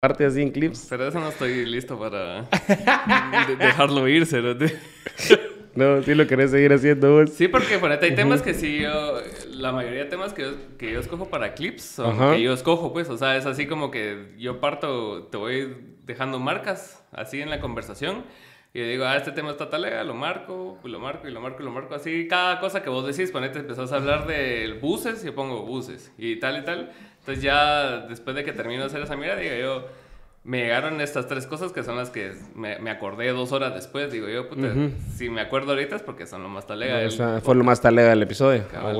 parte así en clips. Pero eso no estoy listo para de- dejarlo ir, cerote. No, sí lo querés seguir haciendo vos. Sí, porque ponete, hay temas que sí yo... La mayoría de temas que yo, que yo escojo para clips son Ajá. que yo escojo, pues. O sea, es así como que yo parto, te voy dejando marcas así en la conversación. Y digo, ah, este tema está talega, lo marco, y lo marco, y lo marco, y lo marco. Así, cada cosa que vos decís, ponete, empezás a hablar de buses, y yo pongo buses, y tal y tal. Entonces ya, después de que termino de hacer esa mierda, digo yo, me llegaron estas tres cosas que son las que me, me acordé dos horas después. Digo yo, puta, si me acuerdo ahorita es porque son lo más talega. O sea, fue lo más talega del episodio. Cabal.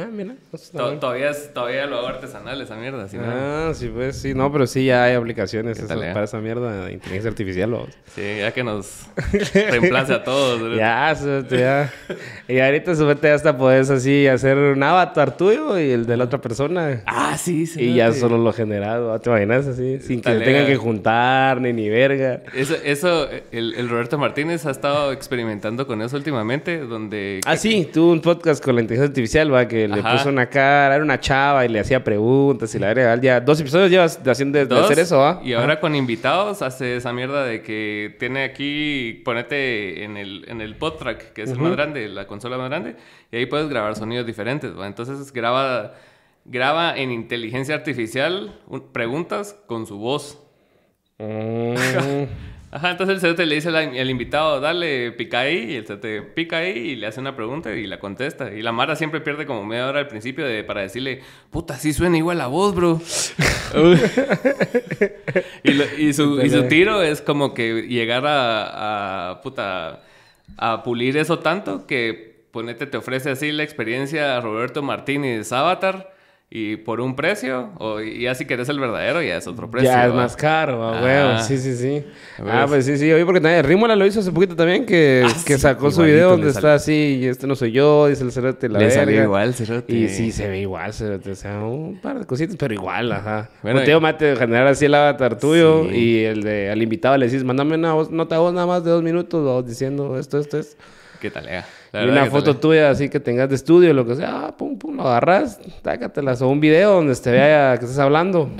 Ah, mira. To- todavía, es- todavía lo hago artesanal esa mierda, si no- Ah, sí, pues sí, no, pero sí ya hay aplicaciones para esa mierda de inteligencia artificial. vamos. Sí, ya que nos reemplace a todos. ¿verdad? Ya, ya. Y ahorita suerte hasta puedes así hacer un avatar tuyo y el de la otra persona. Ah, sí, sí. Y ya solo lo generado. ¿te imaginas así? Sin que tengan que juntar ni ni verga. Eso, eso el, el Roberto Martínez ha estado experimentando con eso últimamente, donde... Ah, sí, tuvo un podcast con la inteligencia artificial, va, que le puso una cara, era una chava y le hacía preguntas y la verga. Ya dos episodios llevas de, haciendo, de hacer eso. Y ahora con invitados hace esa mierda de que tiene aquí, ponete en el, en el PodTrack, que es el más grande, la consola más grande, y ahí puedes grabar sonidos diferentes. ¿va? Entonces graba, graba en inteligencia artificial un- preguntas con su voz. Mm. Ajá, entonces el cerote le dice al, al invitado, dale, pica ahí, y el cerote pica ahí y le hace una pregunta y la contesta. Y la Mara siempre pierde como media hora al principio de, para decirle, puta, sí suena igual la voz, bro. y, lo- y su, y su tiro es como que llegar a, a, puta, a pulir eso tanto que ponete, te ofrece así la experiencia a Roberto Martínez Avatar. Y por un precio, o y ya si querés el verdadero, ya es otro precio. ya es más caro, Ah. huevo. Sí, sí, sí. Ah, pues sí, sí. Oye, porque también Rímola lo hizo hace poquito también, que, Ah, que sí, sacó su video donde está así, y este no soy yo, dice el cerote, la Le verga. salió igual, cerote. Y sí, se ve igual, cerote. O sea, un par de cositas, pero igual, ajá. Bueno, te y- mate generar así el avatar tuyo Sí. y el de al invitado le decís, mándame una voz, nota voz nada más de dos minutos, vos diciendo esto, esto, esto. ¿Qué tal, eh? Y La una foto tuya así que tengas de estudio, lo que sea, ah, pum, pum, lo agarras, tácatelas. O un video donde se vea que estás hablando.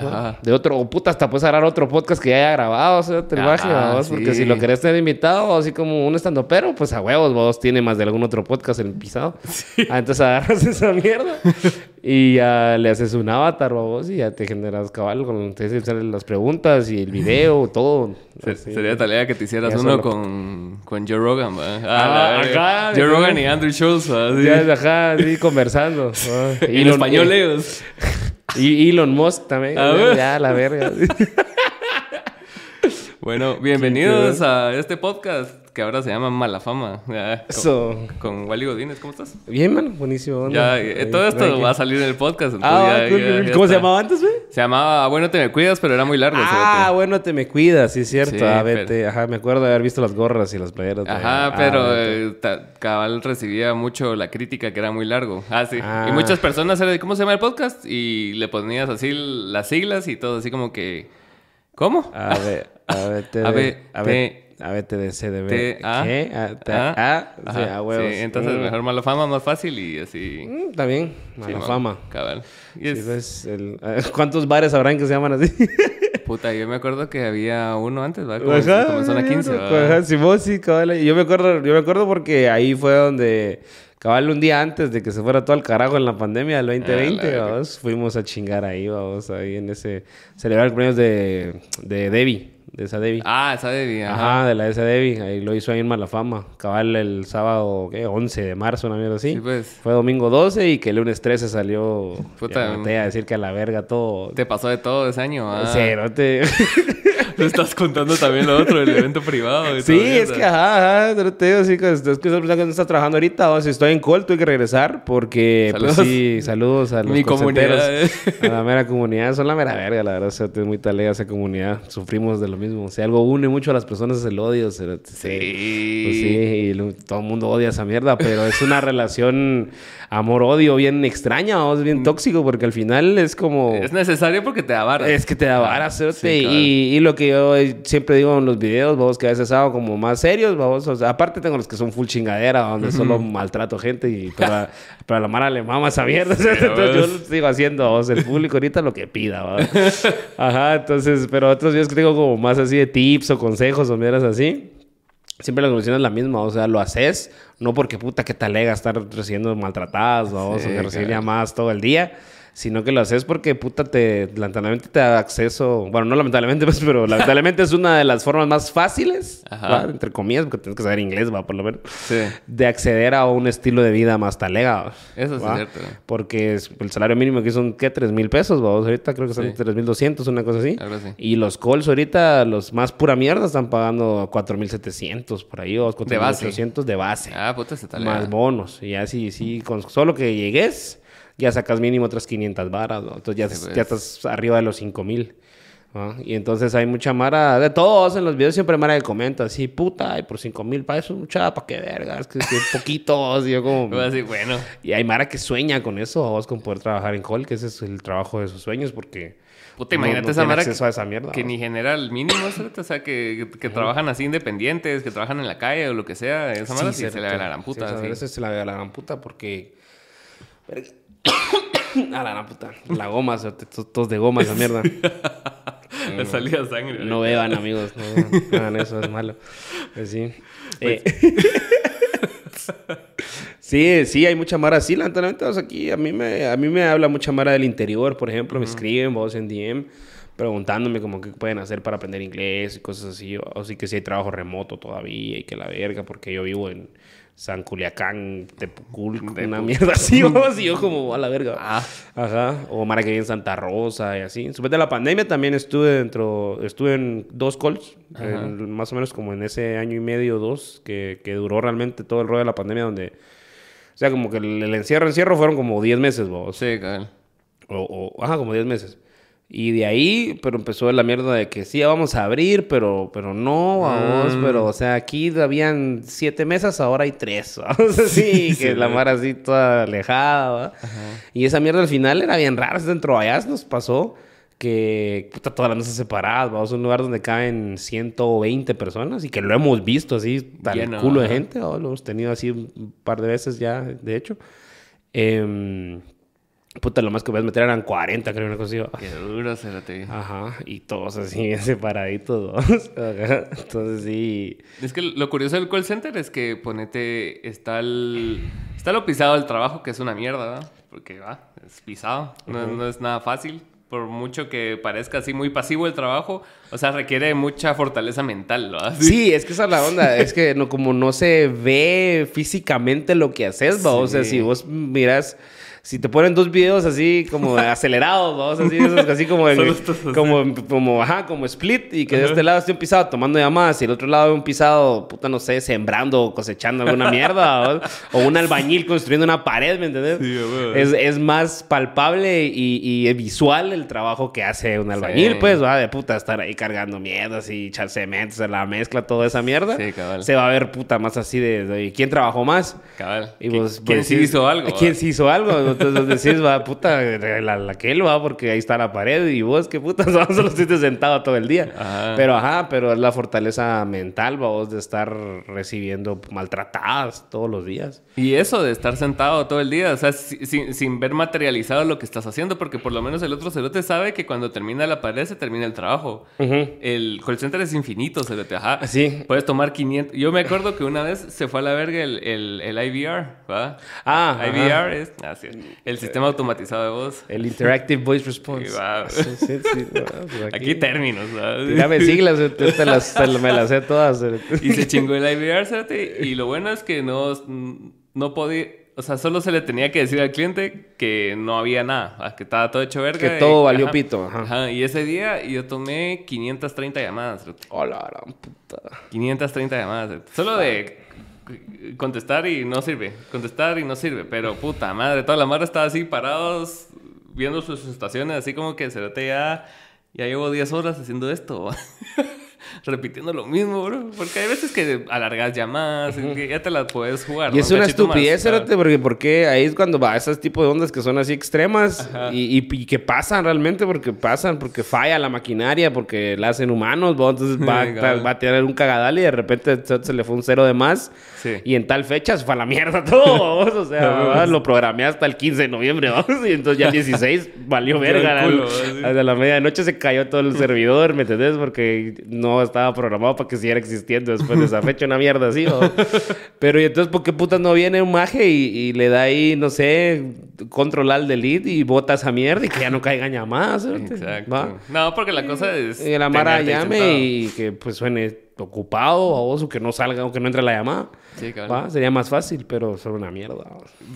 De otro, o puta, hasta puedes agarrar otro podcast que ya haya grabado, o sea, te lo Ajá, bajes, vos, Porque sí. si lo querés tener invitado, así como un estando pero, pues a huevos, vos tiene más de algún otro podcast el pisado. Ah, entonces agarras esa mierda y ya le haces un avatar, vos, y ya te generas cabal con te las preguntas y el video, todo. Se-. Sería tarea que te hicieras Ya uno solo. con, con Joe Rogan. Ah, verga. acá, Joe. Rogan y Andrew Schultz. Sí. Ya, ajá, así conversando. ah. En Elon- español, eh, ellos. Y Elon Musk también. Ah, ya, bueno. ya, la verga. Bueno, bienvenidos a este podcast que ahora se llama Mala Fama. ya, con, Eso. con Wally Godínez, ¿cómo estás? Bien, mano. Buenísimo. onda. Ya, eh, todo esto va a salir en el podcast. Ah, ya- ya- ¿Cómo se llamaba antes, güey? Se llamaba Ah, Bueno, te me cuidas, pero era muy largo. Ah, bueno, te me cuidas, sí, es cierto. Sí, ah, pero- vete. Ajá, me acuerdo de haber visto las gorras y las playeras. de- Ajá, ah, pero eh, ta- Cabal recibía mucho la crítica que era muy largo. Ah, sí. Ah. Y muchas personas eran de, ¿cómo se llama el podcast? Y le ponías así las siglas y todo así como que... ¿Cómo? A ver, a ver, te A, ver, a ver, te de C, de B. T, A, ¿Qué? A, T, A, sí, huevos. sí, entonces Mm, mejor mala fama, más fácil y así... mm, Está bien, mala Sí, fama. Cabal. Sí, ¿Cuántos bares habrán que se llaman así? Puta, yo me acuerdo que había uno antes, ¿va? Como, Ajá, como en zona 15, ajá, ¿va? Ajá, Simón, sí, cabal. Yo me acuerdo, yo me acuerdo porque ahí fue donde, cabal, un día antes de que se fuera todo al carajo en la pandemia del 2020, Ah, vamos, fuimos a chingar ahí, vamos, ahí en ese, celebrar el cumpleaños de, de Debbie, de esa Debbie. Ah, esa de Ajá, de la de esa Debbie, ahí lo hizo ahí en Malafama, cabal el sábado, ¿qué? 11 de marzo, una mierda así. Sí, pues. Fue domingo 12 y que el lunes 13 salió, Puta, ya a decir que a la verga todo. Te pasó de todo ese año, ¿va? Cero, te... Estás contando también lo otro, el evento privado. y Sí, es que ajá, ajá, te digo, sí, que es que no estás trabajando ahorita, o si estoy en call, tuve que regresar porque, Saludos. pues sí, saludos a los Mi comunidad, callcenteros, a la mera comunidad, son la mera verga, la verdad, o sea, es muy talega esa comunidad, sufrimos de lo mismo. mismo. Si algo une mucho a las personas es el odio. cerote. Sí. Pues sí, y lo- todo el mundo odia esa mierda, pero es una relación amor-odio bien extraña, o es bien tóxico, porque al final es como... Es necesario porque te da vara. Es que te da vara, sí, claro. y, y lo que yo eh, siempre digo en los videos, vamos, que a veces hago como más serios, vamos. O sea, aparte tengo los que son full chingadera, donde solo maltrato gente y para, para la mara le mama esa mierda. ¿cierto? entonces yo sigo haciendo, vamos, el público ahorita lo que pida, ¿va? Ajá, entonces, pero otros videos que tengo como más así de tips o consejos o mierdas así. Siempre la conclusión es la misma, o sea, lo haces no porque puta que te alega estar recibiendo maltratadas, Sí, o que recibir llamadas todo el día, sino que lo haces porque puta te lamentablemente te da acceso, bueno, no lamentablemente, pues, pero lamentablemente es una de las formas más fáciles, entre comillas, porque tienes que saber inglés, va, por lo menos, Sí. de acceder a un estilo de vida más talega. Eso sí es cierto. Porque el salario mínimo aquí son, ¿qué? 3 mil pesos, vamos, ahorita creo que son Sí. 3.200, una cosa así. Algo así. Y los calls ahorita, los más pura mierda, están pagando 4.700 por ahí, o De base. 4.800 de base. Ah, puta, se tal. más bonos. Y así, sí, con solo que llegues, ya sacas mínimo otras 500 varas, ¿no? Entonces ya, Sí, pues. ya estás arriba de los 5.000. ¿no? Y entonces hay mucha mara, de todos en los videos siempre mara que comenta así, puta, y por 5 mil pesos, mucha, pa' qué verga, es que es poquito, y yo como... Voy a decir, bueno. Y hay Mara que sueña con eso, vos con poder trabajar en call, que ese es el trabajo de sus sueños, porque Puta, imagínate no esa mara esa mierda. que ni genera el mínimo. O sea, que, que, que trabajan así independientes, que trabajan en la calle o lo que sea. Esa mara sí, se le ve la gran puta. Sí, así. a veces se la ve a la gran puta porque... Verga. a la puta. La goma, cerote, to- todos de goma esa mierda. Le salía sangre. No beban, amigos. No hagan eso, es malo. Pues sí. Eh, sí, sí, hay mucha mara así, lamentablemente. O sea, aquí a mí, me, a mí me habla mucha mara del interior, por ejemplo. Me escriben vos en DM preguntándome como qué pueden hacer para aprender inglés y cosas así. O así que si hay trabajo remoto todavía y que la verga, porque yo vivo en San Culiacán, Tepucul, una mierda así. vos, y yo como a la verga. Ah. Ajá, o Mara que vive en Santa Rosa y así. Después de la pandemia también estuve dentro, estuve en dos calls, en- más o menos como en ese año y medio, dos, que, que duró realmente todo el rollo de la pandemia, donde, o sea, como que el, el encierro, encierro fueron como 10 meses, vos. Sí, cabal. O, o- ajá, como 10 meses. Y de ahí, pero empezó la mierda de que sí, ya vamos a abrir, pero, pero no, vamos, Mm. pero, o sea, aquí habían siete mesas, ahora hay tres, vamos, así, que Sí, la güey. mar así toda alejada. Y esa mierda al final era bien rara, dentro de allá nos pasó que, puta, todas las mesas separadas, vamos a un lugar donde caben 120 personas y que lo hemos visto así, tal Lleno, culo de gente, lo hemos tenido así un par de veces ya, de hecho. Em, puta, lo más que podías meter eran 40, creo, una cosa así. Qué duro, cerote. Ajá, y todos así separaditos. Ajá, Entonces sí. Es que lo curioso del call center es que ponete, está el, está lo pisado del trabajo, que es una mierda, ¿verdad? Porque va, es pisado, no, no es nada fácil. Por mucho que parezca así muy pasivo el trabajo, o sea, requiere mucha fortaleza mental, ¿no? Así- Sí, es que esa es la onda. es que no, como no se ve físicamente lo que haces, ¿va? O sea, Sí. si vos miras, si te ponen dos videos así como acelerados, así, esos así como, en- como, como, ajá, como split y que de este lado esté un pisado tomando llamadas y el otro lado un pisado, puta, no sé, sembrando o cosechando alguna mierda, o un albañil construyendo una pared, ¿me entendés? Sí, es, es más palpable y, y visual el trabajo que hace un albañil, Sí. pues, va, de puta, estar ahí cargando mierdas y echar cemento, hacer la mezcla, toda esa mierda. Sí, cabal. Se va a ver puta más así de, de ¿quién trabajó más? Cabal. Y ¿Qui- vos, ¿Quién sí decís, hizo algo? ¿Quién sí hizo algo? Entonces decís, va, puta, la, la que él va, porque ahí está la pared y vos, qué puta, solo estás sentado todo el día. Ajá. Pero ajá, pero es la fortaleza mental, va, vos, de estar recibiendo maltratadas todos los días. Y eso de estar sentado todo el día, o sea, si- sin, sin ver materializado lo que estás haciendo, porque por lo menos el otro cerote sabe que cuando termina la pared se termina el trabajo. Ujú. El call center es infinito, cerote, ajá. Sí. Puedes tomar 500. Yo me acuerdo que una vez se fue a la verga el, el, el IVR, ¿va? Ah, ajá. IVR es ah, sí, el sistema automatizado de voz. El Interactive Voice Response. Sí, va. Sí, sí, sí, no, pues Aquí términos, ¿va? Tírame siglas, te, las, te- me las sé todas. Y se chingó el IVR, Y lo bueno es que no, no podía. O sea, solo se le tenía que decir al cliente que no había nada, que estaba todo hecho verga. Que todo y- valió ajá. pito, ajá. Ajá, Y ese día yo tomé 530 llamadas. Hola, puta. 530 llamadas. Solo de contestar y no sirve. Contestar y no sirve. Pero puta madre, toda la madre estaba así parados viendo sus estaciones, así como que cerote ya, ya llevo 10 horas haciendo esto. repitiendo lo mismo, bro. Porque hay veces que alargas llamadas, que ya te las puedes jugar. Y es Un una más, estupidez, cerote, porque, porque ahí es cuando va esos tipos de ondas que son así extremas y, y- y que pasan realmente, porque pasan, porque falla la maquinaria, porque la hacen humanos, entonces va, Sí, a tirar un cagadal y de repente se le fue un cero de más. Sí. Y en tal fecha se fue a la mierda todo, o sea, lo programé hasta el 15 de noviembre, ¿vamos? y entonces ya el 16 valió verga. Hasta la medianoche se cayó todo el servidor, ¿me entendés? Porque no estaba programado para que siguiera existiendo después de esa fecha, una mierda así. Pero y entonces, ¿por qué putas no viene un maje y, y le da ahí, no sé, control al delete y bota esa mierda y que ya no caigan llamadas? ¿cierto? Exacto. ¿Va? No, porque la cosa es. Y la Mara llame y que pues suene ocupado a vos o que no salga o que no entre la llamada. Sí, cabal. ¿Va? Sería más fácil, pero son una mierda.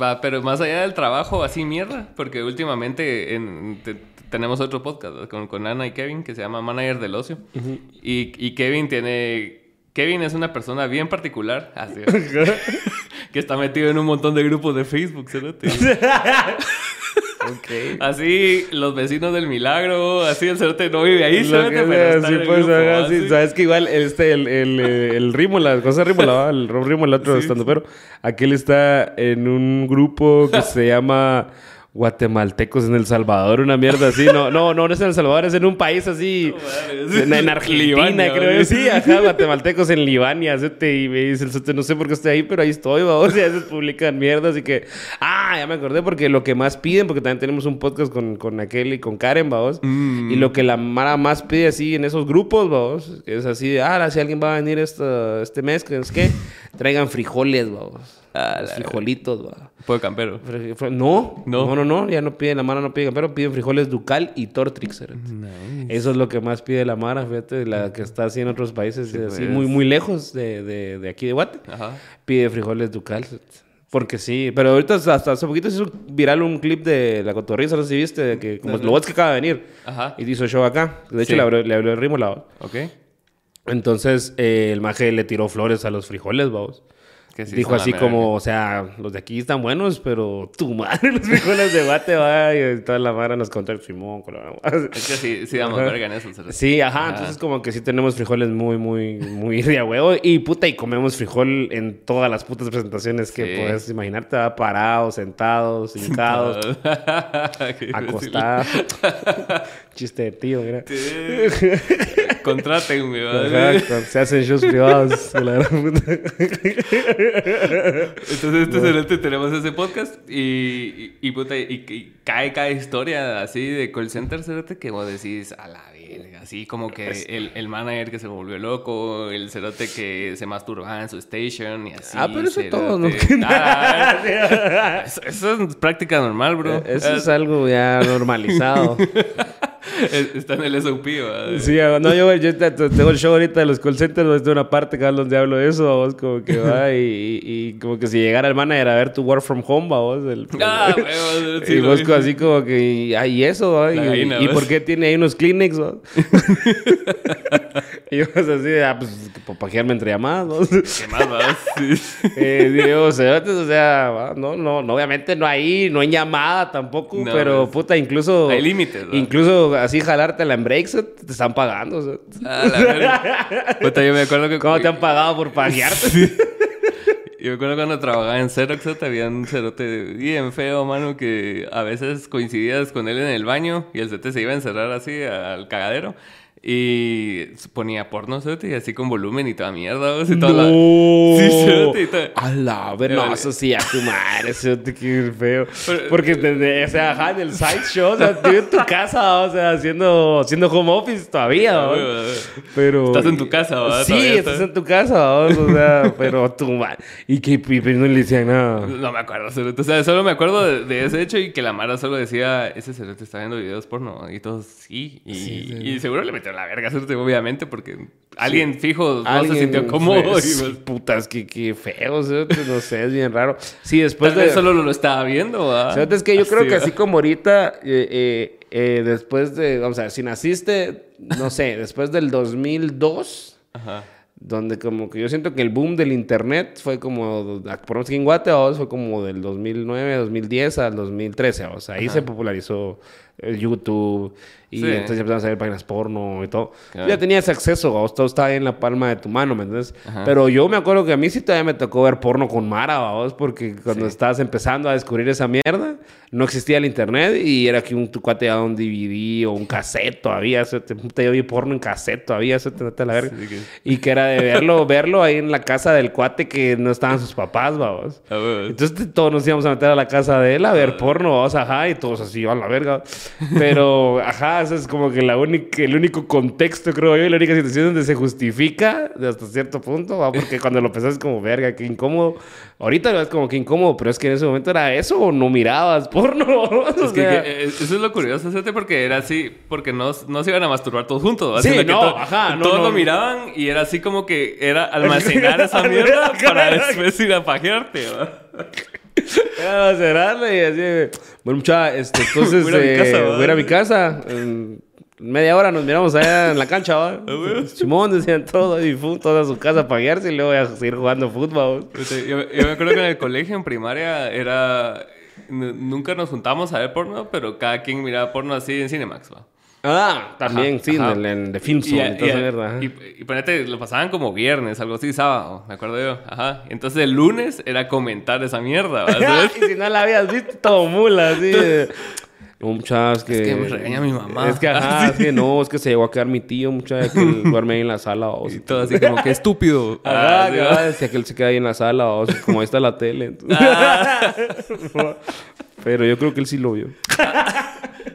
¿va? Pero más allá del trabajo, así mierda, porque últimamente en- te- tenemos otro podcast con, con Ana y Kevin que se llama Manager del Ocio. y, y Kevin tiene. Kevin es una persona bien particular, así, que está metido en un montón de grupos de Facebook, Así, los vecinos del milagro, así el cerote no vive ahí, cerote, pero sí, el pues, grupo, ajá, ¿va? sí, Sí. sabes que igual este, el, el, eh, el Rímola, José Rímola, ¿va? el Rob Rímola, el otro estando, pero aquel está en un grupo que se llama Guatemaltecos en El Salvador, una mierda así. No, no, no, no es en El Salvador, es en un país así. en, en Argentina, Libania, creo. ¿vale? Sí, ajá, guatemaltecos en Libania. Y me dice el no sé por qué estoy ahí, pero ahí estoy, vamos. Y a veces publican mierdas y que. Ah, ya me acordé, porque lo que más piden, porque también tenemos un podcast con, con aquel y con Karen, vamos. Mm. Y lo que la Mara más pide así en esos grupos, vamos, es así de, ah, si alguien va a venir esta- este mes, que es que traigan frijoles, vamos. Ah, Los frijolitos, va. Puedo campero. No, No. no, no, no, ya no piden, la Mara no pide, pero piden frijoles Ducal y Tortrix. cerote. Eso es lo que más pide la Mara, fíjate, la que está así en otros países, así pues. muy, muy lejos de, de, de aquí de Guate. Ajá. Pide frijoles Ducal. Porque sí, pero ahorita hasta hace poquito se hizo viral un clip de la cotorriza, no sé si viste, de que como lo que acaba de venir Ajá. y hizo show acá. De hecho, Sí. le abrió, le abrió el ritmo la Ok. Entonces, eh, el maje le tiró flores a los frijoles, vamos. Que sí Dijo así como, o sea, los de aquí están buenos, pero tu madre, los frijoles de bate, va, y toda la mara nos contó el Simón. Es que sí, sí damos verga en eso. Sí, ajá, entonces como que sí tenemos frijoles muy, muy, muy de huevo. Y puta, y comemos frijol en todas las putas presentaciones que Sí. puedes imaginarte, ¿va? parados, sentados, hincados, acostados. Chiste de tío, mira. Contrátenme, Ajá, ¿vale? cuando se hacen shows privados de la gran puta. Entonces, este cerote tenemos ese podcast y, y, y puta, y, y cae cada historia así de call center, cerote, que vos decís a la verga. Así como que el, el manager que se volvió loco, el cerote que se masturbaba en su station y así. Ah, pero eso cerote. todo, ¿no? Ah, eso, eso es práctica normal, bro. Eso es algo ya normalizado. Está en el SOP, ¿va? Sí, ah, no, yo, yo te- te- tengo el show ahorita de los call centers, de una parte acá donde hablo de eso, vos, como que va, y, como que si llegara el manager a ver tu work from home, vos, el, Ah, sí, y vos vi. así como que, y, ah, ¿y eso, va? Y, gallina, por qué tiene ahí unos Kleenex, va? Y vos así, de, ah, pues, para pajearme entre llamadas, ¿no? ¿Qué más vas? Sí. Eh, digo, cerotes, o sea, va, no, no, no, obviamente no ahí, no en llamada tampoco, No, pero pues, puta, incluso... hay límites, ¿va? Incluso así jalártela en breaks, eh, te están pagando, o sea. Ah, la verga. Puta, yo me acuerdo que... ¿Cómo te han pagado por pajearte? Yo me acuerdo cuando trabajaba en Xerox, te había un cerote bien feo, mano, que a veces coincidías con él en el baño y el cerote se iba a encerrar así al cagadero y ponía porno, cerote, y así con volumen y toda mierda, y toda la... Sí, toda- A la ver, no, eso sí, a tu madre, eso te qué feo. Pero- Porque, desde, o sea, ajá, en el side show, o sea, tú en tu casa, o sea, haciendo, haciendo home office todavía. Pero... Estás en tu casa, ¿va? Sí, estás en tu casa, o sea, pero tu madre. Y que y, pero no le decían nada. No me acuerdo, cerote. O sea, solo me acuerdo de, de ese hecho y que la Mara solo decía, ese cerote está viendo videos porno. Y todos, sí. Y, y seguro le metió la verga, obviamente, porque alguien fijo no se sintió cómodo. pues, y, pues, putas, que, que feo, no sé, es bien raro. Sí, después tal de... solo lo estaba viendo. ¿Sabes? Es que yo creo que así como ahorita, eh, eh, eh, después de, vamos a ver, si naciste, no sé, después del 2002, Ajá. donde como que yo siento que el boom del internet fue como, por aquí en Guate, fue como del 2009, 2010 al 2013, o sea, ahí se popularizó eh, YouTube. Y Sí. entonces ya empezaron a salir páginas porno y todo. Claro. Ya tenías acceso, vos, todo estaba ahí en la palma de tu mano, ¿me entiendes? Ajá. Pero yo me acuerdo que a mí sí todavía me tocó ver porno con Mara, vos, porque cuando Sí. estabas empezando a descubrir esa mierda, no existía el internet y era que un tu cuate daba un DVD o un cassette todavía. Eso te, puta, yo vi porno en cassette todavía, eso te neta la verga. Sí, que- Y que era de verlo, verlo ahí en la casa del cuate que no estaban sus papás, vamos. Entonces te- todos nos íbamos a meter a la casa de él a ver porno, vamos, ajá, y todos así, a la verga. Pero, ajá, es como que la única, el único contexto, creo yo, y la única situación donde se justifica hasta cierto punto, ¿va? porque cuando lo pensás es como, verga, qué incómodo. Ahorita lo ves como que incómodo, pero es que en ese momento era eso o no mirabas porno. o Es que, sea, que, eh, eso es lo curioso, porque era así, porque no, no se iban a masturbar todos juntos. Sí, que no, to- ajá, no, Todos no. lo miraban y era así como que era almacenar esa mierda para después ir a pajearte. ¿va? Era cerrarle y así, bueno, mucha, este, entonces, Voy a a mi eh, casa, voy a mi casa. En media hora nos miramos allá en la cancha, ¿va? Simón decían todo y fue toda su casa a paguearse y luego a seguir jugando fútbol. Este, Yo, yo me acuerdo que en el colegio, en primaria, era... Nunca nos juntamos a ver porno, pero cada quien miraba porno así en Cinemax, ¿va? Ah, también, Ajá, sí, ajá. en, en The Film Zone y, mierda. ajá. y, ponete, lo pasaban como viernes, algo así, sábado, me acuerdo yo. Ajá. Entonces el lunes era comentar esa mierda, y si no la habías visto, todo mula, así. muchachos, que... Es que me regaña mi mamá. Es que, ajá, es que no, es que se llegó a quedar mi tío, muchachos, que él duerme ahí en la sala. O Y todo así como que estúpido. Ajá, Ah, decía que él se queda ahí en la sala, o sea, como ahí está la tele. entonces- Pero yo creo que él sí lo vio.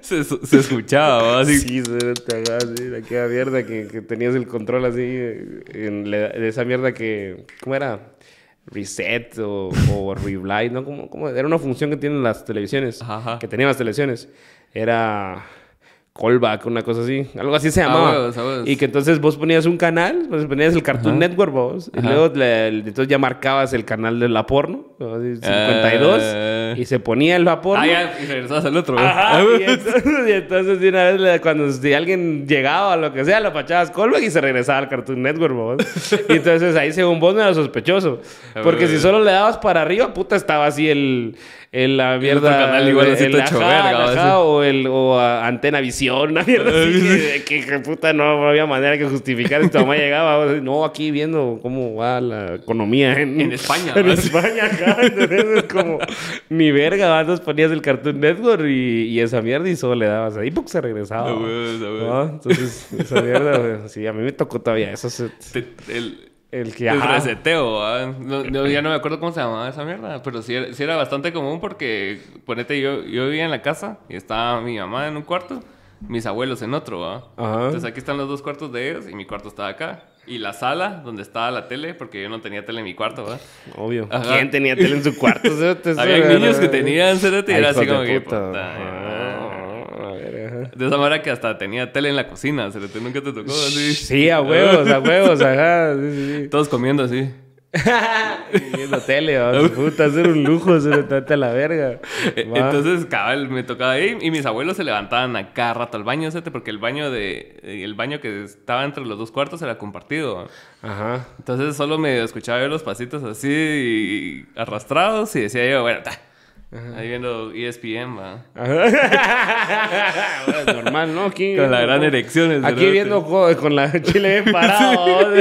Se, se escuchaba. Así, Sí, se te haga así, de aquella mierda que, que tenías el control así, en la- de esa mierda que, ¿cómo era? Reset o, o Reblind, ¿no? ¿Cómo, cómo? Era una función que tienen las televisiones, ajá. que tenían las televisiones. Era callback, una cosa así, algo así se llamaba. Y que entonces vos ponías un canal, pues ponías el Cartoon Network vos, y luego le- entonces ya marcabas el canal de la porno, ¿no? Así, 52, Ah. y se ponía el la porno. Ah, ya, y regresabas al otro. Ajá, Ah, y entonces, y entonces de una vez cuando si alguien llegaba o lo que sea, lo pachabas callback y se regresaba al Cartoon Network, ¿vos? Y entonces ahí según vos no era sospechoso. Porque si solo le dabas para arriba, puta, estaba así el... el la mierda... otro canal igual así el, ajá, verga, ¿va? ajá, o el... O a- Antena Visión, una mierda así que, que, que, puta no había manera que justificar. Y tu mamá llegaba, no, aquí viendo cómo va la economía en... En España, En. España, acá. Entonces es como... Ni verga, ¿va? entonces ponías el Cartoon Network y, y esa mierda y solo le dabas ahí porque se regresaba. Ah. Entonces, esa mierda, sí, a mí me tocó todavía eso. se- el, El que... el ajá. reseteo. No, no, ya no me acuerdo cómo se llamaba esa mierda, pero sí, era- sí era bastante común porque, ponete, yo, yo vivía en la casa y estaba mi mamá en un cuarto, mis abuelos en otro, ¿va? Ajá. Entonces aquí están los dos cuartos de ellos y mi cuarto estaba acá. Y la sala donde estaba la tele, porque yo no tenía tele en mi cuarto, ¿va? Obvio. Ajá. ¿Quién tenía tele en su cuarto? Había niños que tenían cerote y era así como que, puta. puta, Ah, a ver, ajá. De esa manera que hasta tenía tele en la cocina, cerote, nunca te tocó así. Sí, a huevos, a huevos, ajá. Sí, sí, sí. Todos comiendo así. Viendo tele, puta, hacer un lujo, se a la verga. Eh, Va. Entonces, cabal, me tocaba ahí y mis abuelos se levantaban a cada rato al baño, ¿sí? porque el baño de el baño que estaba entre los dos cuartos era compartido. Ajá. Entonces solo me escuchaba yo los pasitos así y arrastrados y decía yo, bueno, ta, ahí viendo ESPN, va. Ajá. Bueno, normal, ¿no? Aquí, Con la gran erección. el Aquí viendo con la chile parado.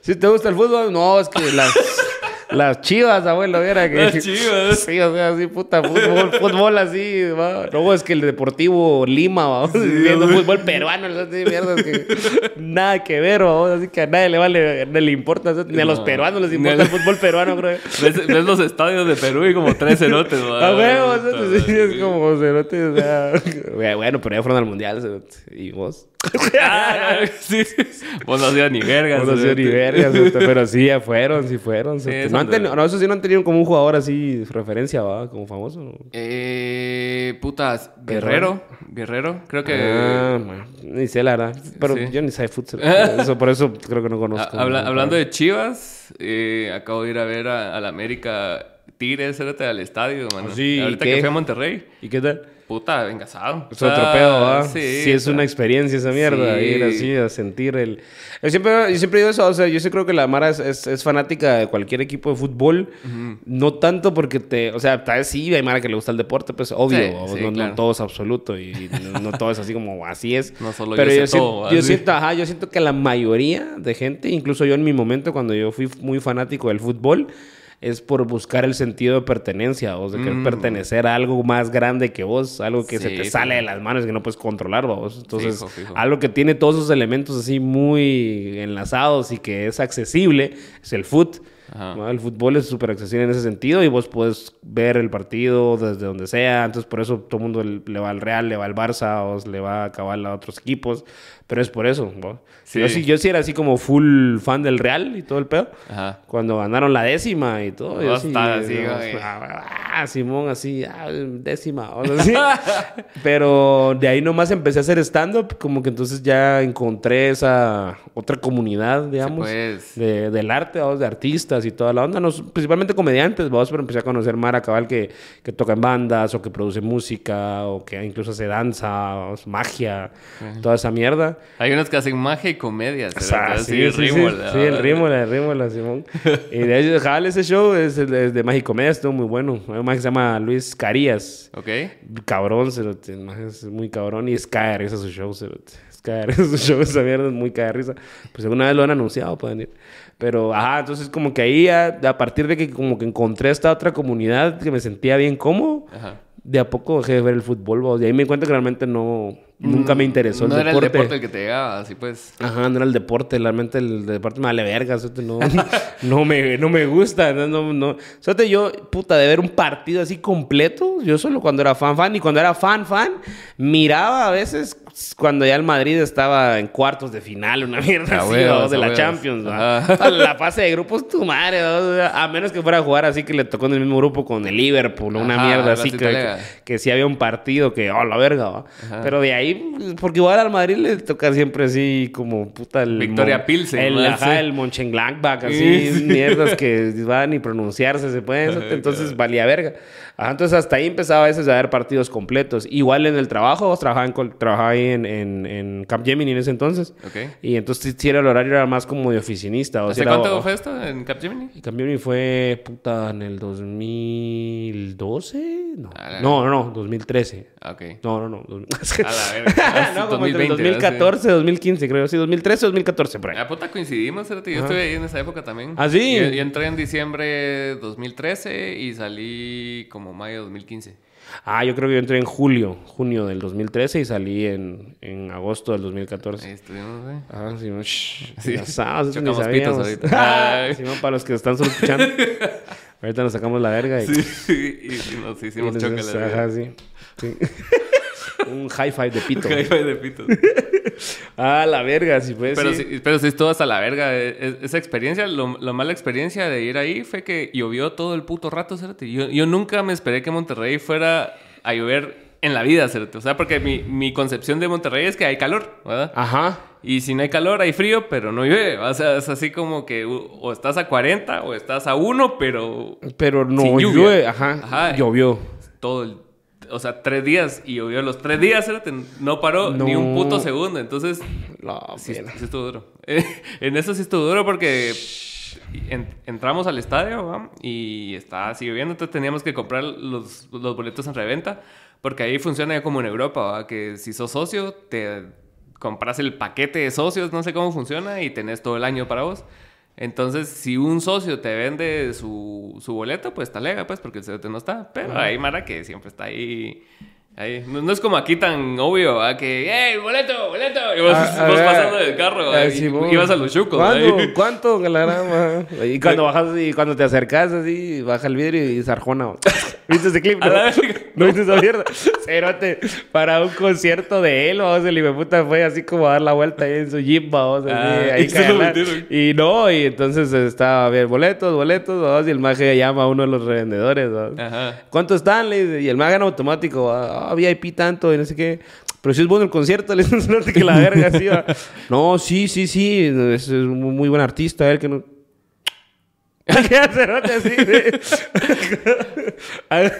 Si te gusta el fútbol, no, es que las, las chivas, abuelo, viera que. Las chivas. Sí, o sea, así, puta, fútbol, fútbol así, va. No, es que el Deportivo Lima, va. viendo güey. fútbol peruano, así, mierda, que nada que ver, va. Así que a nadie le vale, no le importa, ni a los No. peruanos les importa el fútbol peruano, creo. ¿Ves, ves los estadios de Perú y como tres cerotes, va. A huevo, sí, es como cerote, o sea. Bueno, pero ya fueron al mundial. ¿Y vos? Ah, sí. Vos no hacías ni vergas. No ni verga, cerote, pero sí, ya fueron, sí fueron. eso no, han ando- tenido- no, eso sí no han tenido como un jugador así, referencia, ¿va? Como famoso. ¿no? Eh, putas, Guerrero. Guerrero, creo que. Ah, bueno, ni sé la verdad. Pero Sí. yo ni sé futsal. Eso, por eso creo que no conozco. habla- ¿no? hablando de Chivas, eh, acabo de ir a ver a, a la América Tigres, al estadio, mano. ¿Ah, sí? ¿Y Ahorita que fui a Monterrey. ¿Y qué tal? Puta, engasado. Es otro pedo, ¿ah? Sí, sí es una experiencia esa mierda, ir así a sentir el... Yo siempre, yo siempre digo eso, o sea, yo sí creo que la Mara es, es, fanática de cualquier equipo de fútbol, no tanto porque te, o sea, tal vez sí hay Mara que le gusta el deporte, pues obvio, no, no, todo es absoluto y no, todo es así como así es. No solo Pero yo, yo, siento, yo siento, ajá, yo siento que la mayoría de gente, incluso yo en mi momento cuando yo fui muy fanático del fútbol, es por buscar el sentido de pertenencia, o de querer mm. pertenecer a algo más grande que vos, algo que se te sale de las manos que no puedes controlar, vos. Entonces, algo que tiene todos esos elementos así muy enlazados y que es accesible es el foot. El fútbol es súper accesible en ese sentido y vos puedes ver el partido desde donde sea. Entonces, por eso todo el mundo le va al Real, le va al Barça o le va a acabar a otros equipos. Pero es por eso. Yo, sí, yo sí era así como full fan del Real y todo el pedo. Ajá. Cuando ganaron la décima y todo. Yo sí, así, ah, Simón, así, ah, décima. Pero de ahí nomás empecé a hacer stand-up. Como que entonces ya encontré esa otra comunidad, digamos, pues. de, del arte, de artistas y toda la onda. No, principalmente comediantes, vamos, pero empecé a conocer Mara Cabal que, que toca en bandas o que produce música o que incluso hace danza, o magia, toda esa mierda. Hay unos que hacen magia y comedia. Ah, sí, sí, sí, sí, el Rímola, el Rímola, Simón. y de hecho, Jal, ese show es de, de magia y comedia, estuvo muy bueno. Hay un más que se llama Luis Carías. Ok. Cabrón, es muy cabrón y es caer ese su show, Es caer ese su show, esa mierda es muy caer risa. Pues alguna vez lo han anunciado, pueden ir. Pero, ajá, entonces como que ahí, a, a, partir de que como que encontré esta otra comunidad que me sentía bien ajá. de a poco dejé de ver el fútbol, Y ahí me encuentro que realmente no Nunca me interesó el deporte. No era el deporte el que te llegaba, así pues. Ajá, no era el deporte. Realmente el deporte me vale verga. No, no, me, no me gusta. No, no, no. yo, puta, de ver un partido así completo, yo solo cuando era fan, fan. Y cuando era fan, fan, miraba a veces cuando ya el Madrid estaba en cuartos de final, una mierda así, de la Champions. La fase de grupos, tu madre. A menos que fuera a jugar así que le tocó en el mismo grupo con el Liverpool, una mierda así. Que, que, sí había un partido que, oh, la verga. Pero de ahí, porque igual al Madrid le toca siempre así como puta el. Victoria Pilsen. El, ajá, el Mönchengladbach, así, mierdas que van y pronunciarse se pueden. Entonces valía verga entonces hasta ahí empezaba a veces a haber partidos completos. Igual en el trabajo, trabajaba, trabajaba ahí en, en, en, Camp Gemini en ese entonces. Okay. Y entonces sí era el horario era más como de oficinista. ¿Hace cuánto fue esto en Camp Gemini? Camp Gemini fue, puta, en el 2012. No, no, no, no, 2013. Ok. No, no, no. a la verga. no, como 2020, 2014, 2015, creo. Sí, 2013, 2014, por ahí. A ah, puta coincidimos, Yo estuve ahí en esa época también. ¿Ah, sí? Yo, yo entré en diciembre 2013 y salí como mayo de 2015. Ah, yo creo que yo entré en julio, junio del 2013 y salí en, en agosto del 2014. Ahí estuvimos, ¿eh? Ah, sí, no, shh, sí. Chocamos pitos ahorita. sí, para los que están solo escuchando. ahorita nos sacamos la verga y... Sí, y nos hicimos chocolate. Ajá, sí. sí. Un high five de pito. Un high five de pito. ah, la verga, sí pues. Pero sí, pero sí estuvo hasta la verga. E, e, esa experiencia, lo, la mala experiencia de ir ahí fue que llovió todo el puto rato, ¿cierto? Yo, yo nunca me esperé que Monterrey fuera a llover en la vida, ¿cierto? O sea, porque mi, mi, concepción de Monterrey es que hay calor, ¿verdad? Ajá. Y si no hay calor, hay frío, pero no llueve. O sea, es así como que o estás a 40 o estás a 1, pero. Pero no llueve, ajá. Ajá. Llovió. Todo el o sea, tres días y llovió. Los tres días, no paró ni un puto segundo. Entonces, sí, estuvo duro. en eso sí estuvo duro porque entramos al estadio y estaba así lloviendo, entonces teníamos que comprar los, los, boletos en reventa porque ahí funciona como en Europa, que si sos socio, te compras el paquete de socios, no sé cómo funciona, y tenés todo el año para vos. Entonces, si un socio te vende su, su boleto, pues talega, pues, porque el CDT no está. Pero hay Mara que siempre está ahí. Ahí. No, es como aquí tan obvio, ¿a? que, ¡hey, boleto, boleto! Y vos, ah, pasando del carro, ah, y, ibas a los chucos. ¿Cuánto? ¿Cuánto? Y cuando bajas y cuando te acercas así, baja el vidrio y zarjona. ¿Viste ese clip? ¿No, ¿No viste esa mierda? Cerote, para un concierto de él, vamos, el puta fue así como a dar la vuelta ahí en su jeep, vamos, así, ah, ahí Y no, y entonces estaba, a ver, boletos, boletos, vamos, y el maje llama a uno de los revendedores, ¿vamos? Ajá. ¿Cuánto están? Y el maje en automático, ah, VIP tanto, y no sé qué. Pero si es bueno el concierto, le dice que la verga así va. No, sí, sí, sí, es, un muy buen artista, él que no así.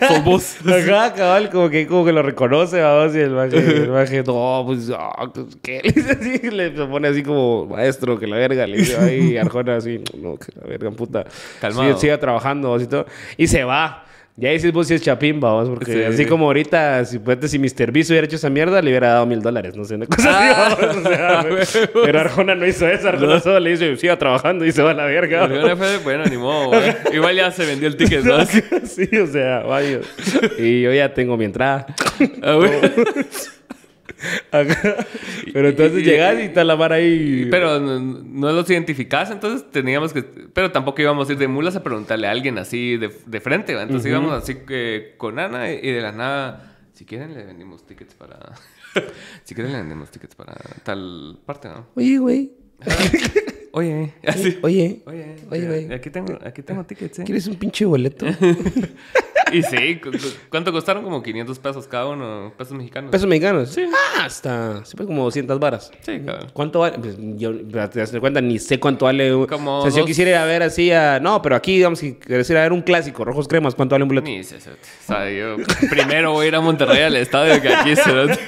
Sos vos. Ajá, cabal, como que, como que lo reconoce, vamos, y el maje, el maje, no, pues, ah, ¿qué? Le dice así, le pone así como, maestro, que la verga, le dice, ay, Arjona así, no, que la verga, puta. Calmado. Sigue, siga trabajando, así todo. Y se va. Ya dices vos si es chapín, vamos, porque Sí. así como ahorita, si, puede, si Mr. Beast hubiera hecho esa mierda, le hubiera dado mil dólares, no sé, una cosa Ah. así, vamos, o sea, pero Arjona no hizo eso, Arjona solo le dice, siga trabajando y se va a la verga. Arjona fue, bueno, ni modo. Igual ya se vendió el ticket, ¿no? sí, o sea, vaya. Y yo ya tengo mi entrada. Ah. Pero entonces llegas y está la vara ahí. Pero no, no los identificás, entonces teníamos que... Pero tampoco íbamos a ir de mulas a preguntarle a alguien así de, de frente, ¿va? Entonces íbamos así que con Ana y de la nada... Si quieren le vendimos tickets para... si quieren le vendimos tickets para tal parte, ¿no? Oye, güey. Oye, así... Oye. Oye, Oye, güey. aquí tengo, aquí tengo tickets, ¿eh? ¿Quieres un pinche boleto? Y sí, cu- cu- ¿cuánto costaron? Como 500 pesos cada uno, pesos mexicanos. ¿Pesos mexicanos? Sí. Ah, hasta. Siempre como 200 varas. Sí, cabrón. ¿Cuánto vale? Pues yo, te das cuenta, ni sé cuánto vale. un- Como o sea, si yo dos- quisiera ir a ver así a. No, pero aquí, digamos, si quieres ir a ver un clásico, rojos cremas, ¿cuánto vale un boleto? Ni sé. O sea, yo primero voy a ir a Monterrey al estadio que aquí, cerote.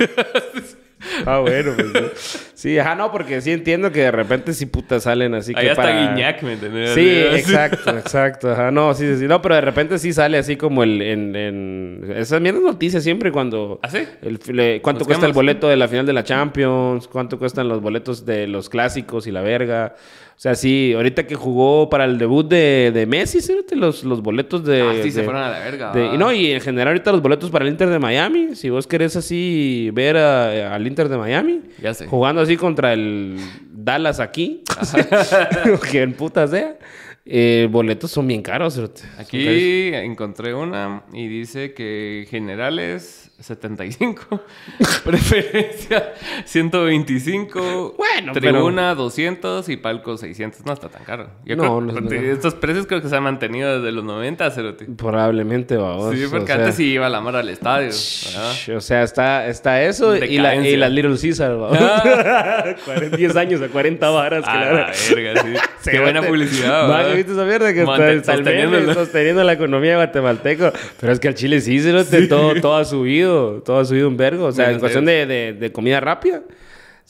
Ah, bueno, pues. sí. Ajá, no, porque sí entiendo que de repente sí putas salen así que Ahí está para... Guiñac, ¿me entiendes? Sí, exacto, exacto. Ajá, no, sí, sí, sí. No, pero de repente sí sale así como el... En, en... Esas mierdas noticias siempre cuando... ¿Ah, sí? el le- ¿Cuánto cuesta el boleto de la final de la Champions? ¿Cuánto cuestan los boletos de los clásicos y la verga? O sea, sí, ahorita que jugó para el debut de, de Messi, ¿sí? los, los boletos de... Ah, sí, se fueron a la verga. de- y no, y en general ahorita los boletos para el Inter de Miami, si vos querés así ver a- al Inter de Miami, Ya sé. jugando así contra el Dallas aquí, que en puta sea, eh, boletos son bien caros. cerote. Aquí encontré una y dice que generales 75, preferencia 125, Bueno, tribuna 200 y palco 600. No está tan caro. Yo No, creo no nada. estos precios creo que se han mantenido desde los 90, cerote. Probablemente, vamos. Sí, porque o sea, antes sí iba la mar al estadio. ¿verdad? O sea, está, está eso y, la, y las Little Caesar. Ah. 40 10 años a 40 varas. que A la- la verga, sí. Qué buena publicidad, ¿verdad? ¿viste esa mierda? Que Mante- está sosteniéndolo. sosteniendo la economía guatemalteco. Pero es que al Chile sí, cerote, todo, todo ha subido. Todo ha subido un vergo. O sea, en cuestión de, de, de comida rápida.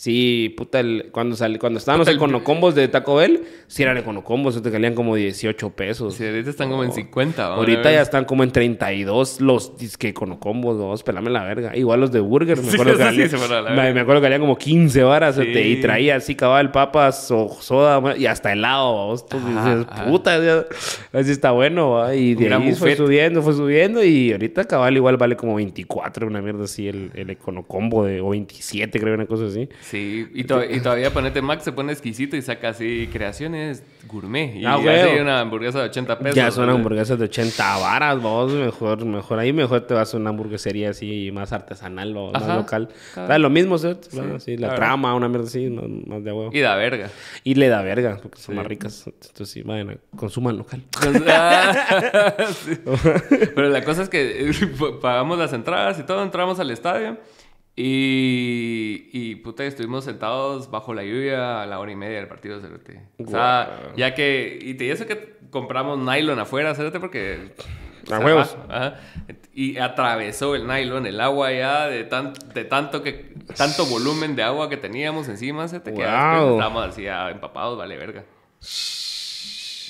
Sí, puta, el- cuando, sal- cuando estaban los Puta, el- econocombos de Taco Bell, sí eran econocombos, te salían como 18 pesos. Sí, ahorita están como en 50. ¿va? Ahorita ya están como en 32 los disque econocombos, vos, pelame la verga. Igual los de Burger, me Sí, acuerdo, que, sí valía- me, me acuerdo que valían como 15 varas Sí. y traía así cabal papas o soda y hasta helado, vos. Dices, ajá. puta, ya, así está bueno, ¿va? Y de ahí fue subiendo, fue subiendo y ahorita cabal igual vale como 24, una mierda así, el, el econocombo de, o 27, creo, una cosa así. Sí, y, to- y todavía ponete Max se pone exquisito y saca así creaciones gourmet. Y Ah, una hamburguesa de 80 pesos. Ya son hamburguesas de 80 varas, vos, mejor, mejor ahí, mejor te vas a una hamburguesería así más artesanal o más local. Claro. Sea, lo mismo, ¿cierto? Claro, sí, la claro. trama, una mierda así, más, más de huevo. Y da verga. Y le da verga, porque son Sí. más ricas. Entonces sí, vayan, consuman local. Ah, sí. Pero la cosa es que eh, pagamos las entradas y todo, entramos al estadio. Y, y puta, estuvimos sentados bajo la lluvia a la hora y media del partido, cerote. O sea, ya que. Y te dice que compramos nylon afuera, cerote, porque. A huevos. ajá. Y atravesó el nylon, el agua ya de, tan, de tanto que tanto volumen de agua que teníamos encima, ya después Guau. estábamos así ya empapados, vale verga.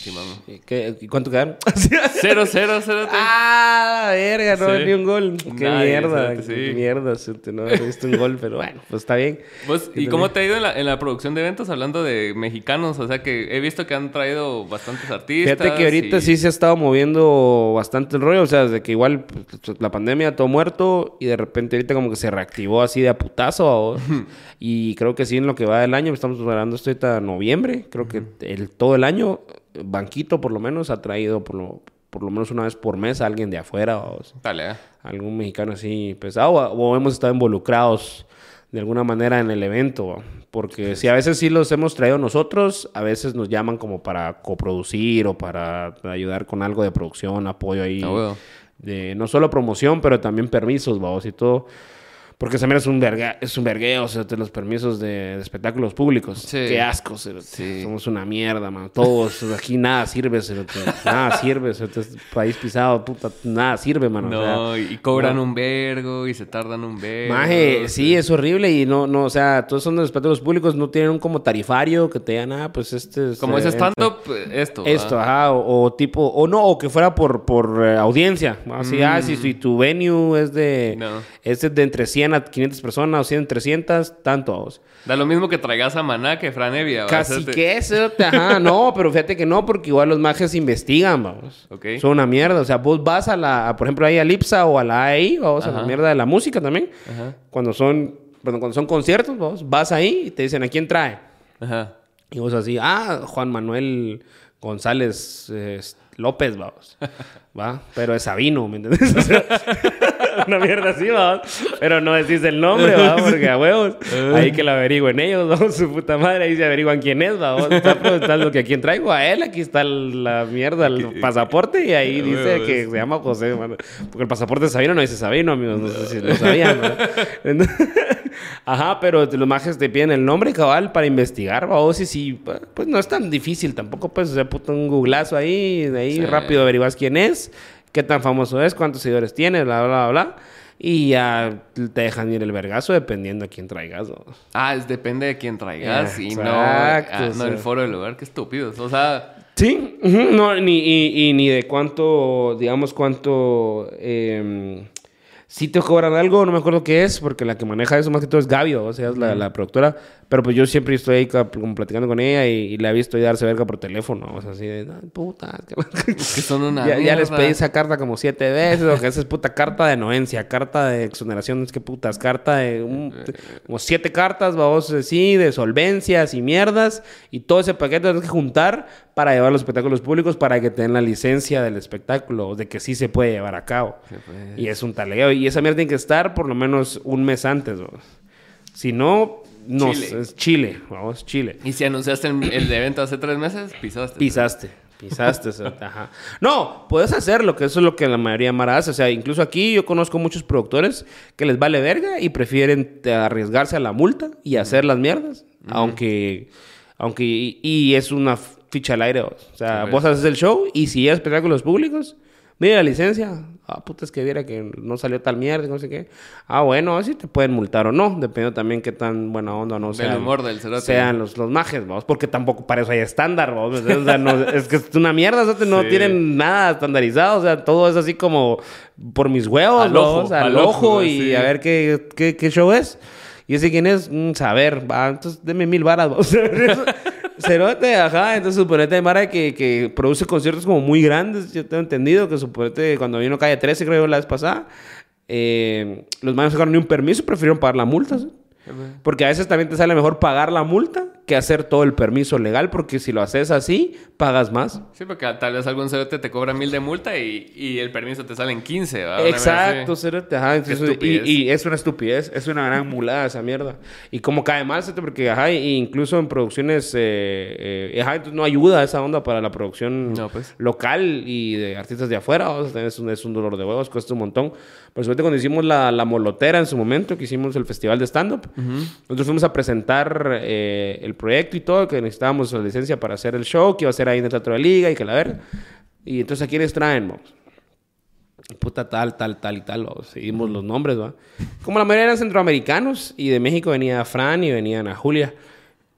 Sí, mamá. ¿Y qué- ¿Cuánto quedaron? Cero, cero, cero. ¡Ah! Verga, no Sí. ni un gol. Qué Nadie, mierda. sí. Qué mierda, no he visto un gol, pero bueno, pues está bien. Pues, ¿Y cómo te ha ido en la, en la producción de eventos hablando de mexicanos? O sea, que he visto que han traído bastantes artistas. Fíjate que ahorita y- sí se ha estado moviendo bastante el rollo, o sea, desde que igual pues, la pandemia todo muerto y de repente ahorita como que se reactivó así de a putazo. y creo que sí en lo que va del año, estamos hablando esto ahorita noviembre, creo que el, todo el año, Banquito por lo menos ha traído por lo, por lo menos una vez por mes a alguien de afuera o Dale, ¿eh? algún mexicano así pesado o, o hemos estado involucrados de alguna manera en el evento. Porque si a veces sí los hemos traído nosotros, a veces nos llaman como para coproducir o para ayudar con algo de producción, apoyo ahí. Ah. De no solo promoción, pero también permisos, vamos, y todo. Porque mierda es un, verga, es un vergueo, o sea, de los permisos de, de espectáculos públicos. Sí. Qué asco. Sí. Somos una mierda, man. Todos, aquí nada sirve. Nada sirve. Este país pisado, puta, nada sirve, mano. o sea, No, y cobran un vergo y se tardan un vergo. Maje, sí, es horrible y no, no, o sea, todos son de los espectáculos públicos, no tienen un como tarifario que te digan, ah, pues este es... Como eh, stand-up, esto. Esto, ¿va? ajá, o, o tipo, o no, o que fuera por, por eh, audiencia. Así, ah, si, si tu venue es de, Mm. No. es de entre 100 a 500 personas o 100 a 300, tanto. vos. Da lo mismo que traigas a Maná que Fran Evia. ¿va? Casi Hacerte- que eso, ajá, no, pero fíjate que no, porque igual los mages investigan, vamos. Ok. Son una mierda, o sea, vos vas a la, a, por ejemplo, ahí a Lipsa o a la AI, vamos, a la mierda de la música también. Ajá. Cuando son, bueno, cuando son conciertos, vos vas ahí y te dicen, ¿a quién trae? Ajá. Y vos así, ah, Juan Manuel González eh, López, vamos. Va, pero es Sabino, ¿me entiendes? O sea, una mierda así, vamos. Pero no decís el nombre, vamos, porque a huevos. Ahí que lo averigüen ellos, vamos, su puta madre. Ahí se averiguan quién es, vamos. Está preguntando que a quién traigo a él. Aquí está la mierda, el pasaporte. Y ahí dice que se llama José. Porque el pasaporte de Sabino no dice Sabino, amigos. No sé si lo sabían, ¿no? Ajá, pero los majes te piden el nombre cabal para investigar, vamos, y sí, pues no es tan difícil tampoco, pues, o sea, puta, un googlazo ahí, de ahí Sí. rápido averiguas quién es, qué tan famoso es, cuántos seguidores tiene, bla, bla, bla, y ya te dejan ir el vergazo dependiendo a quién traigas, ¿no? Ah, es, depende de quién traigas Eh, y no, exacto, ah, no el foro del lugar. Qué estúpidos. O sea, Sí, no, ni, y, y ni de cuánto, digamos, cuánto... Eh, si te cobran algo, no me acuerdo qué es, porque la que maneja eso más que todo es Gabio, o sea, es la, la productora. Pero pues yo siempre estoy ahí como platicando con ella y, y la he visto ahí darse verga por teléfono, o sea, así de, "Ay, puta. que- son una ya, ya les pedí esa carta como siete veces, o que esa es puta carta de anuencia, carta de exoneración, es que putas, carta de un- como siete cartas, vamos, eh, sí, de solvencias y mierdas, y todo ese paquete lo tienes que juntar para llevar los espectáculos públicos para que te den la licencia del espectáculo, de que sí se puede llevar a cabo. Sí, pues. Y es un taleo, y esa mierda tiene que estar por lo menos un mes antes. Si no, no, Chile. es Chile, vamos, Chile. Y si anunciaste el, el evento hace tres meses, pisaste. Pisaste. Pisaste, ajá. No, puedes hacerlo, que eso es lo que la mayoría de Mara hace. O sea, incluso aquí yo conozco muchos productores que les vale verga y prefieren arriesgarse a la multa y hacer las mierdas. Aunque, aunque, y, y es una ficha al aire. O sea, vos haces el show y si es espectáculos públicos, mira la licencia. Ah, puta, es que viera que no salió tal mierda, no sé qué. Ah, bueno, así te pueden multar o no, dependiendo también qué tan buena onda o no Del sea. humor del cerote. Sean los, los majes, vamos, porque tampoco para eso hay estándar, vamos. O sea, no- es que es una mierda, o sea, no Sí. tienen nada estandarizado, o sea, todo es así como por mis huevos, Al ojo, vamos, al, al ojo, ojo, y sí. a ver qué, qué, qué show es. Y ese quién es, Mm, saber, va, entonces deme mil varas, vamos. Cerote, ajá, entonces suponete de Mara que, que produce conciertos como muy grandes, yo tengo entendido que suponete cuando vino Calle 13, creo yo, la vez pasada, eh, los manos sacaron ni un permiso, prefirieron pagar la multa, ¿sí? Porque a veces también te sale mejor pagar la multa que hacer todo el permiso legal, porque si lo haces así, pagas más. Sí, porque tal vez algún cerote te cobra mil de multa y, y el permiso te sale en 15. ¿va? Una vez Exacto, cerote, ajá, entonces, y, es una estupidez, es una gran mulada esa mierda. Y como cae mal, cerote, porque ajá, y incluso en producciones, eh, eh, ajá, entonces no ayuda esa onda para la producción No, pues. local y de artistas de afuera, o sea, es un, es un dolor de huevos, cuesta un montón. Por suerte cuando hicimos la, la molotera en su momento, que hicimos el festival de stand-up, nosotros fuimos a presentar eh, el proyecto y todo, que necesitábamos la licencia para hacer el show, que iba a ser ahí en el Teatro de Liga y que la verga. Y entonces, ¿a quiénes traen, vamos? Puta tal, tal, tal y tal. Seguimos los nombres, ¿va? Como la mayoría eran centroamericanos, y de México venía Fran y venía Ana Julia.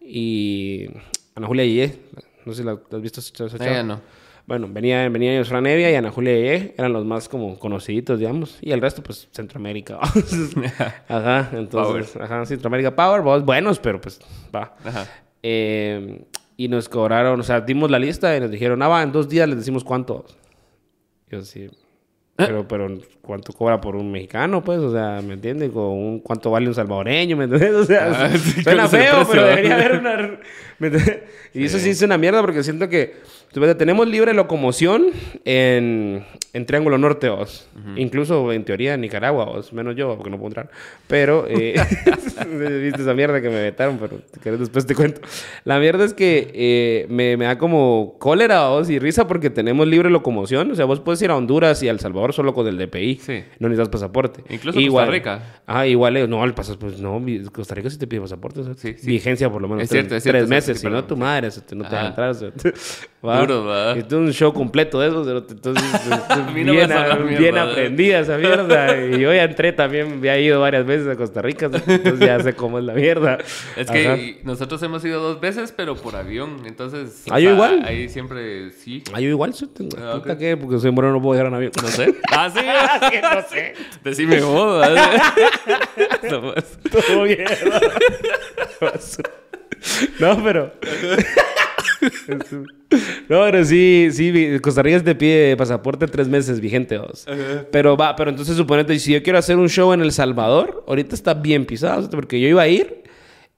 Y Ana Julia Yeye, no sé si la has visto ya no. Bueno, venía, venía ellos, Fran Evia y Ana Julia Yeye, eran los más como conocidos, digamos. Y el resto, pues, Centroamérica. ajá, entonces, ajá, Centroamérica Power, vos, buenos, pero pues, va. Ajá. Eh, y nos cobraron, o sea, dimos la lista y nos dijeron, ah, va, en dos días les decimos cuánto. Yo sí. Pero, pero, ¿cuánto cobra por un mexicano, pues? O sea, ¿me entiendes? Con un, ¿Cuánto vale un salvadoreño? ¿Me entiendes? O sea, Ah, sí, suena feo, precio, pero debería haber una... ¿me entiendes? Y eso sí es una mierda porque siento que... Tenemos libre locomoción en, en Triángulo Norte, vos. Incluso en teoría en Nicaragua, vos. Menos yo, porque no puedo entrar. Pero, eh, viste esa mierda que me vetaron, pero si querés después te cuento. La mierda es que eh, me, me da como cólera, vos, y risa porque tenemos libre locomoción. O sea, vos puedes ir a Honduras y a El Salvador solo con el DPI. Sí. No necesitas pasaporte. Incluso igual, Costa Rica. Ah, igual, eh, no, el pasaporte, pues no, Costa Rica sí te pide pasaporte. Sí, sí. Vigencia por lo menos Es tres, cierto, es cierto, tres es meses, si no tu madre se te- no te deja Ajá. entrar. o sea, Duro, ¿va? Y tú un show completo de eso, entonces no bien, vas a bien mierda, aprendida esa mierda. Y yo ya entré también, había ido varias veces a Costa Rica, entonces ya sé cómo es la mierda. Es Ajá. que nosotros hemos ido dos veces, pero por avión. Entonces. Ah, yo igual. Ahí siempre sí. Ah, yo igual, sí, tengo- Ah, puta ok. que, porque soy moreno no puedo llegar en avión. No sé. Ah, sí. No sé. Decime vos. ¿verdad? No. Todo bien. No, pero. No, pero sí, sí, Costa Rica te pide pasaporte tres meses vigente, vos. Pero va, pero entonces suponete, si yo quiero hacer un show en El Salvador, ahorita está bien pisado, porque yo iba a ir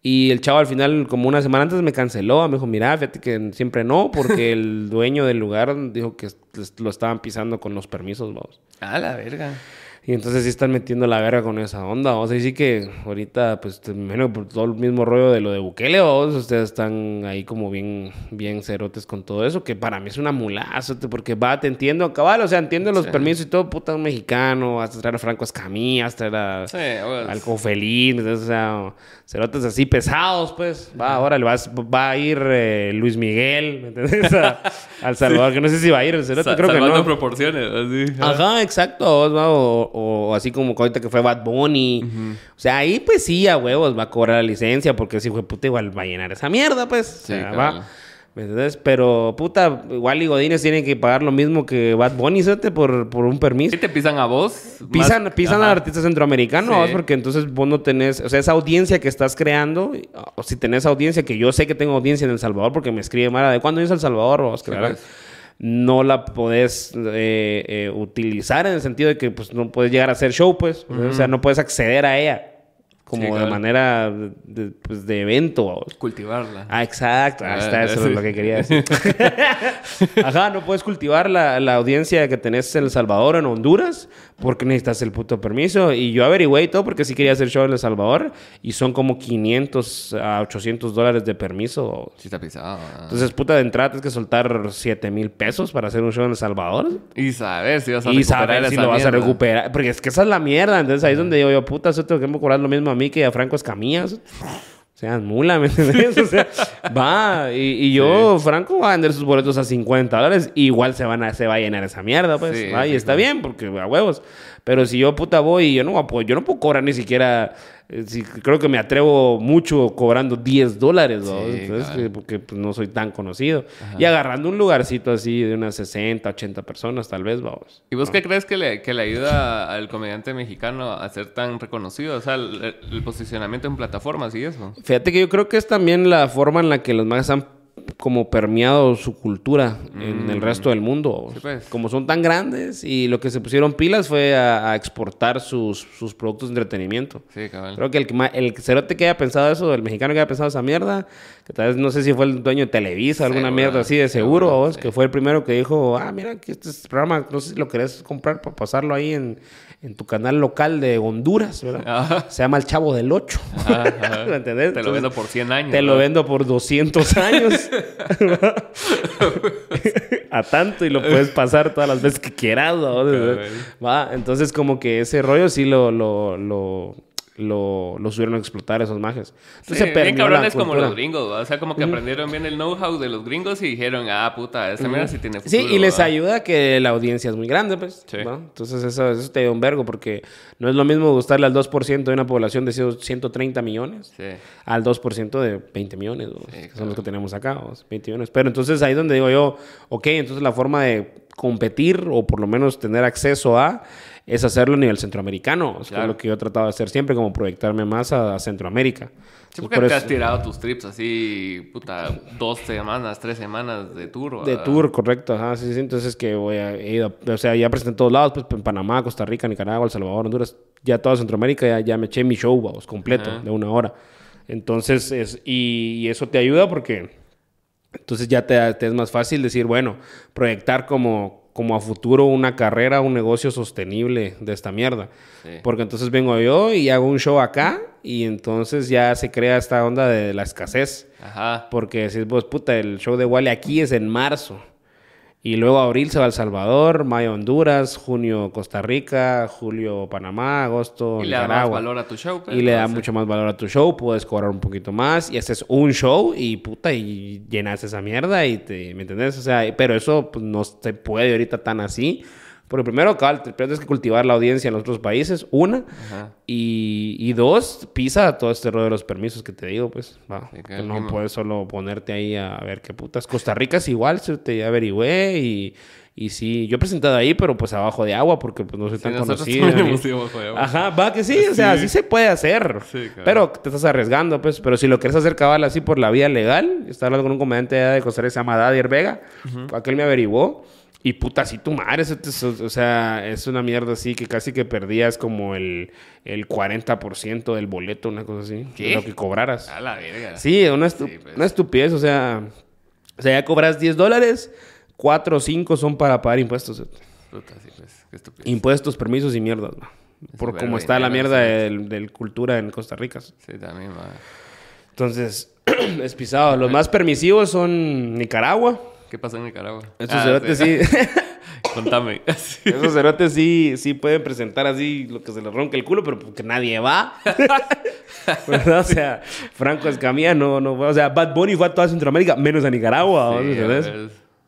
y el chavo al final, como una semana antes, me canceló. Me dijo, mira, fíjate que siempre no, porque el dueño del lugar dijo que lo estaban pisando con los permisos, vamos. Ah, la verga. Y entonces sí están metiendo la verga con esa onda. Vamos a decir que ahorita, pues, te- me imagino que por todo el mismo rollo de lo de Bukele, ustedes están ahí como bien, bien cerotes con todo eso, que para mí es una mulaza, te- porque va, te entiendo, cabal, o sea, entiendo los Sí. permisos y todo, puta, un mexicano, hasta traer a Franco Escamilla, hasta traer a... Sí, pues. Al Cofelín, entonces, o sea, cerotes así pesados, pues. Va, ahora le vas, va a ir eh, Luis Miguel, ¿me entiendes? A, al Salvador, que no sé si va a ir el cerote, Sa- creo que no. proporciones, así. Ajá, exacto. ¿va? O, o así como ahorita que fue Bad Bunny. O sea, ahí pues sí, a huevos va a cobrar la licencia porque si fue puta igual va a llenar esa mierda, pues. Sí, o sea, cabal. va. ¿Me entiendes? Pero puta, igual y Godines tienen que pagar lo mismo que Bad Bunny. Por, por un permiso. ¿Sí te pisan a vos? Pisan, Más- pisan Ajá. al artista centroamericano, Sí. porque entonces vos no tenés, o sea, esa audiencia que estás creando, o si tenés audiencia, que yo sé que tengo audiencia en El Salvador, porque me escribe Mara, ¿de cuándo vienes a El Salvador? vos? Sí, Claro. pues. No la podés eh, eh, utilizar en el sentido de que pues, no puedes llegar a hacer show, pues. O sea, no puedes acceder a ella como Sí, de manera de, pues, de evento. vos. Cultivarla. Ah, exacto. Ahí está, Ah, eso sí. es lo que quería decir. Ajá, no puedes cultivar la, la audiencia que tenés en El Salvador, en Honduras, porque necesitas el puto permiso. Y yo averigüé y todo porque sí quería hacer show en El Salvador y son como 500 a 800 dólares de permiso. Sí está pisado. ah. Entonces, puta, de entrada tienes que soltar 7 mil pesos para hacer un show en El Salvador. Y saber si vas a Y recuperar saber si esa lo vas a mierda. recuperar. Porque es que esa es la mierda. Entonces ahí es donde digo yo, puta, eso tengo que cobrar lo mismo a mí que a Franco Escamilla. O sea, mula, ¿me? O sea, va. Y, y yo, Franco va a vender sus boletos a 50 dólares. Igual se, van a, se va a llenar esa mierda, pues. Sí, va, y está bien, porque a huevos. Pero si yo, puta, voy y yo no, yo no puedo cobrar ni siquiera... eh, creo que me atrevo mucho cobrando 10 dólares, ¿no? Sí, Entonces, claro. que- porque pues, no soy tan conocido. Y agarrando un lugarcito así de unas 60, 80 personas, tal vez, vamos. ¿Y vos qué crees que le, que le ayuda al comediante mexicano a ser tan reconocido? O sea, el, el posicionamiento en plataformas y eso. Fíjate que yo creo que es también la forma en la que los más han como permeado su cultura en el resto del mundo. Mm. Sí, pues. Como son tan grandes y lo que se pusieron pilas fue a, a exportar sus, sus productos de entretenimiento. Sí, cabal. Creo que el, el cerote que haya pensado eso, el mexicano que haya pensado esa mierda, que tal vez no sé si fue el dueño de Televisa, alguna Seguro, mierda así de seguro, vos, sí. que fue el primero que dijo, ah, mira, que este es programa, no sé si lo querés comprar para pasarlo ahí en, en tu canal local de Honduras, ¿verdad? Ajá. Se llama El Chavo del Ocho. Ajá, ajá. ¿Me entendés? Te lo Entonces, vendo por 100 años. Te lo vendo por 200 años. a tanto y lo puedes pasar todas las veces que quieras. Va, entonces como que ese rollo sí lo, lo, lo, lo, lo subieron a explotar esos mages. Sí, Entonces se bien la cabrones como los gringos, ¿va? o sea, como que aprendieron bien el know-how de los gringos y dijeron, ah, puta, esta mierda sí tiene futuro. Sí, y les ¿va? ayuda que la audiencia es muy grande, pues. Sí. ¿va? Entonces eso, eso te da un vergo porque no es lo mismo gustarle al 2% de una población de 130 millones Sí. al 2% de 20 millones, que son claro. los que tenemos acá, ¿no? 20 millones. Pero entonces ahí es donde digo yo, ok, entonces la forma de competir o por lo menos tener acceso a es hacerlo a nivel centroamericano, es Claro. lo que yo he tratado de hacer siempre, como proyectarme más a, a Centroamérica. Sí, porque por te eso- has tirado tus trips así, puta, dos semanas, tres semanas de tour. De tour, correcto, ajá, sí, sí, entonces que voy a, he ido, o sea, ya presenté en todos lados, pues en Panamá, Costa Rica, Nicaragua, El Salvador, Honduras, ya toda Centroamérica, ya, ya me eché mi show, vamos, completo, Ajá. de una hora. Entonces, es, y, y eso te ayuda porque entonces ya te, te es más fácil decir, bueno, proyectar como como a futuro una carrera, un negocio sostenible de esta mierda. Porque entonces vengo yo y hago un show acá y entonces ya se crea esta onda de la escasez. Ajá. Porque si vos, puta, el show de Wally aquí es en marzo. Y luego abril se va a El Salvador, mayo Honduras, junio Costa Rica, julio Panamá, agosto Y le da más Nicaragua. valor a tu show. pues, y le da mucho más valor a tu show, puedes cobrar un poquito más y haces un show y puta, y llenas esa mierda y te, ¿me entendés? O sea, pero eso pues, no se puede ahorita tan así. Porque primero, cabal, tienes que cultivar la audiencia en los otros países, una. Ajá. Y, y dos, pisa todo este rollo de los permisos que te digo, pues, va. Sí, que que- no puedes solo ponerte ahí a ver qué putas. Costa Rica es igual, se te averigüé y, y sí, yo he presentado ahí, pero pues abajo de agua porque pues no soy Sí, tan conocido. también ni- hemos ido bajo de agua. Ajá, va que sí, o sea, sí se puede hacer. Sí, claro. Pero te estás arriesgando, pues. Pero si lo quieres hacer cabal así por la vía legal, estaba hablando con un comediante de Costa Rica, se llama Dadier Vega. Aquel me averiguó. Y puta, así tu madre, o sea, es una mierda así que casi que perdías como el, el 40% del boleto, una cosa así. ¿Qué? De lo que cobraras. A la verga. Sí, una, estu- Sí, pues. una estupidez, o sea, o sea, ya cobras 10 dólares, 4 o 5 son para pagar impuestos. Puta, sí, pues. Qué. Impuestos, permisos y mierdas, ¿no? Por cómo está la mierda del, del cultura en Costa Rica. Sí, también, va. Entonces, es pisado. Los más permisivos son Nicaragua. ¿Qué pasó en Nicaragua? Esos Ah, cerotes sí. Contame. Esos cerotes sí, sí pueden presentar así lo que se les ronca el culo, pero porque nadie va. ¿Verdad? O sea, Franco Escamilla no, no. O sea, Bad Bunny fue a toda Centroamérica, menos a Nicaragua. ¿vos Sí, pues,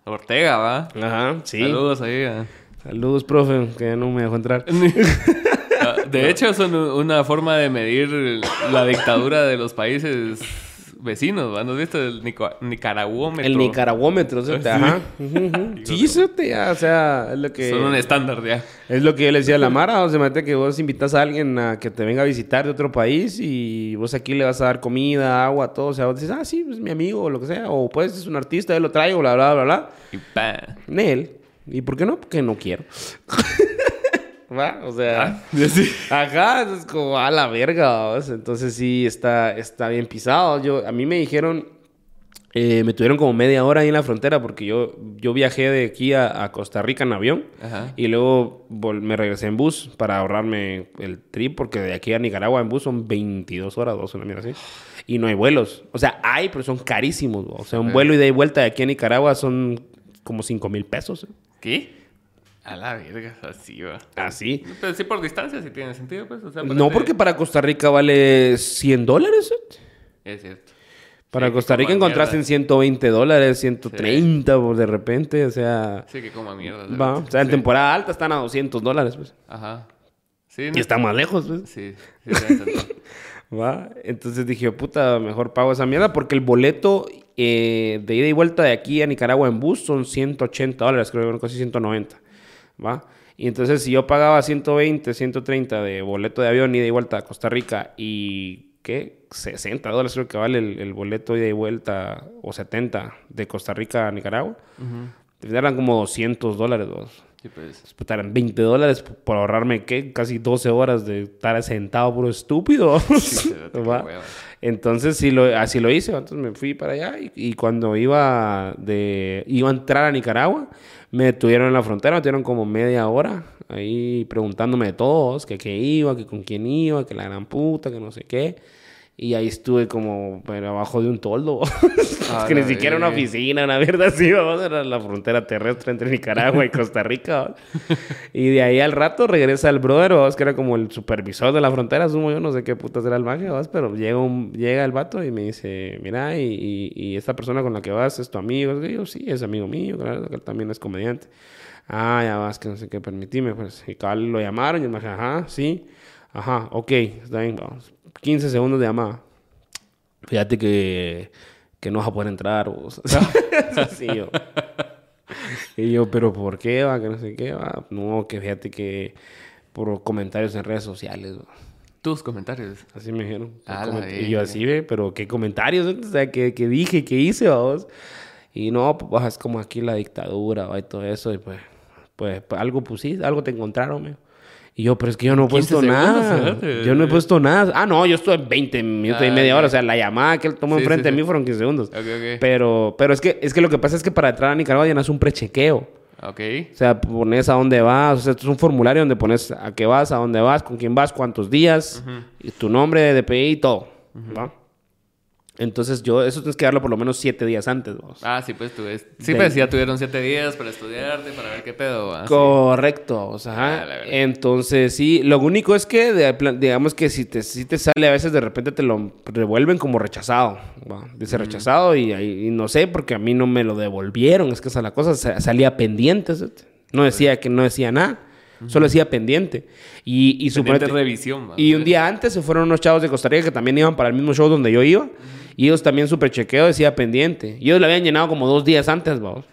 Ortega, va. Ajá, sí. Saludos ahí. ah. Saludos, profe, que ya no me dejó entrar. Ah, De hecho, son una forma de medir la dictadura de los países vecinos. ¿No has visto el nicaraguómetro? El nicaraguómetro, ¿sí? Sí. Ajá. Sí, sí, ya, o sea, es lo que... Son un estándar ya. Es lo que yo le decía a la Mara, o sea, mate que vos invitas a alguien a que te venga a visitar de otro país y vos aquí le vas a dar comida, agua, todo. O sea, vos dices, ah, sí, es mi amigo o lo que sea. O pues es un artista, yo lo traigo, bla, bla, bla, bla. Y pa. Nel. ¿Y por qué no? Porque no quiero. ¿Va? O sea... Sí. Ajá, es como a la verga, ¿vos? entonces sí está, está bien pisado. Yo, a mí me dijeron, eh, me tuvieron como media hora ahí en la frontera porque yo, yo viajé de aquí a, a Costa Rica en avión Ajá. y luego me regresé en bus para ahorrarme el trip porque de aquí a Nicaragua en bus son 22 horas, dos, una mierda así. Y no hay vuelos. O sea, hay, pero son carísimos. O sea, un vuelo y vuelta de aquí a Nicaragua son como 5 mil pesos. ¿eh? ¿Qué? A la verga, así va. Así. Pero sí por distancia sí tiene sentido, pues. O sea, No, porque para Costa Rica vale 100 dólares. ¿eh? Es cierto. Para Sí, Costa Rica encontraste en mierda. 120 dólares, 130 por de repente, o sea... Sí, que coma mierda. Va, o sea, en Sí. temporada alta están a 200 dólares, pues. Ajá. Sí, Y no- está más lejos, pues. Sí, sí. Va. Entonces dije, puta, mejor pago esa mierda porque el boleto eh, de ida y vuelta de aquí a Nicaragua en bus son 180 dólares, creo que casi 190. Va. Y entonces si yo pagaba 120, 130 de boleto de avión ida y vuelta a Costa Rica y, ¿qué? 60 dólares creo que vale el, el boleto ida y vuelta o 70 de Costa Rica a Nicaragua. Te eran como 200 dólares. vos. Sí, pues. Pues, eran 20 dólares por ahorrarme, ¿qué? Casi 12 horas de estar sentado puro estúpido. Sí. Entonces, sí lo, así lo hice. Entonces me fui para allá y, y cuando iba, de, iba a entrar a Nicaragua, me detuvieron en la frontera, me tuvieron como media hora ahí preguntándome de todos, que qué iba, que con quién iba, que la gran puta, que no sé qué. Y ahí estuve como pero abajo de un toldo. Ah, que ni la siquiera una oficina, una mierda así, vamos, era la frontera terrestre entre Nicaragua y Costa Rica. y de ahí al rato regresa el brother, ¿vamos? que era como el supervisor de la frontera, sumo yo, no sé qué putas era el maje, pero llega, un, llega el vato y me dice, mira, y, y, y esta persona con la que vas es tu amigo. Y yo, sí, es amigo mío, claro, que él también es comediante. Ah, ya vas, que no sé qué, permitime, pues. Y cabal lo llamaron y el maje, ajá, sí, ajá, ok, está bien, vamos. 15 segundos de llamada. Fíjate que, que no vas a poder entrar. vos. Así yo. Y yo, pero ¿por qué? Va? Que no sé qué. Va? No, que fíjate que por comentarios en redes sociales. Tus comentarios. Así me dijeron. Coment- y yo así, ve, pero ¿qué comentarios? O sea, ¿qué, qué dije? ¿Qué hice? vos? Y no, pues es como aquí la dictadura va, y todo eso. Y pues, pues, pues, algo pusiste, algo te encontraron, me. Y yo, pero es que yo no he 15 puesto nada. Yo no he puesto nada. Ah, no, yo estuve 20 minutos y Ah, media hora. O sea, la llamada que él tomó Sí, enfrente sí, de mí fueron 15 segundos. Ok, ok. Pero, pero es que, es que lo que pasa es que para entrar a Nicaragua llenas un prechequeo. Ok. O sea, pones a dónde vas. O sea, esto es un formulario donde pones a qué vas, a dónde vas, con quién vas, cuántos días, y tu nombre, DPI y todo. ¿va? Entonces, yo, eso tienes que darlo por lo menos siete días antes. vamos. Ah, sí, pues tú ves. Sí, De- pues ya tuvieron siete días para estudiarte, para ver qué pedo. ah. Correcto, o sea, Ah, entonces sí, lo único es que de digamos que si te, si te sale a veces de repente te lo revuelven como rechazado, ¿va? dice rechazado y, ahí- y no sé porque a mí no me lo devolvieron, es que esa es la cosa, sa- salía pendiente, ¿sí? no decía que no decía nada, solo decía pendiente y, y Pendiente suponete- revisión. y un día antes se fueron unos chavos de Costa Rica que también iban para el mismo show donde yo iba. Y ellos también super chequeo decía pendiente. Y ellos lo habían llenado como dos días antes, vamos.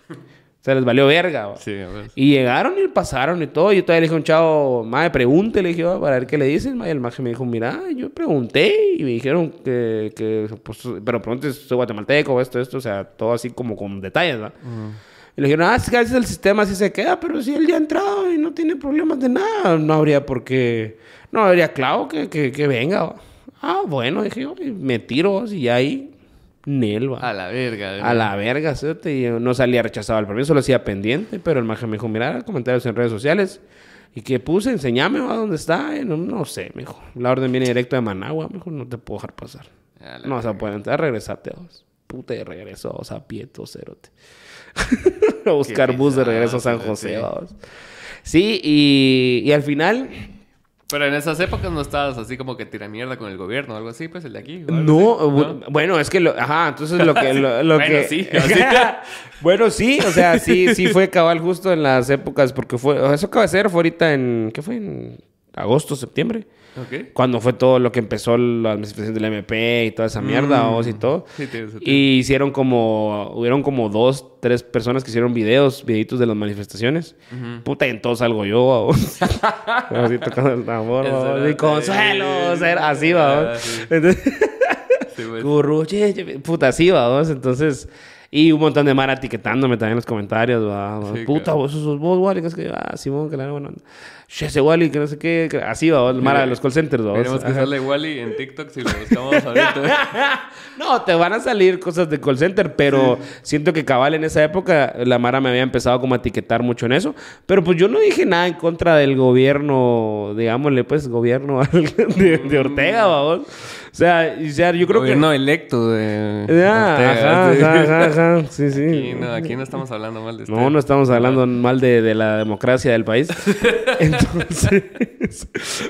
Se les valió verga, va. Sí, a ver. Y llegaron y pasaron y todo. Y yo todavía le dije a un chavo, madre, pregunte, le dije, "va, para ver qué le dicen. ma". Y el maje me dijo, mira, yo pregunté y me dijeron que, que pues, pero pregunte, soy guatemalteco, esto, esto, o sea, todo así como con detalles, ¿va? Y le dijeron, ah, es que a veces el sistema así se queda, pero si él ya ha entrado y no tiene problemas de nada, no habría por qué, no habría clavo que, que, que venga. va". Ah, bueno, dije yo, me tiro y ahí, Nel, va. A la verga. A la verga, cerote, y yo no salía rechazado al permiso, lo hacía pendiente, pero el maje me dijo, mira, comentarios en redes sociales. Y que puse, enseñame va, dónde está. No, no sé, me dijo. La orden viene directo de Managua, me dijo, no te puedo dejar pasar. A No vas a poder entrar, regresate a vos. Puta, y regreso vos, a pie, todo cerote. a buscar bus de regreso a San. José. Sí, y, y al final, Pero en esas épocas no estabas así como que tira mierda con el gobierno o algo así, pues el de aquí. No, bueno, es que lo, ajá, entonces lo que lo, lo Bueno, que sí, bueno, sí, o sea, sí sí fue cabal justo en las épocas porque fue eso acaba de ser fue ahorita en ¿qué fue? En agosto, septiembre. Cuando fue todo lo que empezó la administración del MP y toda esa mierda, Mm. y todo. Sí. Y hicieron como, hubieron como dos, tres personas que hicieron videos, videitos de las manifestaciones. Puta, y en todos salgo yo, así tocando el tambor, y consuelo, o sea, así, va. Ah. Entonces, Sí, pues. Puta, así, vamos. Entonces, y un montón de mara etiquetándome también en los comentarios, va. va, Sí, puta, claro. vos sos vos, Wally, que es que, ah, Simón, que la bueno. Che, ese Wally, que no sé qué, que- así, va, vos, mara de los call centers, va. Tenemos que sale Wally en TikTok si lo buscamos ahorita. No, te van a salir cosas de call center, pero siento que cabal en esa época la Mara me había empezado como a etiquetar mucho en eso. Pero pues yo no dije nada en contra del gobierno, digámosle pues, gobierno de, de Ortega, vamos. O sea, y, o sea, yo creo Gobierno electo de. que... Ortega, ajá, ajá, ajá, sí, sí. Aquí no, aquí no estamos hablando mal de. No, no estamos hablando mal de, de la democracia del país. Entonces,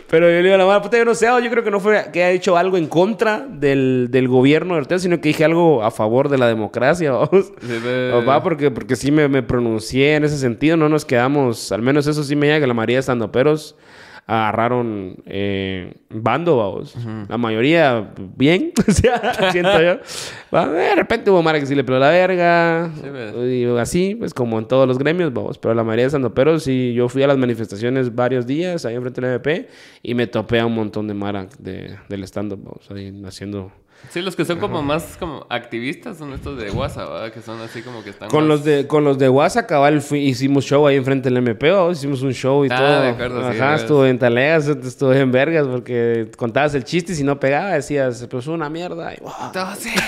pero yo le digo a la madre, puta, yo no sé, yo creo que no fue que haya hecho algo en contra del, del gobierno de Ortega, sino que dije algo a favor de la democracia, vamos. Va, porque, porque sí me, me pronuncié en ese sentido, no nos quedamos, al menos eso sí me llega que la mayoría de estandoperos agarraron eh, bando, vamos. La mayoría bien, o sea, siento yo. De repente hubo Mara que sí le peló la verga, Sí, y así, pues como en todos los gremios, vamos. Pero la mayoría de estandoperos, sí, yo fui a las manifestaciones varios días ahí enfrente del MP y me topé a un montón de Mara de, del stand-up, vamos, ahí haciendo... Sí, los que son como más como activistas son estos de WhatsApp, ¿verdad? Que son así como que están. Con más- los de con los de WhatsApp, cabal, fui- hicimos show ahí enfrente del MP, hicimos un show y Ah, todo. de acuerdo, sí, Ajá, ves. estuvo en talegas, estuvo en vergas, porque contabas el chiste y si no pegaba decías, pues una mierda. Y, wow. Entonces,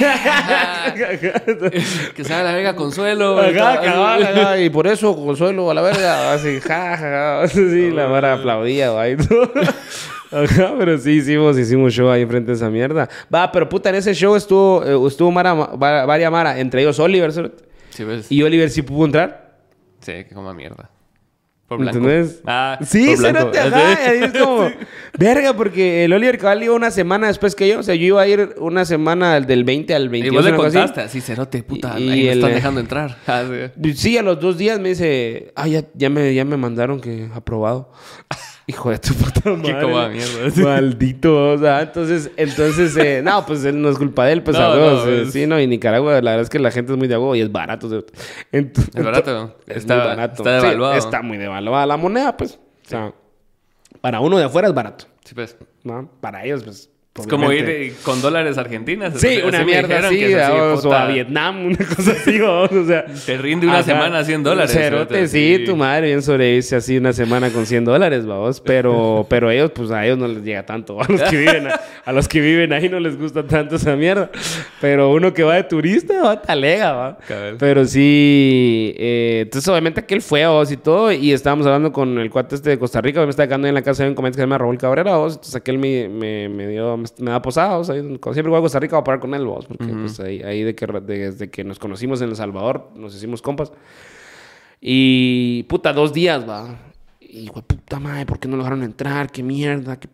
que haga la verga consuelo. Ajá, cabal, ajá, y por eso consuelo a la verga, así, ja, ja, ja, sí, la vara aplaudía, y todo. Ajá, pero sí hicimos, hicimos show ahí enfrente de esa mierda. Va, pero puta, en ese show estuvo, eh, estuvo Mara, va- varias Mara, entre ellos Oliver. Sí, ves. y Oliver sí pudo entrar. Sí, que coma mierda. Por blanco. ¿Entendés? Ah, Sí, cerote, ajá. y es como, verga, porque el Oliver Cabal iba una semana después que yo. O sea, yo iba a ir una semana del 20 al Y 22. vos le contaste así, cerote, puta, Y ahí me están dejando entrar. Ah, sí. Sí, a los dos días me dice, ah, ya, ya, me, ya me mandaron que aprobado. Hijo de tu puta madre. Qué coma mierda. Maldito, o sea, entonces, entonces, eh, no, pues él no es culpa de él, pues No, a no, eh, es- sí, no, y Nicaragua, la verdad es que la gente es muy de agua y es barato. o sea, ent- Es barato. Es Está- muy barato. está Sí, devaluado. está muy devaluada la moneda, pues. O sea, para uno de afuera es barato. Sí, pues. ¿no? Para ellos, pues, Es como ir eh, con dólares argentinas. Sí, una mierda así, que así, o puta, a Vietnam, una cosa así, vamos, o sea. Te rinde una Ajá. semana 100 dólares. Cerote, sí, tu madre bien sobrevive así una semana con 100 dólares, vamos. Pero, pero ellos, pues a ellos no les llega tanto. A los que viven, a, los que viven ahí no les gusta tanto esa mierda. Pero uno que va de turista, va talega, va. Pero sí, eh, entonces obviamente aquel fue vos y todo. Y estábamos hablando con el cuate este de Costa Rica. Me está quedando en la casa de un comediante que se llama Raúl Cabrera, vos. Entonces aquel me, me, me dio, me, me da posados. Ahí, cuando siempre voy a Costa Rica voy a parar con él, vos. Porque pues ahí, ahí de que, de- desde que nos conocimos en El Salvador, nos hicimos compas. Y puta, dos días, va. Y güey, puta madre, ¿por qué no lo dejaron entrar? Qué mierda, qué.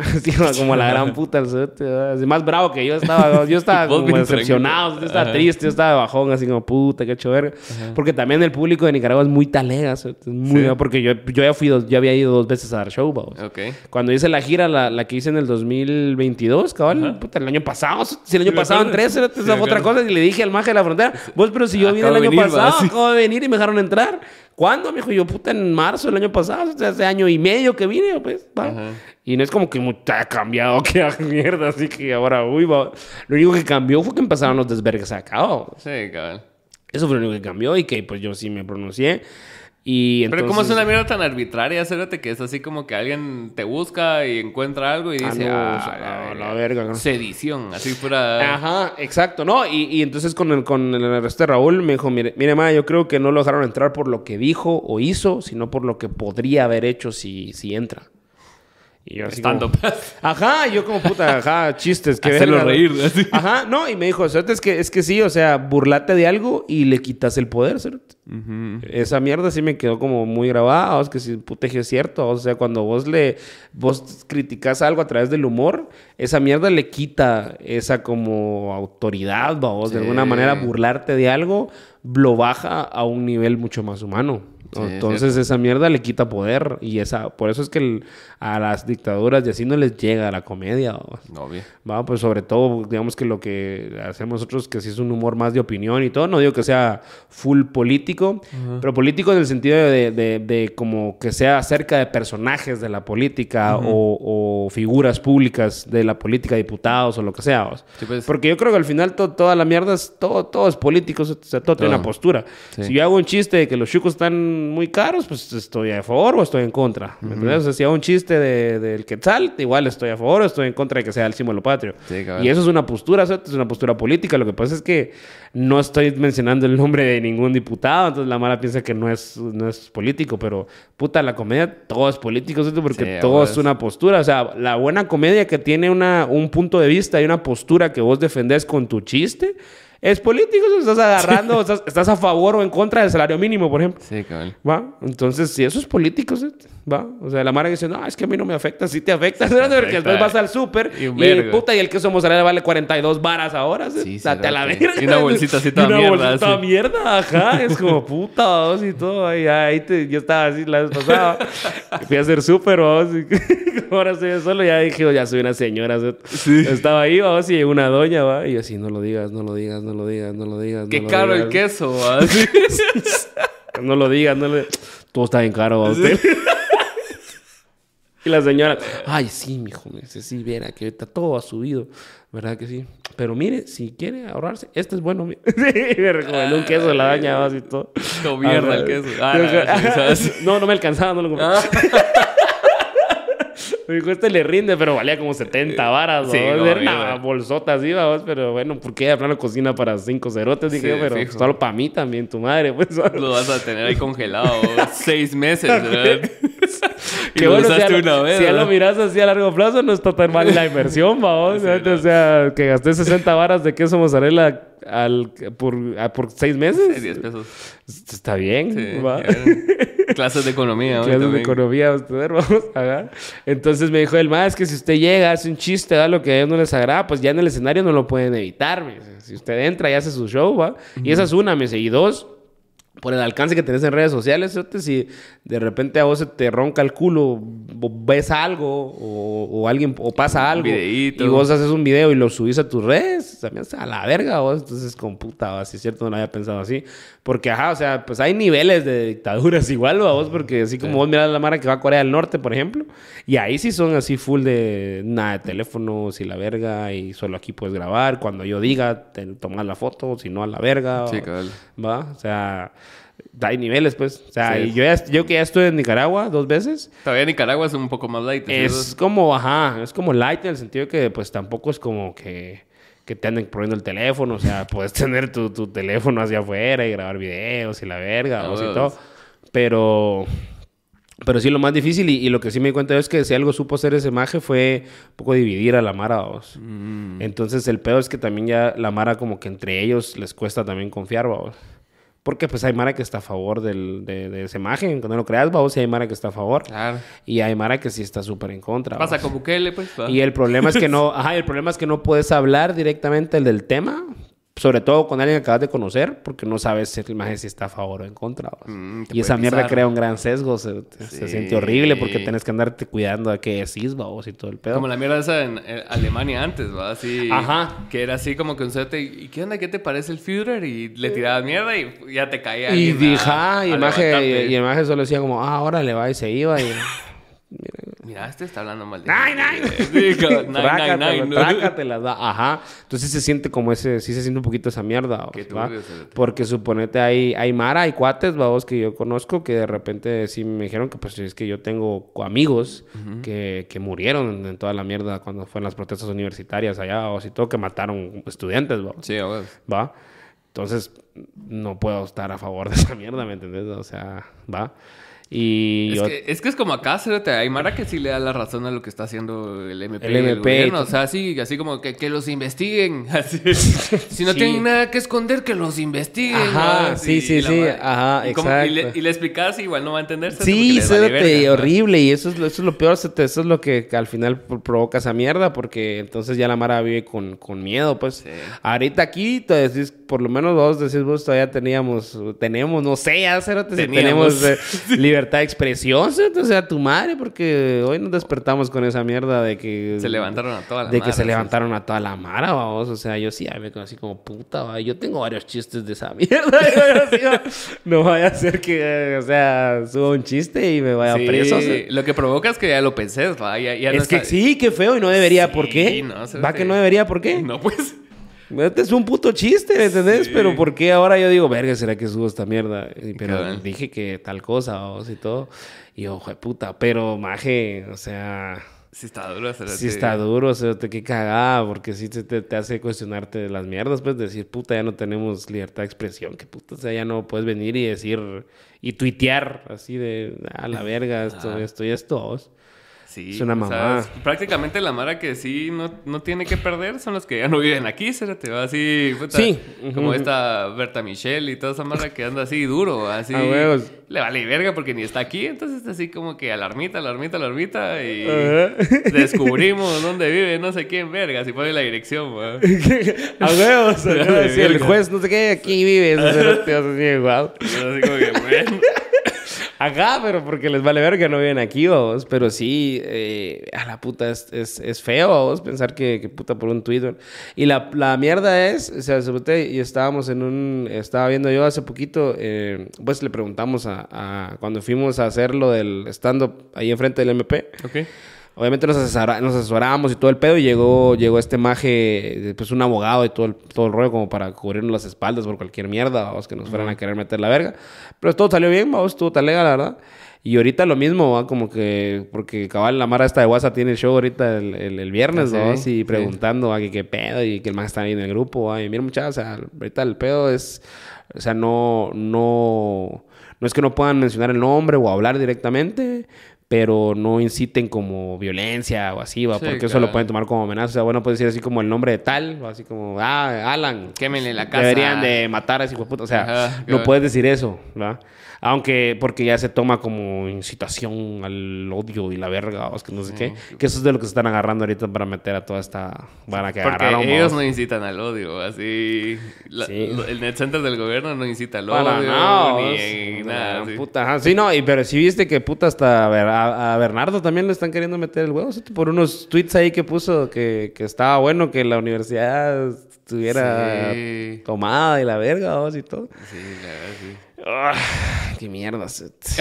Así, va, como la gran puta, el más bravo que yo estaba. Yo estaba como decepcionado, yo estaba Ajá. triste, yo estaba de bajón, así como puta, qué hecho verga. Porque también el público de Nicaragua es muy talega, es muy, Sí. porque yo, yo ya fui, dos- ya había ido dos veces a dar show, vamos. Ok. Cuando hice la gira, la, la que hice en el 2022, cabal, puta, el año pasado, si el año pasado en acuerdo. tres, esa fue otra cosa, y le dije al maje de la frontera, vos, pero si yo vine el año venir, pasado, acabo de venir y me dejaron entrar. ¿Cuándo? Me dijo, yo, puta, en marzo del año pasado, o sea, hace año y medio que vine, pues, va. Ajá. Y no es como que mucha ha cambiado, que ah, mierda, así que ahora, uy, va. Lo único que cambió fue que empezaron los desvergues acá, va. Sí, cabal. Eso fue lo único que cambió y que, pues, yo sí me pronuncié. Y entonces... Pero ¿cómo es una mierda tan arbitraria, Cerote? Que es así como que alguien te busca y encuentra algo y Ah, dice, no, ah, o sea, la- verga, ¿no? Sedición, así pura... Ajá, exacto, ¿no? Y, y entonces con el, con el arresto de Raúl me dijo, mire, mire, ma, yo creo que no lo dejaron entrar por lo que dijo o hizo, sino por lo que podría haber hecho si, si entra. Y yo así Estando... como, ajá, yo como puta, ajá, chistes, que Hacerlo verga. reír, así. Ajá, no, y me dijo, "Cerote, es que, es que sí, o sea, burlate de algo y le quitas el poder, cerote". Ujú. Esa mierda sí me quedó como muy grabada, es que sí, puta, que es cierto, o sea, cuando vos le, vos criticas algo a través del humor, esa mierda le quita esa como autoridad, vos, de alguna manera burlarte de algo, lo baja a un nivel mucho más humano. Sí, es Entonces esa mierda le quita poder y esa, por eso es que el- a las dictaduras y así no les llega la comedia, vos. Obvio. Va, pues sobre todo, digamos que lo que hacemos nosotros, que sí es un humor más de opinión y todo, no digo que sea full político, pero político en el sentido de, de- de como que sea acerca de personajes de la política o, o figuras públicas de la política, diputados o lo que sea. vos. Sí, pues. Porque yo creo que al final to- toda la mierda es, todo, todo es político, o sea, todo, tiene una postura. Sí. Si yo hago un chiste de que los chucos están muy caros, pues estoy a favor o estoy en contra. ¿Me entiendes? O sea, si hago un chiste de- del quetzal, igual estoy a favor o estoy en contra de que sea el símbolo patrio. Sí, y eso es una postura, ¿cierto? es una postura política. Lo que pasa es que no estoy mencionando el nombre de ningún diputado, entonces la mala piensa que no es, no es político, pero puta, la comedia todo es político, ¿cierto? porque Sí, todo es- una postura. O sea, la buena comedia que tiene una, un punto de vista y una postura que vos defendés con tu chiste. Es político, sea, estás agarrando, estás, estás a favor o en contra del salario mínimo, por ejemplo. Sí, cabal. ¿Va? Entonces, si eso es político, ¿sí? ¿va? O sea, la mara dice, no, es que a mí no me afecta, sí te afecta, ¿sí? porque después vas al súper Y y, puta, y el queso mozzarella vale 42 varas ahora, ¿sí? Sí, Date a la verga. Y una bolsita así Y toda una mierda, bolsita toda así. mierda, ajá, es como puta, vos, y todo, ahí, ahí te- yo estaba así la vez pasada, fui a hacer súper, y ahora estoy yo solo, ya dije, "Oh, ya soy una señora, ¿sí? estaba ahí, vos, y una doña, va, y yo así, no lo digas, no lo digas, no lo digas, no lo digas, Qué no lo caro el digas". queso. No lo digas, no lo Todo está bien caro a usted. y la señora, ay, sí, mijo, me dice, sí, verá, que ahorita todo ha subido, ¿verdad que sí? Pero mire, si quiere ahorrarse, este es bueno. mi-". sí, me recomendó un queso de la daña, así todo. Mierda el queso. Ah, sí, no, no me alcanzaba, no lo compré. Me dijo, este le rinde, pero valía como 70 varas, Sí, ¿no? una bolsota así, vamos, pero bueno, ¿por qué? De plano cocina para cinco cerotes, dije Sí, yo, pero fijo. solo para mí también, tu madre, pues. Lo vas a tener ahí congelado seis meses, ¿verdad? y Que bueno, si ya, una lo, vez, si ya lo miras así a largo plazo, no está tan mal la inversión, vamos. O sea, que gasté 60 varas de queso mozzarella al, por, a- por seis meses. 10 pesos. Está bien, Sí, va. Clases de economía. ¿no? Clases de economía, vamos a ver. Entonces me dijo el más que si usted llega, hace un chiste, da lo que a ellos no les agrada, pues ya en el escenario no lo pueden evitar. me dice. Si usted entra y hace su show, va. Y esa es una, me dice. Y dos, por el alcance que tenés en redes sociales, si de repente a vos se te ronca el culo, ves algo, o, o alguien, o pasa algo, videíto. y vos haces un video y lo subís a tus redes, también a la verga, vos, entonces con puta, así es cierto, no lo había pensado así, porque ajá, o sea, pues hay niveles de dictaduras igual, ¿va, vos, porque así como vos mirás la mara que va a Corea del Norte, por ejemplo, y ahí sí son así full de nada de teléfonos y la verga, y solo aquí puedes grabar, cuando yo diga, te tomas la foto, si no a la verga, Sí, o-. ¿va? O sea, hay niveles, pues. O sea, Sí. y yo, ya- yo que ya estuve en Nicaragua dos veces, Todavía Nicaragua es un poco más light. ¿sí? es como, ajá, es como light en el sentido que, pues, tampoco es como que, que te anden poniendo el teléfono. O sea, puedes tener tu, tu teléfono hacia afuera y grabar videos y la verga, Ah, o y huevos. todo. Pero... Pero sí, lo más difícil y, y lo que sí me di cuenta es que si algo supo hacer ese maje fue un poco dividir a la Mara, vos. Mm. Entonces el peor es que también ya la Mara como que entre ellos les cuesta también confiar, vamos. Porque pues hay Mara que está a favor del, de, de esa imagen, cuando lo creas, vamos, y hay Mara que está a favor. Claro. Y hay Mara que sí está súper en contra. Pasa con Bukele, pues. ¿va? Y el problema es que no, ajá, el problema es que no puedes hablar directamente del tema, sobre todo con alguien que acabas de conocer, porque no sabes si la imagen si está a favor o en contra. Mm, y esa mierda pisar. crea un gran sesgo, se, se siente horrible porque tienes que andarte cuidando a qué decís, vamos, y todo el pedo. Como la mierda esa en Alemania antes, ¿va? Así. Ajá. Que era así como que un suerte. ¿Y qué onda? ¿Qué te parece el Führer? Y le tirabas mierda y ya te caía. Y dije, ah, y el maje, el maje solo decía como, ah, órale, va, y se iba. Y... Mira, este está hablando mal de. Nine, nine. Nine, Ajá. Entonces se siente como ese, sí se siente un poquito esa mierda, Qué ¿va? Porque suponete hay, hay Mara, hay cuates, vamos, que yo conozco, que de repente sí me dijeron que pues es que yo tengo amigos que, que murieron en toda la mierda cuando fueron las protestas universitarias allá, o y todo, que mataron estudiantes, ¿va? Sí, a huevos. ¿va? Entonces, no puedo estar a favor de esa mierda, ¿me entendés? O sea, ¿va? Y Es yo- que, es que es como acá, hay Mara que sí le da la razón a lo que está haciendo el MP. El y MP, y O sea, así, así como que, que los investiguen. Así. si no Sí. tienen nada que esconder, que los investiguen. Ajá, ¿no? sí, sí, sí, ajá, y como- Y le, exacto. y le explicas, igual no va a entender. Sí, vale ¿no? horrible. Y eso es, lo- eso es lo peor, eso es lo que, al final pro- provoca esa mierda, porque entonces ya la Mara vive con, con miedo, pues. Sí. Ahorita aquí, te decís, por lo menos vos decís, vos todavía teníamos, tenemos, no sé, ya, cerote, si Teníamos. tenemos eh, libertad de expresión, o sea, tu madre, porque hoy nos despertamos con esa mierda de que... Se levantaron a toda la De que mara, se sí. levantaron a toda la mara, vamos. O sea, yo sí, me así como puta, va. Yo tengo varios chistes de esa mierda. Yo no vaya a ser que, o sea, suba un chiste y me vaya Sí, preso. o sea. Lo que provoca es que ya lo pensés, ¿va? Ya, ya no Es que está- sí, qué feo y no debería. ¿Por qué? no, ¿Va que no debería? ¿Por qué? No, pues. Este es un puto chiste, ¿me entendés? Sí. Pero ¿por qué ahora yo digo, verga, será que subo esta mierda? Pero dije que tal cosa, vamos, y todo. Y yo, de puta, pero maje, o sea... Sí está duro. cerote. Sí está duro, o sea, te qué cagada, porque sí te, te, te hace cuestionarte de las mierdas, pues decir, puta, ya no tenemos libertad de expresión, que puta, o sea, ya no puedes venir y decir, y tuitear así de, a la verga, esto, esto y esto. vos. Sí, Es una es prácticamente la Mara que sí no, no tiene que perder son los que ya no viven aquí, se te va así, puta, Sí. como Ujú. esta Berta Michelle y toda esa Mara que anda así duro, así. A huevos. Le vale verga porque ni está aquí, entonces está así como que alarmita, alarmita, alarmita y Ajá. descubrimos dónde vive no sé quién verga, si pone la dirección, ¿va? a huevos, el juez, no sé qué, aquí vive, eso te vas así, guau. Así como que, bueno. Acá, pero porque les vale ver que no viven aquí, vos. Pero sí, eh, a la puta es, es, es feo, vos, pensar que, puta por un Twitter. Y la, la mierda es, o sea, y estábamos en un, estaba viendo yo hace poquito, eh, pues le preguntamos a, a- cuando fuimos a hacer lo del stand-up ahí enfrente del MP. Ok. Obviamente nos, asesora- nos asesorábamos y todo el pedo y llegó, llegó este maje, pues un abogado y todo el, todo el rollo como para cubrirnos las espaldas por cualquier mierda, vamos, que nos fueran a querer meter la verga. Pero todo salió bien, vamos, estuvo talega, la verdad. Y ahorita lo mismo, ¿va? como que, porque cabal la Mara esta de WhatsApp tiene el show ahorita el, el, el viernes, Ah, sí, vamos, y sí. preguntando que qué pedo y que el man está ahí en el grupo, ¿va? y mira muchachos, o sea, ahorita el pedo es, o sea, no, no, no es que no puedan mencionar el nombre o hablar directamente, pero no inciten como violencia o así, ¿va? Sí, porque eso lo pueden tomar como amenaza. O sea, bueno, puede decir así como el nombre de tal, o así como, ah, Alan. Quémenle la casa. Deberían de matar a ese hijo de puta. O sea, Ajá, no puedes decir eso, ¿verdad? Aunque, porque ya se toma como incitación al odio y la verga, o es que no sé qué. Que eso es de lo que se están agarrando ahorita para meter a toda esta vara que Porque agarraron. ellos vos. no incitan al odio, así... la- Sí. el net center del gobierno no incita al Para odio, nada, ni vos. nada. Puta, ajá. Sí, no, y, pero sí viste que puta hasta a, Ber- a- a Bernardo también le están queriendo meter el huevo. ¿sí? Por unos tweets ahí que puso que, que estaba bueno que la universidad estuviera Sí. tomada y la verga vos, y todo. Sí, la verdad, sí. Ah, qué mierda.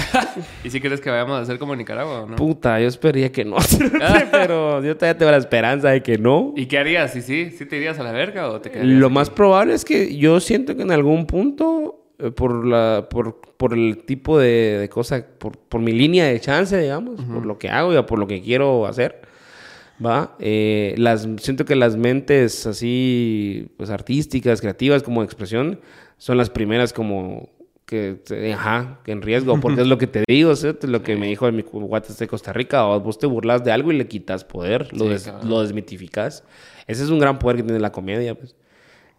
¿Y si crees que vayamos a hacer como Nicaragua o no? Puta, yo esperaría que no. pero yo todavía tengo la esperanza de que no. ¿Y qué harías? ¿Sí, sí? ¿Sí te irías a la verga o te quedarías Lo aquí? más probable es que yo siento que en algún punto, eh, por la por, por el tipo de, de cosa, por, por mi línea de chance, digamos, por lo que hago y por lo que quiero hacer, ¿va? Eh, las, siento que las mentes así, pues artísticas, creativas, como de expresión, son las primeras como que, ajá, que en riesgo, porque es lo que te digo, ¿sí? lo que me dijo mi guates de Costa Rica, o vos te burlas de algo y le quitas poder, lo, Sí, des- lo desmitificas. Ese es un gran poder que tiene la comedia, pues.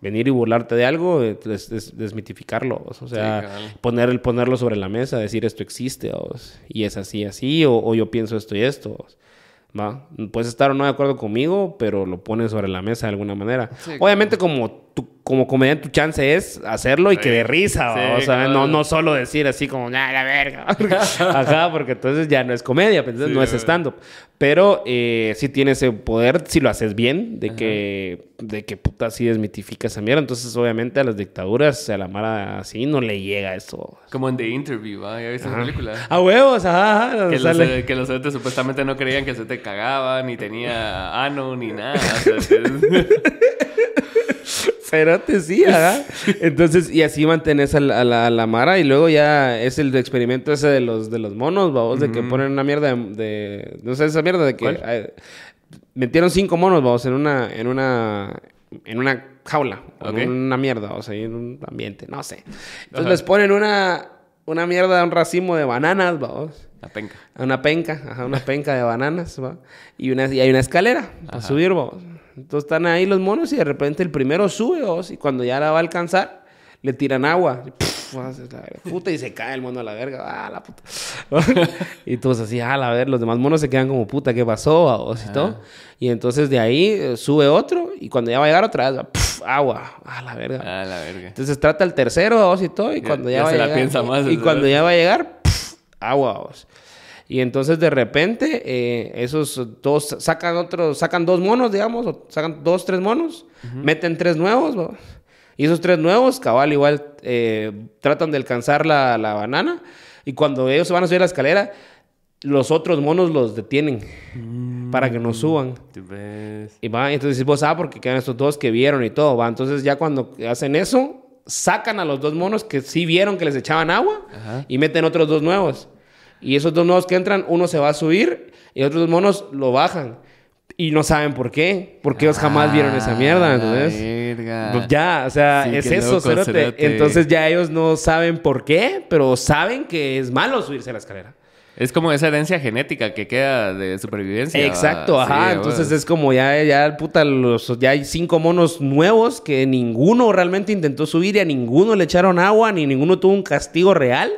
Venir y burlarte de algo, eh, des- des- desmitificarlo, o sea, Sí, poner ponerlo sobre la mesa, decir esto existe, y es así, así, o, o yo pienso esto y esto, ¿va? Puedes estar o no de acuerdo conmigo, pero lo pones sobre la mesa de alguna manera. Obviamente como tu, como comediante tu chance es hacerlo y Sí. que de risa. Sí, o sea, no, cabal. no solo decir así como, nah, la verga. Ajá, porque entonces ya no es comedia, pues, entonces Sí, no es stand-up. Pero eh, sí tiene ese poder, si lo haces bien, de que, de que puta sí desmitifica esa mierda. Entonces, obviamente, a las dictaduras, a la mara así, no le llega eso. Como en The Interview, ¿ah? ¿Ya viste esa película? A huevos, ajá, ajá. Que los, sale- eh, que los entes supuestamente no creían que se te cagaba, ni tenía ano, ni nada. O sea, Cerote, sí, ajá. Entonces, y así mantienes a la, a la- a la Mara. Y luego ya es el experimento ese de los, de los monos, vamos, de que ponen una mierda de, de- No sé, esa mierda de que. Eh, metieron cinco monos, vamos, en una. En una. En una jaula. En una mierda, o sea, en un ambiente, no sé. Entonces Ajá. les ponen una. Una mierda, un racimo de bananas, vamos. La penca. Una penca, ajá, una penca de bananas, ¿va? Y, una, y hay una escalera para subir, vamos. Entonces están ahí los monos y de repente el primero sube, vamos, y cuando ya la va a alcanzar, le tiran agua. Y, pff, puta, y se cae el mono a la verga. Ah, la puta. y todos así, ah, la verga. Los demás monos se quedan como, puta, ¿qué pasó? vamos, y todo. Y entonces de ahí eh, sube otro y cuando ya va a llegar otra vez, pff, agua. Ah, la verga. Ah, la verga. Entonces trata el tercero, vamos, y todo, y cuando ya, ya va se a la llegar... piensa y- más, Y, ¿no? cuando ya va a llegar, pff, agua. Y entonces de repente eh, esos dos sacan otros, sacan dos monos, digamos, o sacan dos, tres monos, meten tres nuevos, vamos. Y esos tres nuevos, cabal, igual eh, tratan de alcanzar la, la banana. Y cuando ellos se van a subir la escalera, los otros monos los detienen para que no suban. Y va, entonces vos, ah, porque quedan estos dos que vieron y todo, va. Entonces ya cuando hacen eso, sacan a los dos monos que sí vieron que les echaban agua Ajá. y meten otros dos nuevos. Y esos dos nuevos que entran, uno se va a subir y otros dos monos lo bajan. Y no saben por qué, porque ellos jamás vieron esa mierda, Ah, entonces... verga. Pues Ya, o sea, Sí, es eso, loco, cerote. cerote. Entonces ya ellos no saben por qué, pero saben que es malo subirse a la escalera. Es como esa herencia genética que queda de supervivencia. Exacto, ¿va? ajá. Sí, Entonces bueno. es como ya, ya, puta, los, ya hay cinco monos nuevos que ninguno realmente intentó subir y a ninguno le echaron agua, ni ninguno tuvo un castigo real,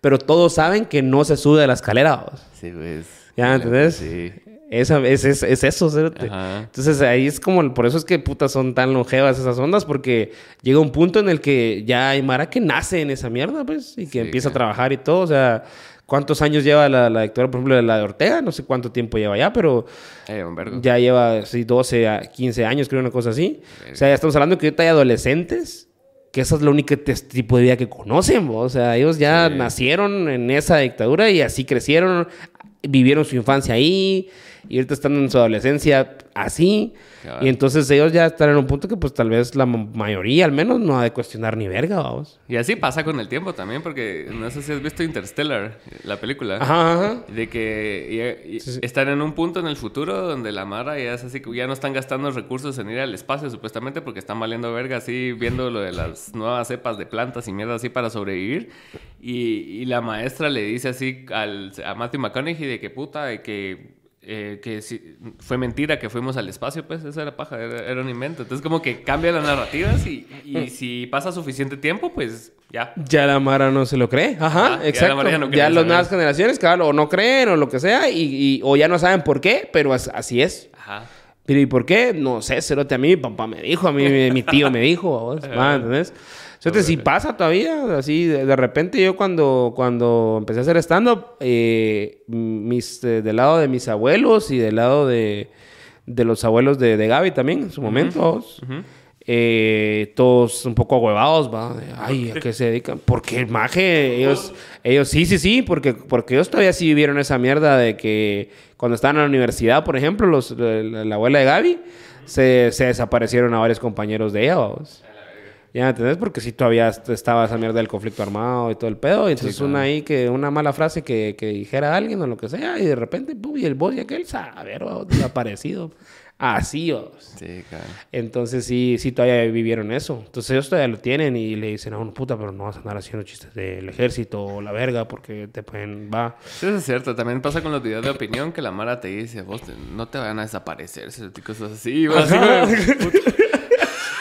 pero todos saben que no se sube a la escalera. vos. Sí, pues. ¿Ya entendés? Sí. Esa, es, es, es eso. Entonces ahí es como, por eso es que putas son tan longevas esas ondas, porque llega un punto en el que ya hay Mara que nace en esa mierda, pues, y que Sí, empieza a trabajar y todo. O sea, ¿cuántos años lleva la, la por ejemplo, de la de Ortega? No sé cuánto tiempo lleva ya, pero Eh, ya lleva sí, 12 a 15 años, creo, una cosa así. O sea, ya estamos hablando que ahorita hay adolescentes que esa es la única tipo de vida que conocen, ¿no? o sea, ellos ya Sí. nacieron en esa dictadura y así crecieron, vivieron su infancia ahí y ahorita están en su adolescencia así. Y entonces ellos ya están en un punto que pues tal vez la ma- mayoría al menos no ha de cuestionar ni verga, vamos. Y así pasa con el tiempo también, porque no sé si has visto Interstellar, la película. Ajá, ajá. De que ya- y- Sí, sí. están en un punto en el futuro donde la Mara ya es así, ya no están gastando recursos en ir al espacio supuestamente porque están valiendo verga así, viendo lo de las nuevas cepas de plantas y mierda así para sobrevivir. Y, y la maestra le dice así al, a Matthew McConaughey de que puta, de que, eh, que si- fue mentira que fuimos al espacio, pues esa era paja, era, era un invento. Entonces como que cambia las narrativas y, y si pasa suficiente tiempo, pues ya. Ya la Mara no se lo cree. Ajá, exacto. Ya, no las nuevas generaciones, cabal, o no creen o lo que sea, y, y- o ya no saben por qué, pero as- así es. Ajá. Pero ¿y por qué? No sé, cerote, a mí mi papá me dijo, a mí mi, mi tío me dijo, vos, ¿va? ¿entendés? Cerote, si pasa todavía, así, de, de repente yo cuando, cuando empecé a hacer stand-up, eh, mis, eh, del lado de mis abuelos y del lado de, de los abuelos de, de Gaby también, en su momento, vos, eh, todos un poco ahuevados, va. Ay, ¿a qué se dedican? Porque el maje, ellos, ellos sí, sí, sí, porque, porque ellos todavía sí vivieron esa mierda de que cuando estaban en la universidad, por ejemplo, los, la, la abuela de Gaby, se, se desaparecieron a varios compañeros de ella, vamos. ¿Ya me entendés? Porque sí todavía est- estaba esa mierda del conflicto armado y todo el pedo. Y entonces una ahí que, una mala frase que, que dijera alguien o lo que sea, y de repente, pum, y el boss y aquel, saber, desaparecido. Así, vamos. Sí, claro. Entonces sí, sí todavía vivieron eso. Entonces ellos todavía lo tienen y le dicen a uno, puta, pero no vas a andar haciendo chistes del ejército o la verga porque te pueden, va. Sí, eso es cierto. También pasa con los videos de opinión que la Mara te dice, vos te- no te van a desaparecer, cosas así. Y vos así,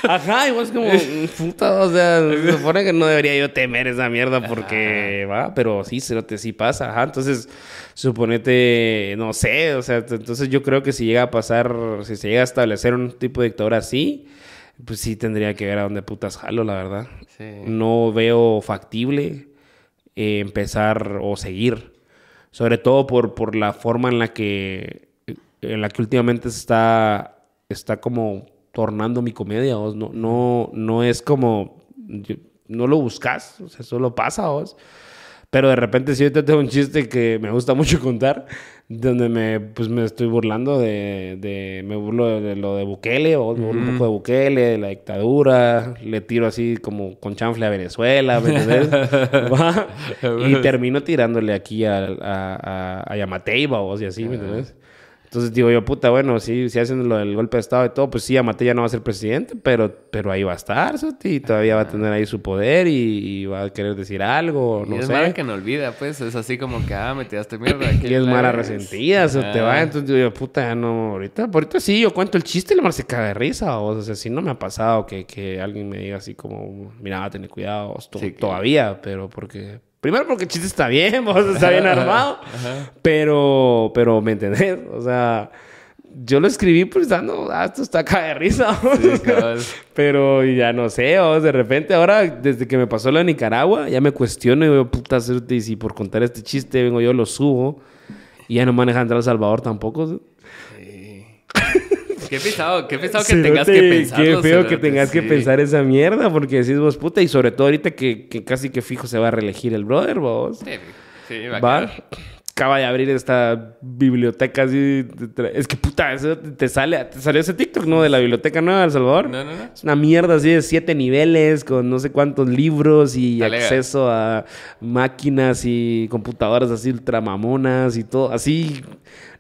Ajá, y vos como, puta, o sea, se supone que no debería yo temer esa mierda porque, va, pero sí, se te sí pasa, ajá. Entonces, suponete, no sé, o sea, entonces yo creo que si llega a pasar, si se llega a establecer un tipo de dictadura así, pues sí tendría que ver a dónde putas jalo, la verdad. Sí. no veo factible eh, empezar o seguir. Sobre todo por, por la forma en la que en la que últimamente se está, está como tornando mi comedia. vos. No, no, no es como. no lo buscas, o sea, solo pasa vos. Pero de repente sí ahorita tengo un chiste que me gusta mucho contar, donde me, pues me estoy burlando de, de me burlo de, de lo de Bukele, o me burlo un poco de Bukele, de la dictadura, le tiro así como con chanfle a Venezuela, y termino tirándole aquí a, a, a, a Yamateiba, vos, y así, ¿me entiendes? Entonces digo yo, puta, bueno, sí, si hacen lo del golpe de Estado y todo, pues sí, Amate ya no va a ser presidente, pero, pero ahí va a estar, Soti, y todavía va a tener ahí su poder y, y va a querer decir algo, Y no es sé. Mara que no olvida, pues. Es así como que, ah, me tiraste mierda. Y es Mara ves. resentida, se te va. Entonces digo yo, puta, ya no, ahorita, ahorita sí, yo cuento el chiste y la Mara se caga de risa. O sea, si no me ha pasado que, que alguien me diga así como, mira, tener cuidado, Sí, que- todavía, pero porque... Primero porque el chiste está bien, vos, está bien armado, pero, pero, ¿me entendés? O sea, yo lo escribí pensando, ah, esto está caga de risa. Sí. Pero ya no sé, vos, de repente ahora, desde que me pasó lo de Nicaragua, ya me cuestiono y digo, puta, y si por contar este chiste vengo yo, lo subo. Y ya no me entrar a El Salvador tampoco. Sí. Qué pisado, qué pisado que tengas que pensar. Qué feo que tengas que pensar esa mierda, porque decís vos, puta, y sobre todo ahorita que, que casi que fijo se va a reelegir el brother, vos. Sí, sí, va Va. Acaba de abrir esta biblioteca así. Es que puta, eso te sale, te salió ese TikTok, ¿no? De la biblioteca nueva de El Salvador. No, no, no. Es una mierda así de siete niveles con no sé cuántos libros y acceso a máquinas y computadoras así ultramamonas y todo. Así,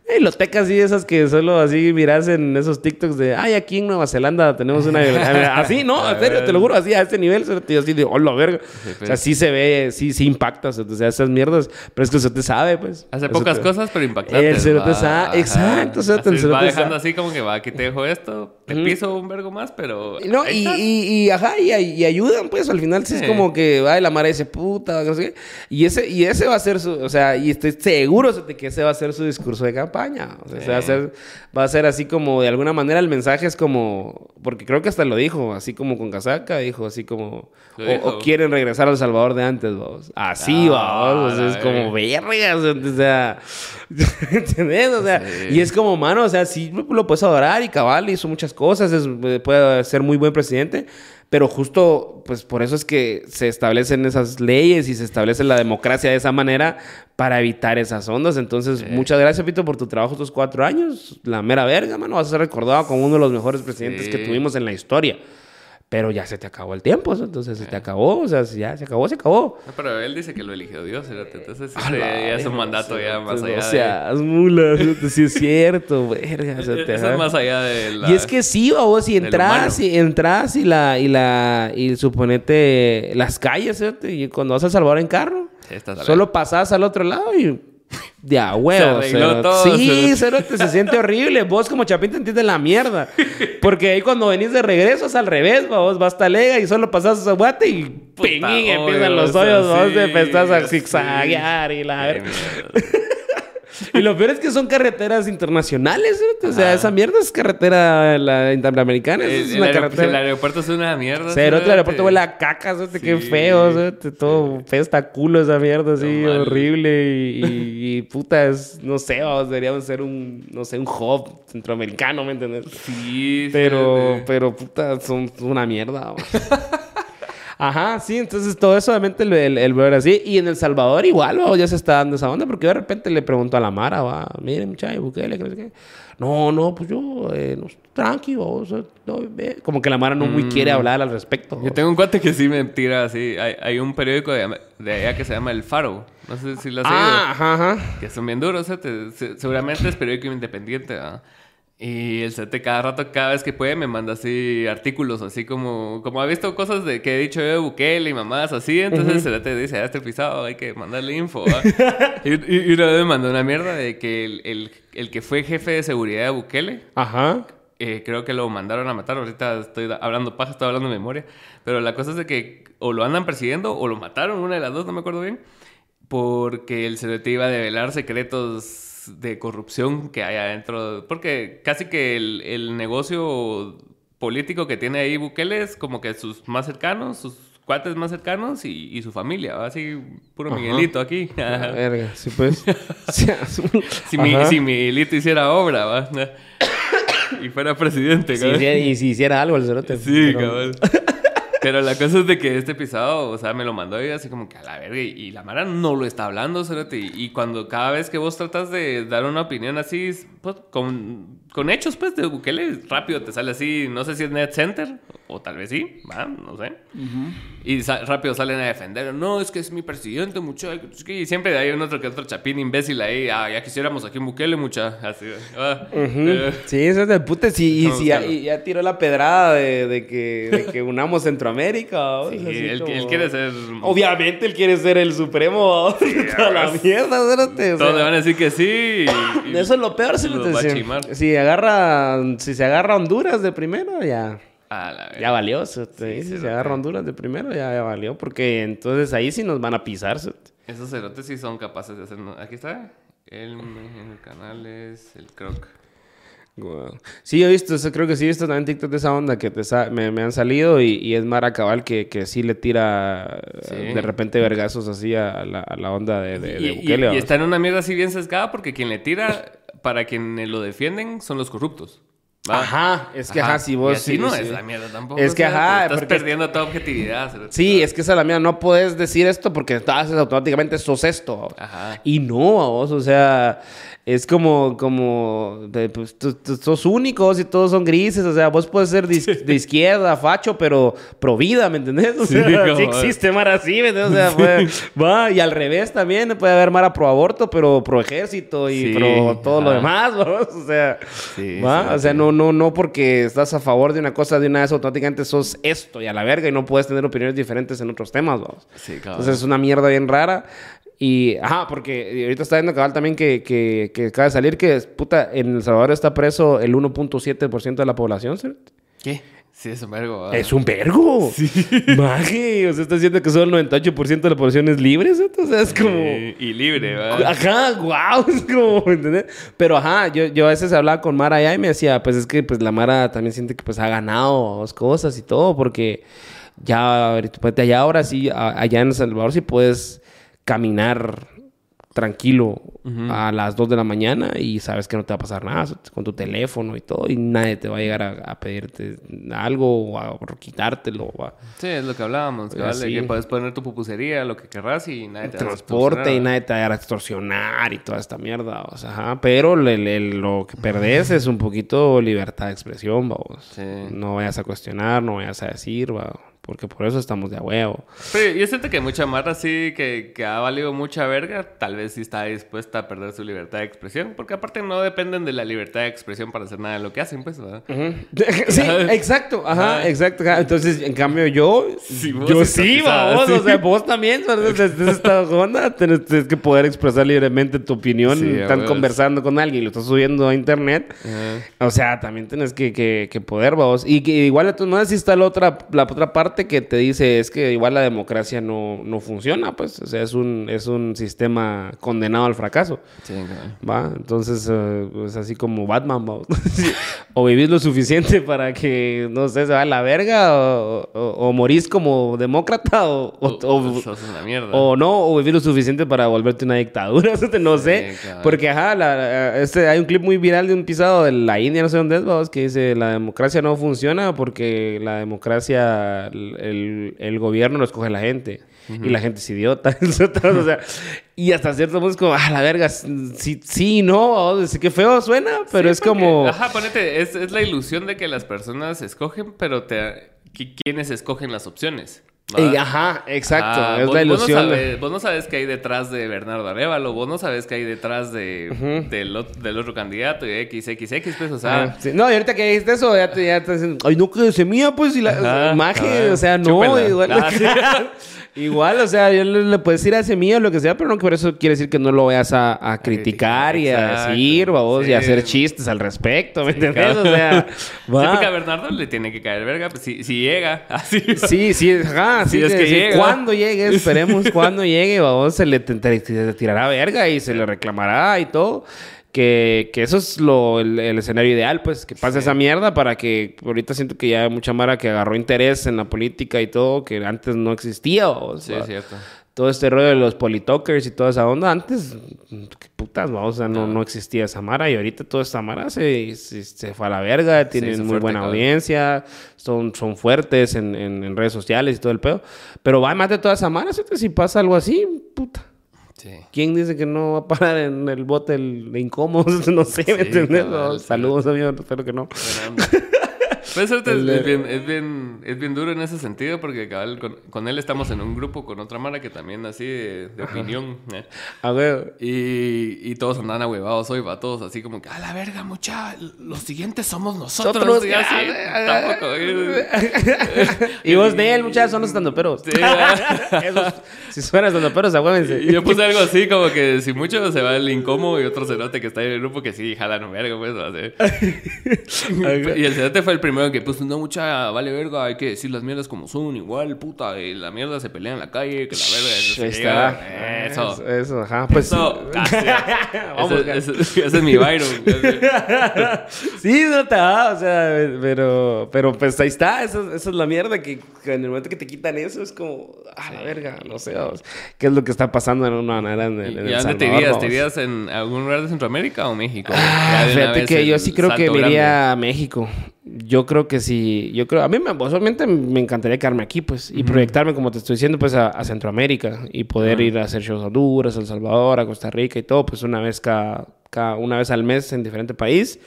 bibliotecas así esas que solo así miras en esos TikToks de, ay, aquí en Nueva Zelanda tenemos una biblioteca. Así, no, en serio, te lo juro, así a este nivel, o sea, así de, hola, verga. Sí, O sea, sí se ve, sí, sí impacta, o sea, esas mierdas, pero es que te sabe, pues. Hace Eso pocas te- cosas, pero impactantes. El cerote sabe, exacto, Así va dejando sabe. así como que va, aquí te dejo esto, te piso un vergo más, pero... No, y, estás. y, y, ajá, y, y ayudan, pues, al final sí, es como que, ay, la mara dice, puta, no sé qué. Y ese, y ese va a ser su, o sea, y estoy seguro de que ese va a ser su discurso de campaña. O sea, ese va a ser, va a ser así como, de alguna manera, el mensaje es como, porque creo que hasta lo dijo, así como con Casaca, dijo así como, o, quieren regresar al Salvador de antes, vos. Así, Ah, vos, o sea, es como, verga. vergas, o sea, ¿entendés? O sea, Sí. y es como, mano, o sea, sí lo puedes adorar y cabal, hizo muchas cosas, es- puede ser muy buen presidente, Pero justo, pues por eso es que se establecen esas leyes y se establece la democracia de esa manera para evitar esas ondas. Entonces, muchas gracias, Pito, por tu trabajo estos cuatro años. La mera verga, mano. Vas a ser recordado como uno de los mejores presidentes que tuvimos en la historia. Pero ya se te acabó el tiempo, entonces se te acabó, o sea, ya se acabó, se acabó. pero él dice que lo eligió Dios, entonces este, ya es un mandato ya más allá. O sea, es mula, sí es cierto, verga. Eso es más allá de la, Y es que sí, vos, si entras, y entras y la, y la, y suponete las calles, y cuando vas a Salvador en carro, solo pasás al otro lado y de a huevo. sí, cerote, se siente horrible. Vos como chapín te entiendes la mierda. Porque ahí cuando venís de regreso es al revés, vos vas a lega y solo pasas a guate y ping, empiezan los hoyos, vos te empezás a zigzaguear y la y lo peor es que son carreteras internacionales, ¿eh? O sea, esa mierda es carretera la interamericana. Es, una carretera. El aeropuerto es una mierda. Cero, el aeropuerto huele a caca, ¿sí? Qué feo, ¿sí? Todo feo, está culo esa mierda, así, horrible. Y, y, puta, es, no sé, vamos, deberíamos ser un, no sé, un hub centroamericano, ¿me entiendes? Sí, Pero, pero puta, son una mierda, Ajá, sí, entonces todo eso obviamente el, el, así. Y en El Salvador igual, ya se está dando esa onda, porque de repente le pregunto a la Mara, va, mire muchacho, Bukele, que no sé No, no, pues yo, eh, no, tranquilo, no, como que la Mara no muy mm. quiere hablar al respecto. Yo tengo un cuate que sí me tira así. Hay, hay un periódico de, de, allá que se llama El Faro. No sé si lo has ah, Ajá, ajá. Que son bien duros, seguramente es periódico independiente, ¿ah? Y el CT cada rato, cada vez que puede, me manda así artículos, así como, como ha visto cosas de que he dicho yo de Bukele y mamás así. Entonces el CT dice, ah, este pisado, hay que mandarle info. y, y, una vez me mandó una mierda de que el, el, el, que fue jefe de seguridad de Bukele, Ajá. Eh, creo que lo mandaron a matar. Ahorita estoy hablando paja, estoy hablando de memoria. Pero la cosa es de que o lo andan persiguiendo o lo mataron, una de las dos, no me acuerdo bien. Porque el CDT iba a develar secretos de corrupción que hay adentro. Porque casi que el, negocio político que tiene ahí Bukele es como que sus más cercanos, sus cuates más cercanos y, su familia. Así, puro Miguelito aquí. verga, sí, pues. si, Miguelito hiciera obra, ¿va? y fuera presidente, y si hiciera algo el cerote. Sí, cabrón. Pero la cosa es de que este pisado, o sea, me lo mandó y así como que a la verga. Y, la Mara no lo está hablando, cerote. Y, y, cuando cada vez que vos tratas de dar una opinión así, pues, con, con hechos, pues, de Bukele, rápido te sale así, no sé si es Net Center, o tal vez sí, ¿va? no sé. Y rápido salen a defender, no, es que es mi presidente, muchacho. Y siempre hay un otro que otro chapín imbécil ahí, ah, ya quisiéramos aquí un Bukele, mucha. Así, ah, sí, eso es de puta. Sí, y si ya, ya, tiró la pedrada de, de, que, de que unamos Centroamérica. Sí, él, quiere ser. Obviamente él quiere ser el supremo. toda la mierda, Todos le van a decir que sí. eso es lo peor, si lo, lo Sí, agarra, si se agarra Honduras de primero, ya. ya valió. Si se agarra Honduras de primero, ya, valió. Porque entonces ahí sí nos van a pisar. Esos cerotes sí son capaces de hacer. Aquí está. El, el canal es el croc. Sí, he visto, creo que sí he visto también TikTok de esa onda que te me, me, han salido y, y es Mara Cabal que, que sí le tira de repente vergazos así a la, a la onda de, de, y, Bukele. Y, está en una mierda así bien sesgada porque quien le tira para quienes lo defienden son los corruptos. Ajá, es que ajá, si vos. sí, no es la mierda tampoco. Es que ajá. Estás perdiendo toda objetividad. Sí, es que esa es la mierda. No puedes decir esto porque haces automáticamente sos esto. Ajá. Y no, vos, o sea, es como, como, de, pues, tú, sos únicos y todos son grises, o sea, vos puedes ser de, izquierda, facho, pero pro vida, ¿me entendés? O sea, sí, existe Mara así, ¿me entiendes? O sea, va, y al revés también puede haber Mara pro aborto, pero pro ejército y pro todo lo demás, ¿vos? o sea, va, o sea, no, no, no porque estás a favor de una cosa de una vez automáticamente sos esto y a la verga y no puedes tener opiniones diferentes en otros temas, ¿vos? Sí, claro. Entonces es una mierda bien rara. Y, ajá, porque ahorita está viendo cabal también que, que, que acaba de salir que, puta, en El Salvador está preso el 1.7% de la población, ¿cierto? ¿Qué? Sí, es un vergo. Es un vergo. Sí. Maje, o sea, está diciendo que solo el 98% de la población es libre, sea, es como... y libre, ¿verdad? Ajá, wow, es como, ¿entendés? Pero ajá, yo, yo a veces hablaba con Mara allá y me decía, pues es que pues la Mara también siente que pues ha ganado cosas y todo, porque ya, ahorita, pues, allá ahora sí, allá en El Salvador sí puedes caminar tranquilo a las 2 de la mañana y sabes que no te va a pasar nada con tu teléfono y todo y nadie te va a llegar a, pedirte algo o a quitártelo. Sí, es lo que hablábamos, que, vale, que puedes poner tu pupusería, lo que querrás y nadie te Transporte y nadie te va a extorsionar y toda esta mierda. O sea, pero lo que perdés es un poquito libertad de expresión, vamos. No vayas a cuestionar, no vayas a decir, va porque por eso estamos de a huevo. Pero yo siento que mucha marra sí que, que, ha valido mucha verga, tal vez sí está dispuesta a perder su libertad de expresión, porque aparte no dependen de la libertad de expresión para hacer nada de lo que hacen, pues, ¿verdad? Sí, exacto, ajá, exacto. Entonces, en cambio, yo, yo sí, vos, o sea, vos también, desde esta onda, tienes, que poder expresar libremente tu opinión, están conversando con alguien y lo estás subiendo a internet, o sea, también tienes que, que, que poder, vos, y que igual, no sé si está la otra, la otra parte que te dice es que igual la democracia no, no funciona, pues, o sea, es un, es un sistema condenado al fracaso. Sí, ¿Va? Entonces, es eh, pues así como Batman, o vivís lo suficiente para que, no sé, se va a la verga, o, morís como demócrata, o, o, no, o vivís lo suficiente para volverte una dictadura, no sé, porque, ajá, este, hay un clip muy viral de un pisado de la India, no sé dónde es, que dice, la democracia no funciona porque la democracia el, gobierno lo escoge la gente. Y la gente es idiota. y hasta cierto punto es como, ah, la verga, sí, sí no, qué feo suena, pero es como... Ajá, ponete, es, es, la ilusión de que las personas escogen, pero te, ¿quiénes escogen las opciones? Ajá, exacto. Ah, es la ilusión. Vos no, sabes, qué hay detrás de Bernardo Arevalo, vos no sabes qué hay detrás de, del, otro candidato y XXX, pues, o sea. Ah, no, y ahorita que dijiste eso, ya te, ya te dicen, ay, no, que semilla, pues, y la imagen, o sea, no, igual. Ah, Igual, o sea, yo le, puedes decir a semilla o lo que sea, pero no por eso quiere decir que no lo vayas a, criticar y a decir, vamos, y a hacer chistes al respecto, ¿me entiendes? O sea, va. a Bernardo le tiene que caer verga, pues si, si llega, así. Sí, sí, ajá, sí, es que llega. Cuando llegue, esperemos cuando llegue, vamos, se le, tirará verga y se le reclamará y todo. Que, que, eso es lo, el, escenario ideal, pues, que pase esa mierda para que ahorita siento que ya hay mucha mara que agarró interés en la política y todo, que antes no existía. O sí, es cierto. Todo este rollo de los politokers y toda esa onda, antes, qué putas, ¿no? o sea, no, no existía esa mara y ahorita toda esa mara se, se, fue a la verga, tienen muy buena audiencia, son, son fuertes en, en, redes sociales y todo el pedo. Pero va más de toda esa mara, si pasa algo así, puta ¿Quién dice que no va a parar en el bote el, de incómodos? No sé, ¿me entiendes? Saludos, amigo, espero que no. Pues es, bien, es, bien, es bien duro en ese sentido porque cabal, con, él estamos en un grupo con otra mara que también así de, opinión. ¿eh? A ver. Y, y todos andan ahuevados hoy, va todos así como que, a la verga, mucha, los siguientes somos nosotros. y, así, tampoco, y vos de él, muchachos, son los estandoperos. Sí, si suenas estandoperos, ahuévense. Y yo puse algo así como que si mucho se va el incómodo y otro cerote que está en el grupo que sí, jalan verga, pues, va a ser. y el cerote fue el primero que pues no mucha vale verga, hay que decir las mierdas como son, igual, puta, y la mierda se pelea en la calle, que la verga está. Eso. Eso, ajá, pues. Eso, ese, es mi Byron. sí, no te va, o sea, pero, pero pues ahí está, eso, es la mierda, que, en el momento que te quitan eso es como, ah, la verga, no sé, qué es lo que está pasando en una manera en el, ¿Y dónde te irías? ¿Te irías en algún lugar de Centroamérica o México? Ah, fíjate que yo sí creo que me iría a México yo creo que sí, yo creo, a mí me, obviamente me encantaría quedarme aquí, pues, y proyectarme, como te estoy diciendo, pues, a, Centroamérica y poder ir a hacer shows a Honduras, a El Salvador, a Costa Rica y todo, pues, una vez cada, una vez al mes en diferente país,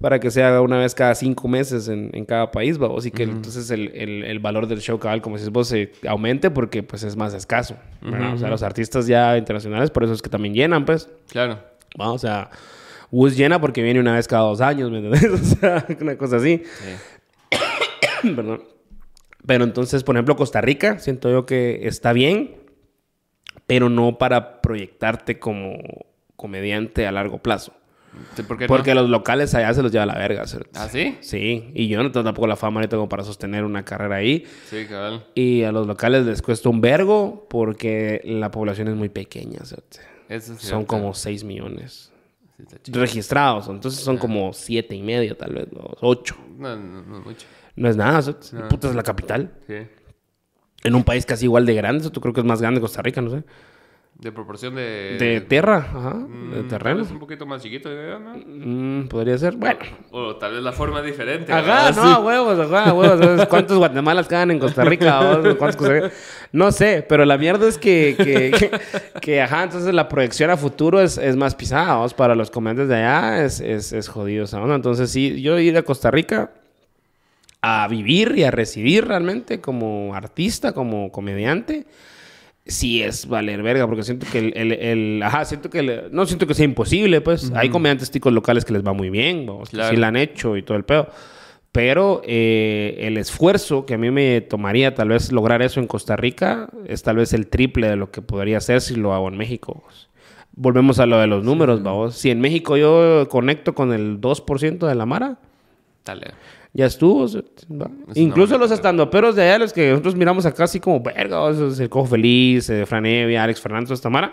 para que se haga una vez cada cinco meses en, cada país, vamos, y que entonces el, valor del show cabal, como si vos, se aumente porque, pues, es más escaso, O sea, los artistas ya internacionales, por eso es que también llenan, pues. Claro. Vamos, o sea Bus llena porque viene una vez cada dos años, ¿me? O sea, una cosa así. Perdón. Pero entonces, por ejemplo, Costa Rica, siento yo que está bien, pero no para proyectarte como comediante a largo plazo. ¿Por qué Porque los locales allá se los lleva a la verga. ¿Ah, sí? Sí. Y yo no tengo tampoco la fama ahorita como para sostener una carrera ahí. Sí, cabal. Y a los locales les cuesta un vergo porque la población es muy pequeña. Eso Son como 6 millones registrados. Entonces son como siete y medio, tal vez, ¿no? ocho. No, no, no, mucho. No es nada, eso, puta es la capital. Sí. En un país casi igual de grande, eso tú creo que es más grande Costa Rica, no sé. De proporción de... De tierra, ajá, de Mm, terreno. Es un poquito más chiquito, ¿no? Mm, podría ser, bueno. O tal vez la forma es diferente. Ajá, ¿verdad? no, a huevos, ajá, huevos. ¿sabes ¿Cuántos Guatemalas quedan en Costa Rica? ¿O ¿Cuántos Costa Rica? No sé, pero la mierda es que, que, que, que, ajá, entonces la proyección a futuro es, es más pisada. Para los comediantes de allá es, es, es jodido. Entonces, sí, yo ir a Costa Rica a vivir y a residir realmente como artista, como comediante, sí es valer verga, porque siento que el, el, el- ajá, siento que, el- no siento que sea imposible, pues, hay comediantes ticos locales que les va muy bien, vamos, Claro. sí la han hecho y todo el pedo, pero eh, el esfuerzo que a mí me tomaría tal vez lograr eso en Costa Rica es tal vez el triple de lo que podría hacer si lo hago en México. vos. Volvemos a lo de los números, vamos. Si en México yo conecto con el 2% de la Mara, Dale. Ya estuvo. Es Incluso los estandoperos de allá, los que nosotros miramos acá así como, verga, es el Cojo Feliz, eh, Fran Evia, Alex Fernando, esta Mara.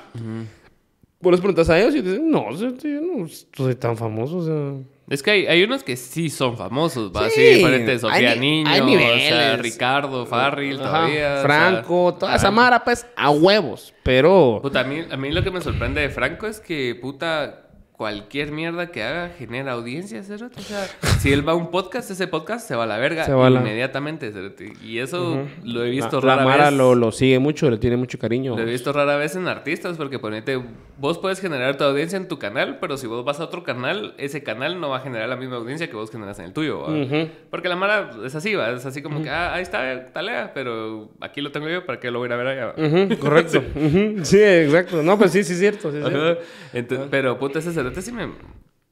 Vos les preguntas a ellos y dicen, no, yo no soy tan famoso, o sea... Es que hay, hay unos que sí son famosos, ¿va? Sí, Sí, diferente de Sofía hay Niño, hay o sea. Ricardo, Farril, Ajá, todavía. o sea, Franco, toda esa. Mara, pues, a huevos. Pero... Puta, a mí, a mí lo que me sorprende de Franco es que, puta, cualquier mierda que haga genera audiencia, cerote. O sea, si él va a un podcast, ese podcast se va a la verga Se va a la- inmediatamente, cerote. Y eso lo he visto la, la rara Mara vez. lo, lo sigue mucho, le tiene mucho cariño. Lo he visto rara vez en artistas porque ponete, vos puedes generar tu audiencia en tu canal, pero si vos vas a otro canal, ese canal no va a generar la misma audiencia que vos generas en el tuyo. Ujú. Porque la Mara es así, ¿va? es así como que, ah, ahí está, talea, pero aquí lo tengo yo, ¿para qué lo voy a ver allá? correcto. Sí, exacto. No, pues sí, sí es cierto. sí cierto. Entonces, pero puta, ese cerote sí me,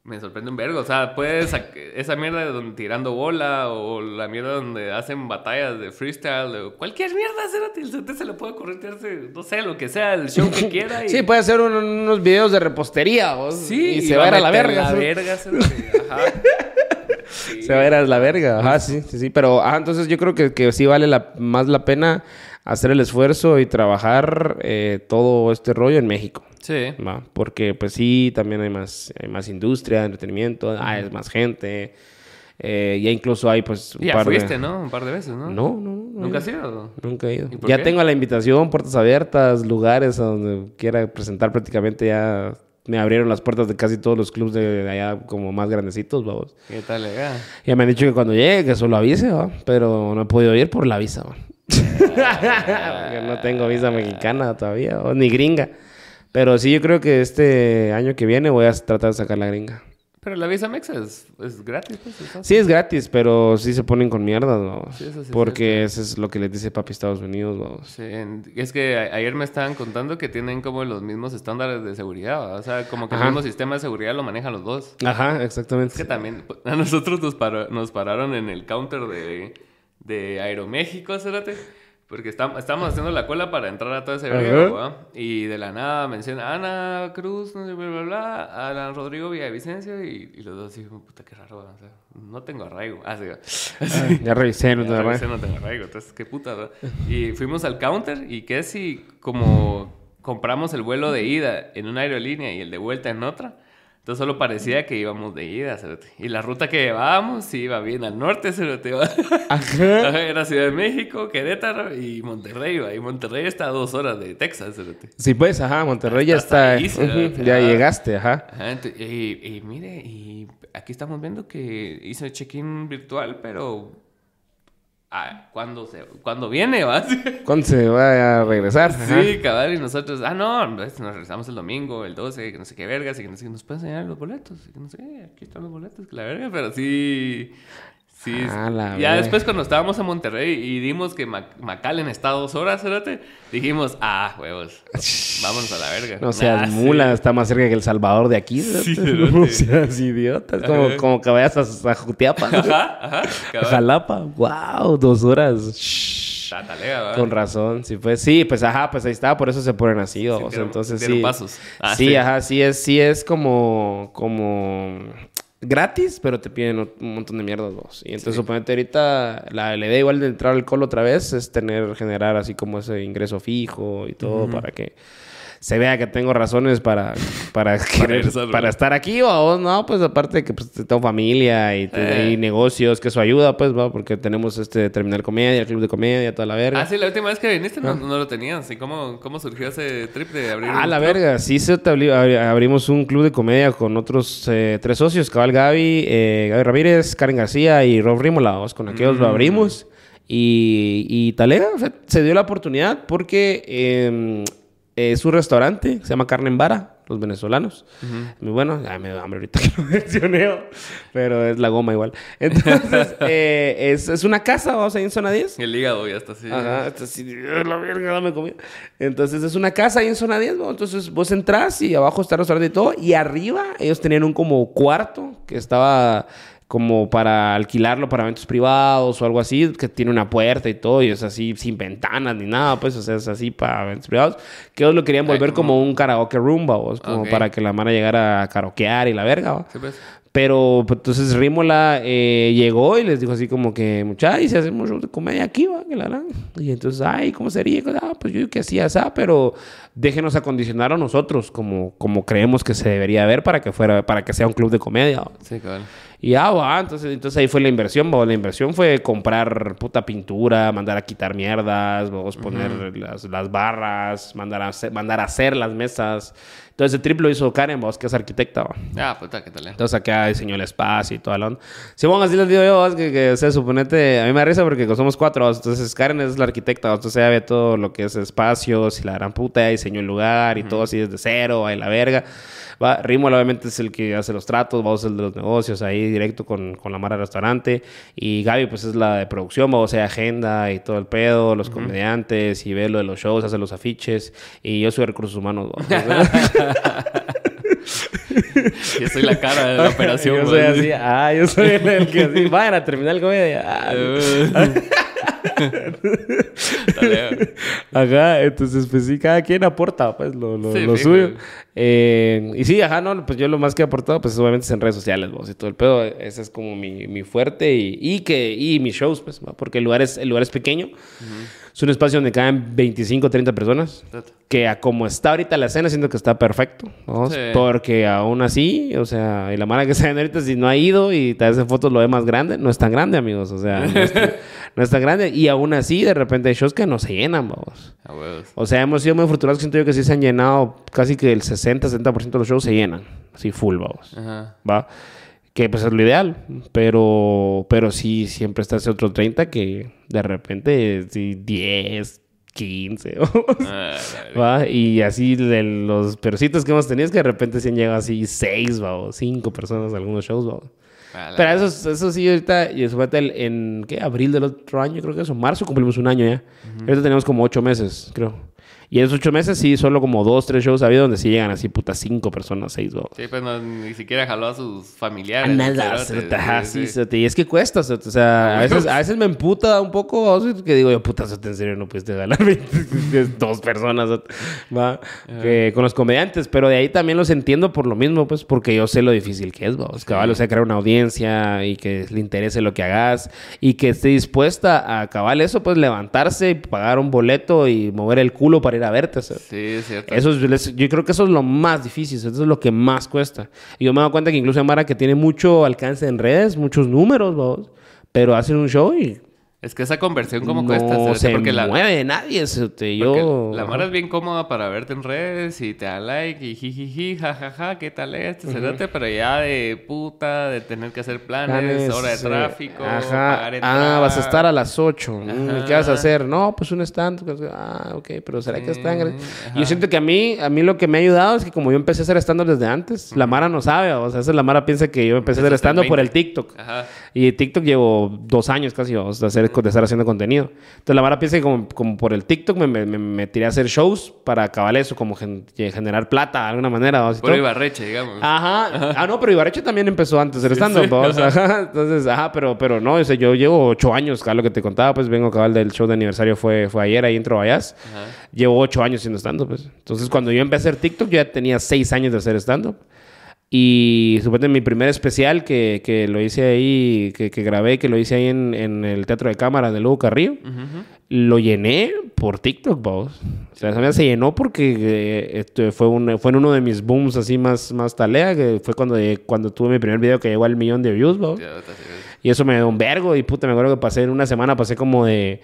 me sorprende un vergo. O sea, puedes esa mierda de donde tirando bola o la mierda donde hacen batallas de freestyle o cualquier mierda. El cerote se le puede ocurrir tirarse, no sé, lo que sea, el show que quiera. Y... Sí, puede hacer un- unos videos de repostería. vos, Sí, y se va a ir a la verga. La verga. Ajá. Sí. Se va a ir a la verga. Ajá, sí, sí, sí. Pero, ajá, entonces yo creo que, que sí vale la, más la pena hacer el esfuerzo y trabajar eh, todo este rollo en México. Sí. ¿va? Porque, pues sí, también hay más, hay más industria, entretenimiento, hay más gente. eh, ya incluso hay, pues, un Ya par fuiste, de... ¿no? Un par de veces, ¿no? No, no, no. ¿Nunca has ido? Nunca he ido. ¿Y por Ya qué? tengo la invitación, puertas abiertas, lugares a donde quiera presentar prácticamente ya. Me abrieron las puertas de casi todos los clubes de, de allá como más grandecitos, vamos. ¿Qué tal, legal? Ya me han dicho que cuando llegue, que solo avise, ¿va? Pero no he podido ir por la visa, ¿va? Porque no tengo visa mexicana todavía, o ni gringa. Pero sí, yo creo que este año que viene voy a tratar de sacar la gringa. Pero la visa mexa es, es gratis, pues. Sí, es gratis, pero sí se ponen con mierdas, ¿no? Sí, eso sí es Porque eso es lo que les dice papi Estados Unidos, ¿no? Sí, es que ayer me estaban contando que tienen como los mismos estándares de seguridad, ¿va? o sea, como que Ajá. el mismo sistema de seguridad lo manejan los dos. Ajá, exactamente. Es que también pues, a nosotros nos, paró- nos pararon en el counter de, de Aeroméxico, cérate, porque estam- estábamos haciendo la cola para entrar a todo ese ¿va? y de la nada menciona Ana Cruz, no sé, bla, bla, bla, Alan Rodrigo Villavicencio, y, y los dos así, puta, qué raro, ¿va? o sea, no tengo arraigo. Ah, sí. Ah, ya revisé, no Ya revisé, no tengo arraigo, entonces qué puta, ¿verdad? Y fuimos al counter y que si como compramos el vuelo de ida en una aerolínea y el de vuelta en otra, entonces solo parecía que íbamos de ida, cerote. Y la ruta que llevábamos sí iba bien al norte, ¿va? Ajá. Era Ciudad de México, Querétaro y Monterrey, ¿va? Y Monterrey está a dos horas de Texas, cerote. Sí, pues, ajá, Monterrey ya está. ahí, ya llegaste, ajá. Y, y mire, y aquí estamos viendo que hizo el check-in virtual, pero... Ah, ¿cuándo, se, ¿Cuándo viene, va? ¿Cuándo se va a regresar? Ajá. Sí, cabal, y nosotros, ah, no, pues, nos regresamos el domingo, el 12, que no sé qué vergas, y que no sé qué, nos pueden enseñar los boletos, y que no sé qué, aquí están los boletos, que la verga, pero sí, sí. Ah, la ya después cuando estábamos en Monterrey y dimos que Mac- McAllen está dos horas, cerote, dijimos, ah, huevos, vámonos a la verga. No seas Ah, sí. mula, está más cerca que El Salvador de aquí. Sí, no seas idiota. Es como, como que vayas a, a Jutiapa, ¿no? Ajá, ajá. Jalapa. Wow, dos horas. Tatalea. Con razón, sí, pues sí, pues ajá, pues ahí está, por eso se ponen así, o sea, entonces sí. pasos. Ah, sí, sí. ajá, sí es, sí es como, como gratis, pero te piden un montón de mierdas vos. Y entonces suponete ahorita la, la idea igual de entrar al colo otra vez es tener, generar así como ese ingreso fijo y todo para que se vea que tengo razones para, para, querer- para estar aquí o vos, no, pues aparte de que pues, tengo familia y, Eh. y negocios, que eso ayuda, pues, va, porque tenemos este Terminal Comedia, el Club de Comedia, toda la verga. Ah, sí, la última vez que viniste no, no lo tenías. ¿Y cómo, cómo surgió ese trip de abrir Ah, un la club? verga. Sí, se abrimos un club de comedia con otros eh, tres socios. Cabal Gaby, eh, Gaby Ramírez, Karen García y Rob Rímola. vamos, Con aquellos Mm. lo abrimos. Y, y Talega se, se dio la oportunidad porque eh, es un restaurante. Se llama Carne en Vara. Los venezolanos. Muy bueno. Ay, me da hambre ahorita que lo mencioné. Pero es la goma igual. Entonces, eh, es, es una casa. Vamos ahí en zona 10. El hígado ya está así. Ajá, está así, "Ah, la verga, dame comida. Entonces es una casa ahí en zona 10, ¿no? Entonces vos entras y abajo está el restaurante y todo. Y arriba ellos tenían un como cuarto que estaba como para alquilarlo para eventos privados o algo así, que tiene una puerta y todo, y es así sin ventanas ni nada, pues, o sea, es así para eventos privados, que ellos lo querían Ay, volver como- como un karaoke room, vos, como para que la mano llegara a karaokear y la verga, ¿va? Sí, pues. Pero pues, entonces Rímola eh, llegó y les dijo así como que, muchachos, ¿y si hacemos show de comedia aquí, va? Que la gran. Y entonces, ay, ¿cómo sería? Ah, pues yo que hacía esa, pero déjenos acondicionar a nosotros como, como creemos que se debería ver para que fuera, para que sea un club de comedia. ¿va? Sí, cabal. Y ah, va, entonces, entonces ahí fue la inversión, ¿va? La inversión fue comprar puta pintura, mandar a quitar mierdas, vamos poner las, las barras, mandar a, hacer, mandar a hacer las mesas. Entonces el triple lo hizo Karen, vos, que es arquitecta, ¿va? Ah, puta, qué tal. Entonces acá diseñó el espacio y toda la onda. Simón, así les digo yo, es que, que se suponete, a mí me da risa porque somos cuatro, entonces Karen es la arquitecta, entonces ella ve todo lo que es espacios y la gran puta, diseñó el lugar y todo así desde cero, ahí la verga. Va, Rimol obviamente es el que hace los tratos, vamos el de los negocios ahí directo con, con la Mara del restaurante y Gaby pues es la de producción, vamos a agenda y todo el pedo, los comediantes y ve lo de los shows, hace los afiches y yo soy recursos humanos. ¿va? Yo soy la cara de la operación. yo soy así, ah, yo soy el, el que así, vayan a terminar el comedia. Ah, Ajá, entonces pues sí, cada quien aporta pues lo, lo, Sí, lo suyo. Eh, y sí, ajá, no, pues yo lo más que he aportado pues obviamente es en redes sociales, vos, y todo el pedo, ese es como mi, mi fuerte y, y que, y mis shows, pues, ¿va? porque el lugar es, el lugar es pequeño. Es un espacio donde caen 25, 30 personas. Que a como está ahorita la escena, siento que está perfecto. ¿no? Sí. Porque aún así, o sea, y la mala que se ven ahorita, si no ha ido y te hacen fotos, lo ve más grande, no es tan grande, amigos. O sea, no es, no es tan grande. Y aún así, de repente hay shows que no se llenan, vamos. O sea, hemos sido muy afortunados. Siento yo que sí se han llenado casi que el 60-70% de los shows se llenan. Así full, vamos. Ajá. ¿Va? Que pues es lo ideal. Pero, pero sí, siempre está ese otro 30 que de repente sí, 10, 15. vamos. Ah, la verga. ¿Va? Y así de los percitos que hemos tenido es que de repente sí han llegado así 6 o 5 personas a algunos shows. ¿va? Ah, Pero eso, eso sí, ahorita, y el- en ¿qué? abril del otro año, creo que eso, marzo cumplimos un año ya. Ahorita tenemos como 8 meses, creo. Y en esos 8 meses sí, solo como 2, 3 shows ha habido donde sí llegan así, puta, 5 personas, 6 o... Sí, pues no, ni siquiera jaló a sus A familiares. nada, cerotes, cerote, ajá, sí, sí, sí. cerote. Y es que cuesta, cerote, o sea, a veces, a veces me emputa un poco, que digo yo, puta, cerote, en serio no pudiste ganar 20, dos personas, cerote, va, que con los comediantes, pero de ahí también los entiendo por lo mismo, pues, porque yo sé lo difícil que es, va, o sea, cabal, o sea, crear una audiencia y que le interese lo que hagas y que esté dispuesta a cabal eso, pues, levantarse y pagar un boleto y mover el culo para ir a verte, cerote. Sí, es cierto. Eso es, yo creo que eso es lo más difícil, eso es lo que más cuesta. Y yo me he dado cuenta que incluso Mara que tiene mucho alcance en redes, muchos números, vamos, pero hacen un show y Es que esa conversión, ¿cómo no cuesta? cerote? se porque la, mueve nadie. cerote. porque Yo... la Mara es bien cómoda para verte en redes y te da like y jijiji, jajaja, ¿qué tal este cerote? Pero ya de puta, de tener que hacer planes, Planes, hora de tráfico, Ajá. Ah, vas a estar a las 8. Ajá. ¿Qué vas a hacer? No, pues un stand. Ah, ok, pero ¿será que Sí, están? ajá. Yo siento que a mí, a mí lo que me ha ayudado es que como yo empecé a hacer stand desde antes, la Mara no sabe, o sea, a veces la Mara piensa que yo empecé a hacer stand por el 20. TikTok. Ajá. Y TikTok llevo dos años casi vamos, de, hacer, de estar haciendo contenido. Entonces la Mara piensa que como, como por el TikTok me, me, me- tiré a hacer shows para acabar eso, como gen- generar plata de alguna manera. todo. Ibarreche, digamos. Ajá. Ah, no, pero Ibarreche también empezó antes del Sí, stand-up. sí. Entonces, ajá, pero, pero no, o sea, yo llevo ocho años, cabal, lo que te contaba, pues vengo cabal del show de aniversario fue, fue ayer ahí en Trovallas. Llevo ocho años haciendo stand-up, pues. Entonces, cuando yo empecé a hacer TikTok, yo ya tenía seis años de hacer stand-up. Y supuestamente mi primer especial que, que lo hice ahí, que, que grabé, que lo hice ahí en, en el Teatro de Cámara de Lugo Carrillo, lo llené por TikTok, vamos. O sea, se llenó porque eh, este, fue, un, fue en uno de mis booms así más, más talea, que fue cuando, cuando tuve mi primer video que llegó al millón de views, sí, Y eso me dio un vergo. Y puta, me acuerdo que pasé en una semana, pasé como de.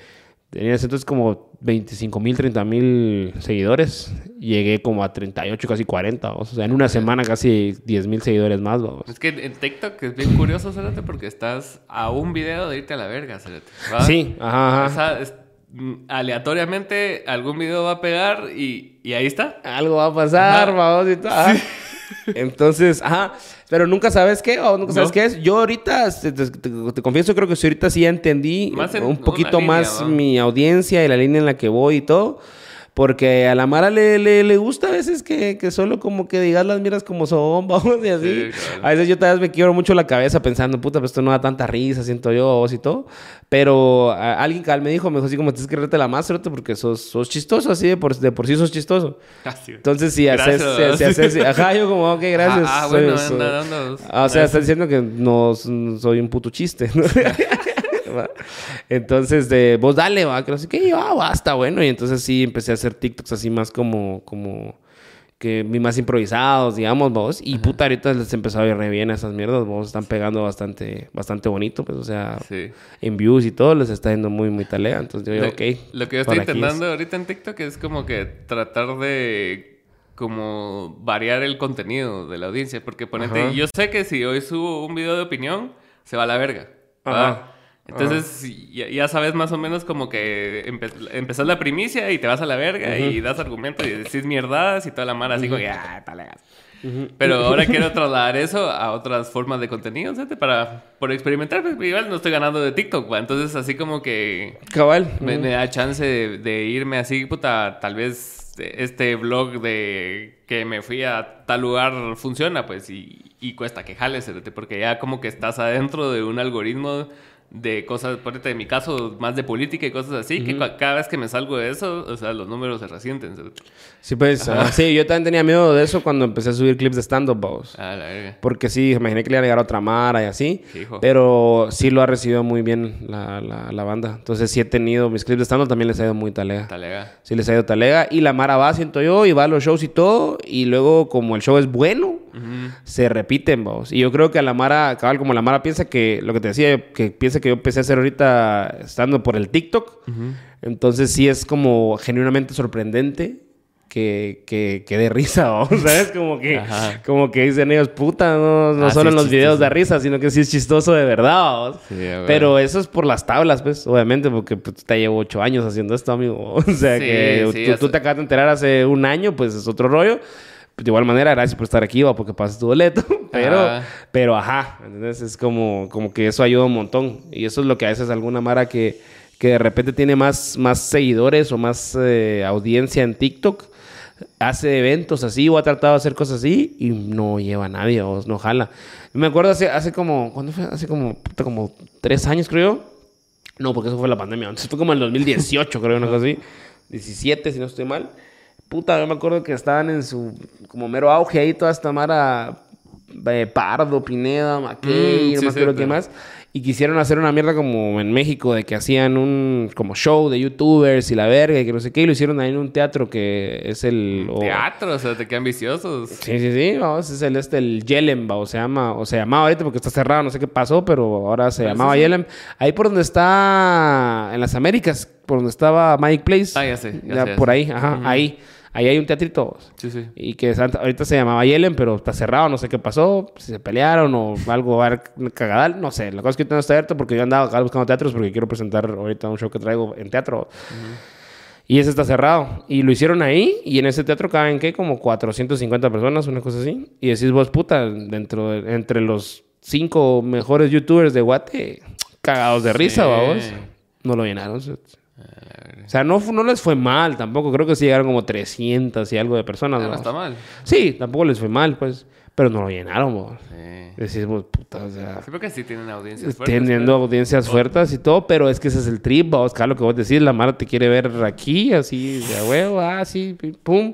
Tenía ese entonces como 25 mil, 30 mil seguidores. Llegué como a 38, casi 40. O sea, en una semana casi 10 mil seguidores más. vamos. Es que en TikTok es bien curioso, Cérate, porque estás a un video de irte a la verga, Cérate. Sí, ajá, O sea, mm, aleatoriamente algún video va a pegar y, y ahí está. Algo va a pasar, vamos. Y todo. ajá. Entonces, ajá. Pero nunca sabes qué, o nunca sabes qué es. Yo ahorita, te, te- te- te confieso, creo que ahorita sí ya entendí Más en un poquito línea, más mi audiencia y la línea en la que voy y todo. Porque a la Mara le, le, le gusta a veces que, que solo como que digas las miras como son, vamos, y así. Sí, claro. A veces yo tal vez me quiebro mucho la cabeza pensando, puta, pues esto no da tanta risa, siento yo, vos y todo. Pero a- alguien cabal me dijo, me dijo así como tienes que reírte la más, cerote, porque sos, sos chistoso, así de por, de por sí sos chistoso. Así. Entonces, si haces, si, si haces, ajá, yo como, ok, gracias. Ah, ah, soy- bueno, soy- anda, anda. Ah, o sea, está diciendo que no soy un puto chiste. ¿no? Va. entonces, de, vos dale, va, que no sé qué, y yo, ah, basta, bueno. Y entonces sí empecé a hacer TikToks así más como, como, que más improvisados, digamos, vos. Y puta, ahorita les empezó a ir re bien a esas mierdas, vos. Están pegando bastante, bastante bonito, pues, o sea, Sí. en views y todo les está yendo muy, muy talea. Entonces yo digo, Lo- ok. Lo que yo estoy es. intentando ahorita en TikTok es como que tratar de como variar el contenido de la audiencia. Porque ponete, Ajá. yo sé que si hoy subo un video de opinión, se va a la verga. Ajá. Entonces ya, ya sabes más o menos como que empe- empezás la primicia y te vas a la verga y das argumentos y decís mierdadas y toda la mara así como que, ah, talegas". Pero ahora quiero trasladar eso a otras formas de contenido, ¿sabes? Para, por experimentar, pues igual no estoy ganando de TikTok, ¿va? Entonces así como que Cabal. me, me da chance de, de irme así, puta, tal vez este blog de que me fui a tal lugar funciona, pues, y, y cuesta que jales, cerote, porque ya como que estás adentro de un algoritmo de cosas, ponete en mi caso, más de política y cosas así, que cua- cada vez que me salgo de eso, o sea, los números se resienten. Sí, pues, ajá. sí, yo también tenía miedo de eso cuando empecé a subir clips de stand-up, vamos. A la. Porque sí, imaginé que le iba a llegar otra Mara y así. Hijo. Pero sí lo ha recibido muy bien la, la, la banda. Entonces sí he tenido mis clips de stand-up, también les ha ido muy talega. Talega. Sí les ha ido talega. Y la Mara va, siento yo, y va a los shows y todo. Y luego, como el show es bueno, se repiten, vamos. Y yo creo que a la Mara, cabal, como la Mara piensa que, lo que te decía, que piensa que yo empecé a hacer ahorita estando por el TikTok. Entonces sí es como genuinamente sorprendente que, que, que dé risa, ¿vamos? ¿sabes? Como que, Ajá. como que dicen ellos, puta, no, no Ah, solo sí en los videos da risa, sino que sí es chistoso de verdad, ver. Pero eso es por las tablas, pues, obviamente, porque pues, te llevo ocho años haciendo esto, amigo. O sea, Sí, que tú te acabas de enterar hace un año, pues es otro rollo. De igual manera, gracias por estar aquí, va, porque pasas tu boleto. Pero, Ajá. pero ajá, ¿entendés? Es como, como que eso ayuda un montón. Y eso es lo que a veces alguna Mara que, que de repente tiene más, más seguidores o más eh, audiencia en TikTok, hace eventos así o ha tratado de hacer cosas así y no lleva a nadie o no jala. Me acuerdo hace, hace como, ¿cuándo fue? Hace como, puta, como tres años, creo. No, porque eso fue la pandemia. Entonces fue como el 2018, creo, una cosa así. 17, si no estoy mal. Puta, yo me acuerdo que estaban en su como mero auge ahí toda esta mara eh, Pardo, Pineda, Mackey, Mm, no sí, acuerdo cierto. qué más. Y quisieron hacer una mierda como en México, de que hacían un como show de youtubers y la verga y que no sé qué. Y lo hicieron ahí en un teatro que es el... Teatro, o sea, te quedan viciosos. Sí, sí, sí, vamos, es el este, el Yelem, o se llama, o se llamaba ahorita porque está cerrado, no sé qué pasó, pero ahora se ¿Cuál es llamaba ese? Yelem. Ahí por donde está, en las Américas, por donde estaba Mike Place. Ah, ya sé, ya Ya sé, ya por sé. ahí, ajá, ahí. Ahí hay un teatrito. Sí, sí. Y que ahorita se llamaba Yelen, pero está cerrado, no sé qué pasó, si se pelearon o algo, va a haber cagadal, no sé. La cosa es que ahorita no está abierto porque yo andaba acá buscando teatros porque quiero presentar ahorita un show que traigo en teatro. Y ese está cerrado. Y lo hicieron ahí y en ese teatro caben, ¿qué? Como 450 personas, una cosa así. Y decís vos, puta, dentro de- entre los cinco mejores youtubers de Guate, cagados de risa, Sí. vamos. No lo llenaron. O sea, no, no les fue mal tampoco. Creo que sí llegaron como 300 y algo de personas. Ah, no ¿no? está mal. Sí, tampoco les fue mal, pues. Pero no lo llenaron, vos. Sí. Decís vos, puta, o sea... Sí, porque sí tienen audiencias fuertes. Teniendo audiencias fuertes y todo, pero es que ese es el trip, claro, lo que vos decís, la Mara te quiere ver aquí, así, de huevo, ah, así, pi- pum,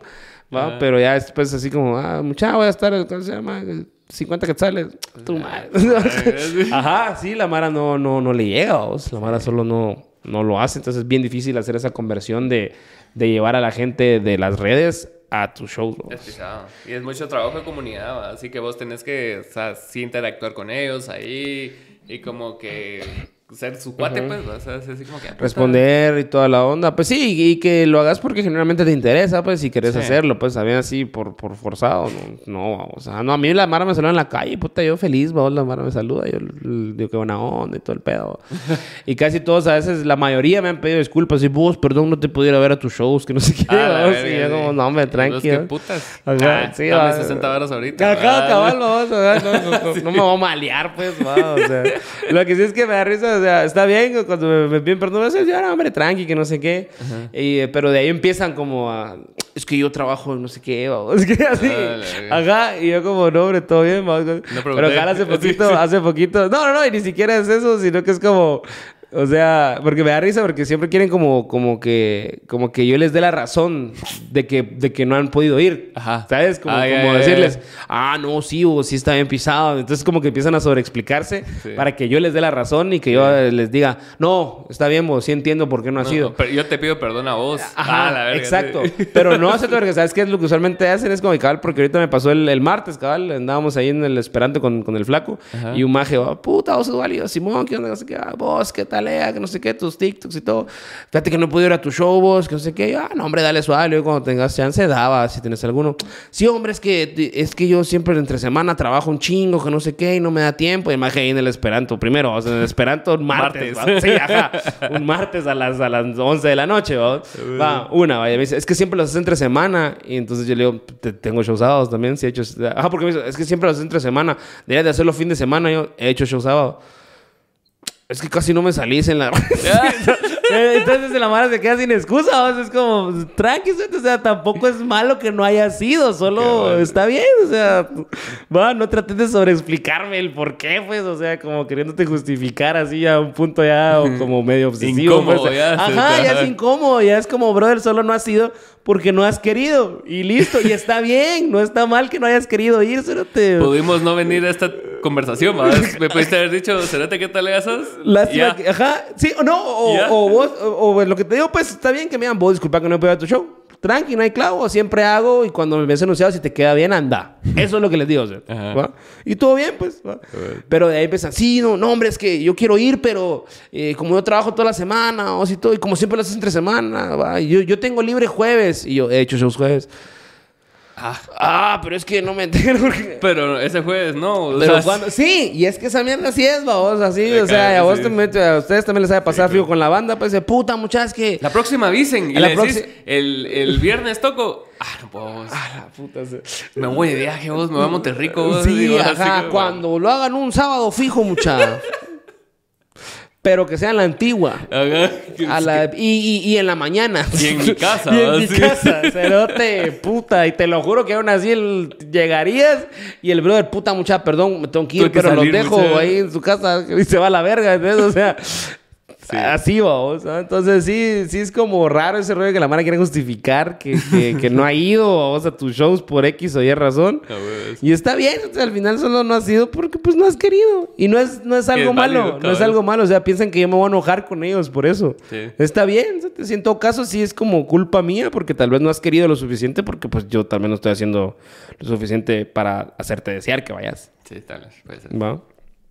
va, Ajá. pero ya después así como, ah, mucha, voy a estar, ¿cómo se llama? 50 quetzales, tu madre. Ajá, sí, la Mara no, no, no le llega, vos. La Mara solo no, no lo hace. Entonces es bien difícil hacer esa conversión de, de llevar a la gente de las redes a tus shows. vos. Es. Y es mucho trabajo de comunidad, ¿va? así que vos tenés que, sea, interactuar con ellos ahí y como que ser su cuate, pues, ¿va? o sea, es así como que... puta, Responder y toda la onda. Pues sí, y que lo hagas porque generalmente te interesa, pues, si querés Sí. hacerlo, pues, también así por, por forzado. No, no, o sea, no, a mí la Mara me saluda en la calle, puta, yo feliz, vos, la Mara me saluda, yo digo que buena onda y todo el pedo. y casi todos, a veces, la mayoría me han pedido disculpas, y vos, perdón, no te pudiera ver a tus shows, que no sé qué. Ah, vos, verga, y yo sí. como, no, hombre, tranquilo. qué putas. Ajá, Ah, sí, dame va. 60 varos ahorita. Acá, ¿va? cabal, vamos, o sea, no, no, no, no me voy a malear, pues, va, o sea. Lo que sí es que me da risa, o sea, está bien cuando me, me piden perdón, me dicen, no, hombre, tranqui, que no sé qué. Y, eh, pero de ahí empiezan como a, es que yo trabajo en no sé qué, va, es que así. Ah. Ajá, y yo como, no, hombre, todo bien. Pero acá hace poquito, hace poquito, no, no, no, y ni siquiera es eso, sino que es como... O sea, porque me da risa porque siempre quieren como, como que como que yo les dé la razón de que, de que no han podido ir. Ajá. ¿Sabes? Como, decirles, ah, no, sí, o sí está bien pisado. Entonces como que empiezan a sobreexplicarse Sí. para que yo les dé la razón y que yo les diga, no, está bien, vos, sí entiendo por qué no ha No, sido. pero yo te pido perdón a vos. Ajá, Ah, la verga, exacto. sí. Pero no hace porque sabes qué es lo que usualmente hacen es como cabal, porque ahorita me pasó el, el martes, cabal, andábamos ahí en el esperante con, con el flaco Ajá. y un maje, va, puta, vos válido, Simón, ¿qué onda? Qué, ah, vos, qué tal, eh, que no sé qué, tus TikToks y todo. Fíjate que no pude ir a tu show, vos, que no sé qué. Ah, no, hombre, dale suave, luego cuando tengas chance, daba, si tienes alguno. Sí, hombre, es que, es que yo siempre entre semana trabajo un chingo, que no sé qué, y no me da tiempo. Y el maje ahí en el esperanto, primero, o sea, en el esperanto, un martes, Martes. Sí, ajá. Un martes a las, a las 11 de la noche, ¿va? Va, una, vaya. Me dice, es que siempre los haces entre semana. Y entonces yo le digo, "Te- tengo shows sábados también, sí he hecho. Ajá, porque me dice, es que siempre los haces entre semana. Deberías de hacerlo fin de semana. Yo he hecho shows sábado. Es que casi no me salís en la... Entonces la mara se queda sin excusa, o sea, es como, tranqui, suerte, o sea, tampoco es malo que no haya sido, solo bueno. está bien, o sea, va, no trates de sobreexplicarme el por qué, pues, o sea, como queriéndote justificar así a un punto ya o como medio obsesivo. Incómodo, pues. ya, Ajá, ya es incómodo, ya es como, brother, solo no has ido porque no has querido, y listo, y está bien, no está mal que no hayas querido ir, solo te... Pudimos no venir a esta conversación, ¿va? Me pudiste haber dicho, Cerate, ¿qué tal le haces? Lástima Ya. que, ajá, sí, o no, o, o vos, o, o lo que te digo, pues está bien que me digan, vos disculpa que no puedo ir a tu show. Tranqui, no hay clavo, siempre hago y cuando me ves anunciado, si te queda bien, anda. Eso es lo que les digo, o sea. ¿va? Y todo bien, pues. ¿va? Pero de ahí empiezan, sí, no, no, hombre, es que yo quiero ir, pero eh, como yo trabajo toda la semana, o si todo, y como siempre lo haces entre semana, ¿va? Y Yo, yo tengo libre jueves, y yo he hecho shows jueves. Ah, Ah, pero es que no me entero porque... pero ese jueves no. o Pero sea, cuando... Sí, y es que esa mierda sí es, vos, así, o sea, a vos sí. te a ustedes también les sabe pasar fijo con la banda, pues de puta, muchachas, que... La próxima avisen y La le decís, proxi- el, el viernes toco. Ah, no puedo. vos. Ah, la puta. se- Me voy de viaje, vos, me voy a Monterrico. vos. Sí, Digo, así ajá, que, cuando lo hagan un sábado fijo, mucha. Pero que sea en la antigua. A la- y, y- y en la mañana. Y en mi casa, y en mi Sí. casa, cerote, puta. Y te lo juro que aún así el- llegarías y el brother, puta, mucha, perdón, me tengo que ir, pero los dejo ahí en su casa y se va a la verga. ¿entendés? O sea, así va, o sea, Entonces sí, sí es como raro ese rollo que la mara quiere justificar que, que, que no ha ido vamos, a tus shows por X o Y razón. Y está bien, o sea, al final solo no has ido porque pues no has querido. Y no es, no es algo es malo, no es algo malo. O sea, piensan que yo me voy a enojar con ellos por eso. Sí. Está bien, si en todo caso sí es como culpa mía porque tal vez no has querido lo suficiente porque pues yo también no estoy haciendo lo suficiente para hacerte desear que vayas. Sí, tal vez, puede ser. ¿Va?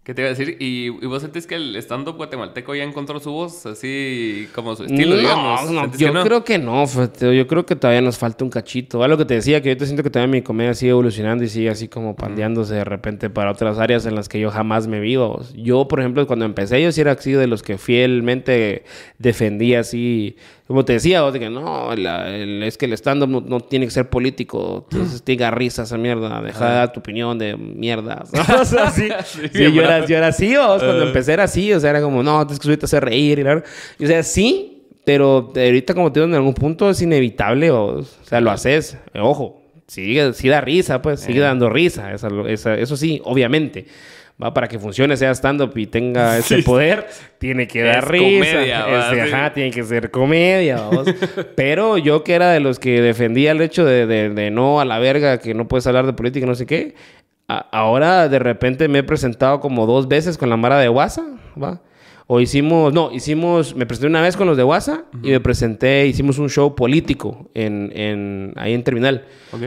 ¿Qué te iba a decir? ¿Y, y vos sentís que el stand-up guatemalteco ya encontró su voz, así como su estilo, no, digamos? no, ¿Sentís yo que no? creo que no, yo creo que todavía nos falta un cachito. Algo que te decía, que yo te siento que todavía mi comedia sigue evolucionando y sigue así como pandeándose de repente para otras áreas en las que yo jamás me vi. o- Yo, por ejemplo, cuando empecé, yo sí era así de los que fielmente defendía así, como te decía, vos, de que no, la- el- es que el stand-up no, no tiene que ser político, entonces tenga risa esa mierda, deja de dar tu opinión de mierda. O sea, sí, Sí, sí, yo, era, yo era así, vos, cuando Ah. empecé era así, o sea, era como, no, tienes que subirte a hacer reír y la verdad. Y, o sea, sí, pero ahorita como te digo, en algún punto es inevitable, o, o sea, lo haces, eh, ojo, sigue, sí da risa, pues, sigue dando risa, esa- esa- eso sí, obviamente. Va, para que funcione, sea stand-up y tenga ese Sí. poder, tiene que dar Es risa. comedia, Este, ajá, tiene que ser comedia. Pero yo que era de los que defendía el hecho de, de- de no a la verga, que no puedes hablar de política, no sé qué. ahora de repente me he presentado como dos veces con la Mara de WhatsApp, ¿va? O hicimos, no, hicimos, me presenté una vez con los de WhatsApp y me presenté, hicimos un show político en, en ahí en Terminal.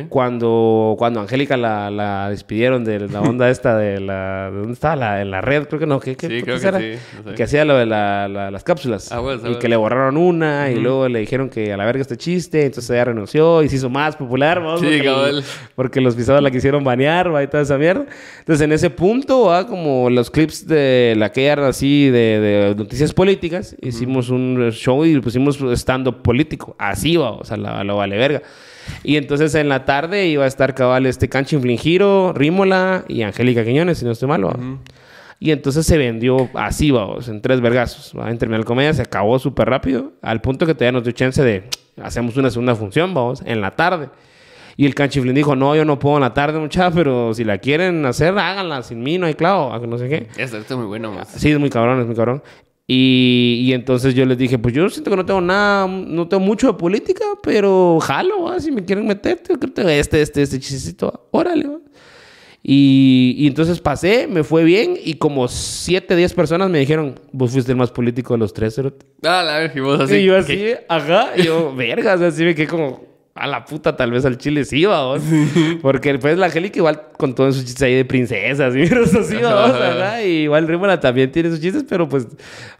Cuando, cuando Angélica la, la, despidieron de la onda esta de la, ¿dónde estaba? La, en la red, creo que no, ¿qué, qué sí, creo que era? Sí, Que hacía lo de la, las cápsulas. Ah, bueno, y que le borraron una y luego le dijeron que a la verga este chiste, entonces ella renunció y se hizo más popular, ¿va? Sí, porque, cabal. porque los pisados la quisieron banear, ¿va? y toda esa mierda. Entonces en ese punto, ¿va? como los clips de la que era así de noticias políticas, hicimos un show y pusimos stand-up político. Así va, o sea, la, lo vale verga. Y entonces en la tarde iba a estar cabal este Canchin Flingiro, Rímola y Angélica Quiñones, si no estoy mal. Y entonces se vendió así, vamos, en tres vergazos. ¿va? En Terminal Comedia se acabó súper rápido, al punto que todavía nos dio chance de hacemos una segunda función, vamos, en la tarde. Y el canchiflín dijo, no, yo no puedo en la tarde, muchachos, pero si la quieren hacer, háganla sin mí, no hay clavo, no sé qué. Esto, es muy bueno, más. Sí, es muy cabrón, es muy cabrón. Y, y, entonces yo les dije, pues yo siento que no tengo nada, no tengo mucho de política, pero jalo, si me quieren meter, este, este, este chistecito, órale. Y, y, entonces pasé, me fue bien y como 7, 10 personas me dijeron, vos fuiste el más político de los tres, Ah, la ver, y vos así. Y yo así, ajá, y yo, vergas, así me quedé como, a la puta, tal vez al chile sí, vamos. Porque después la Angélica igual con todos sus chistes ahí de princesas y así, vamos, ¿verdad? Y igual Rímola también tiene sus chistes, pero pues,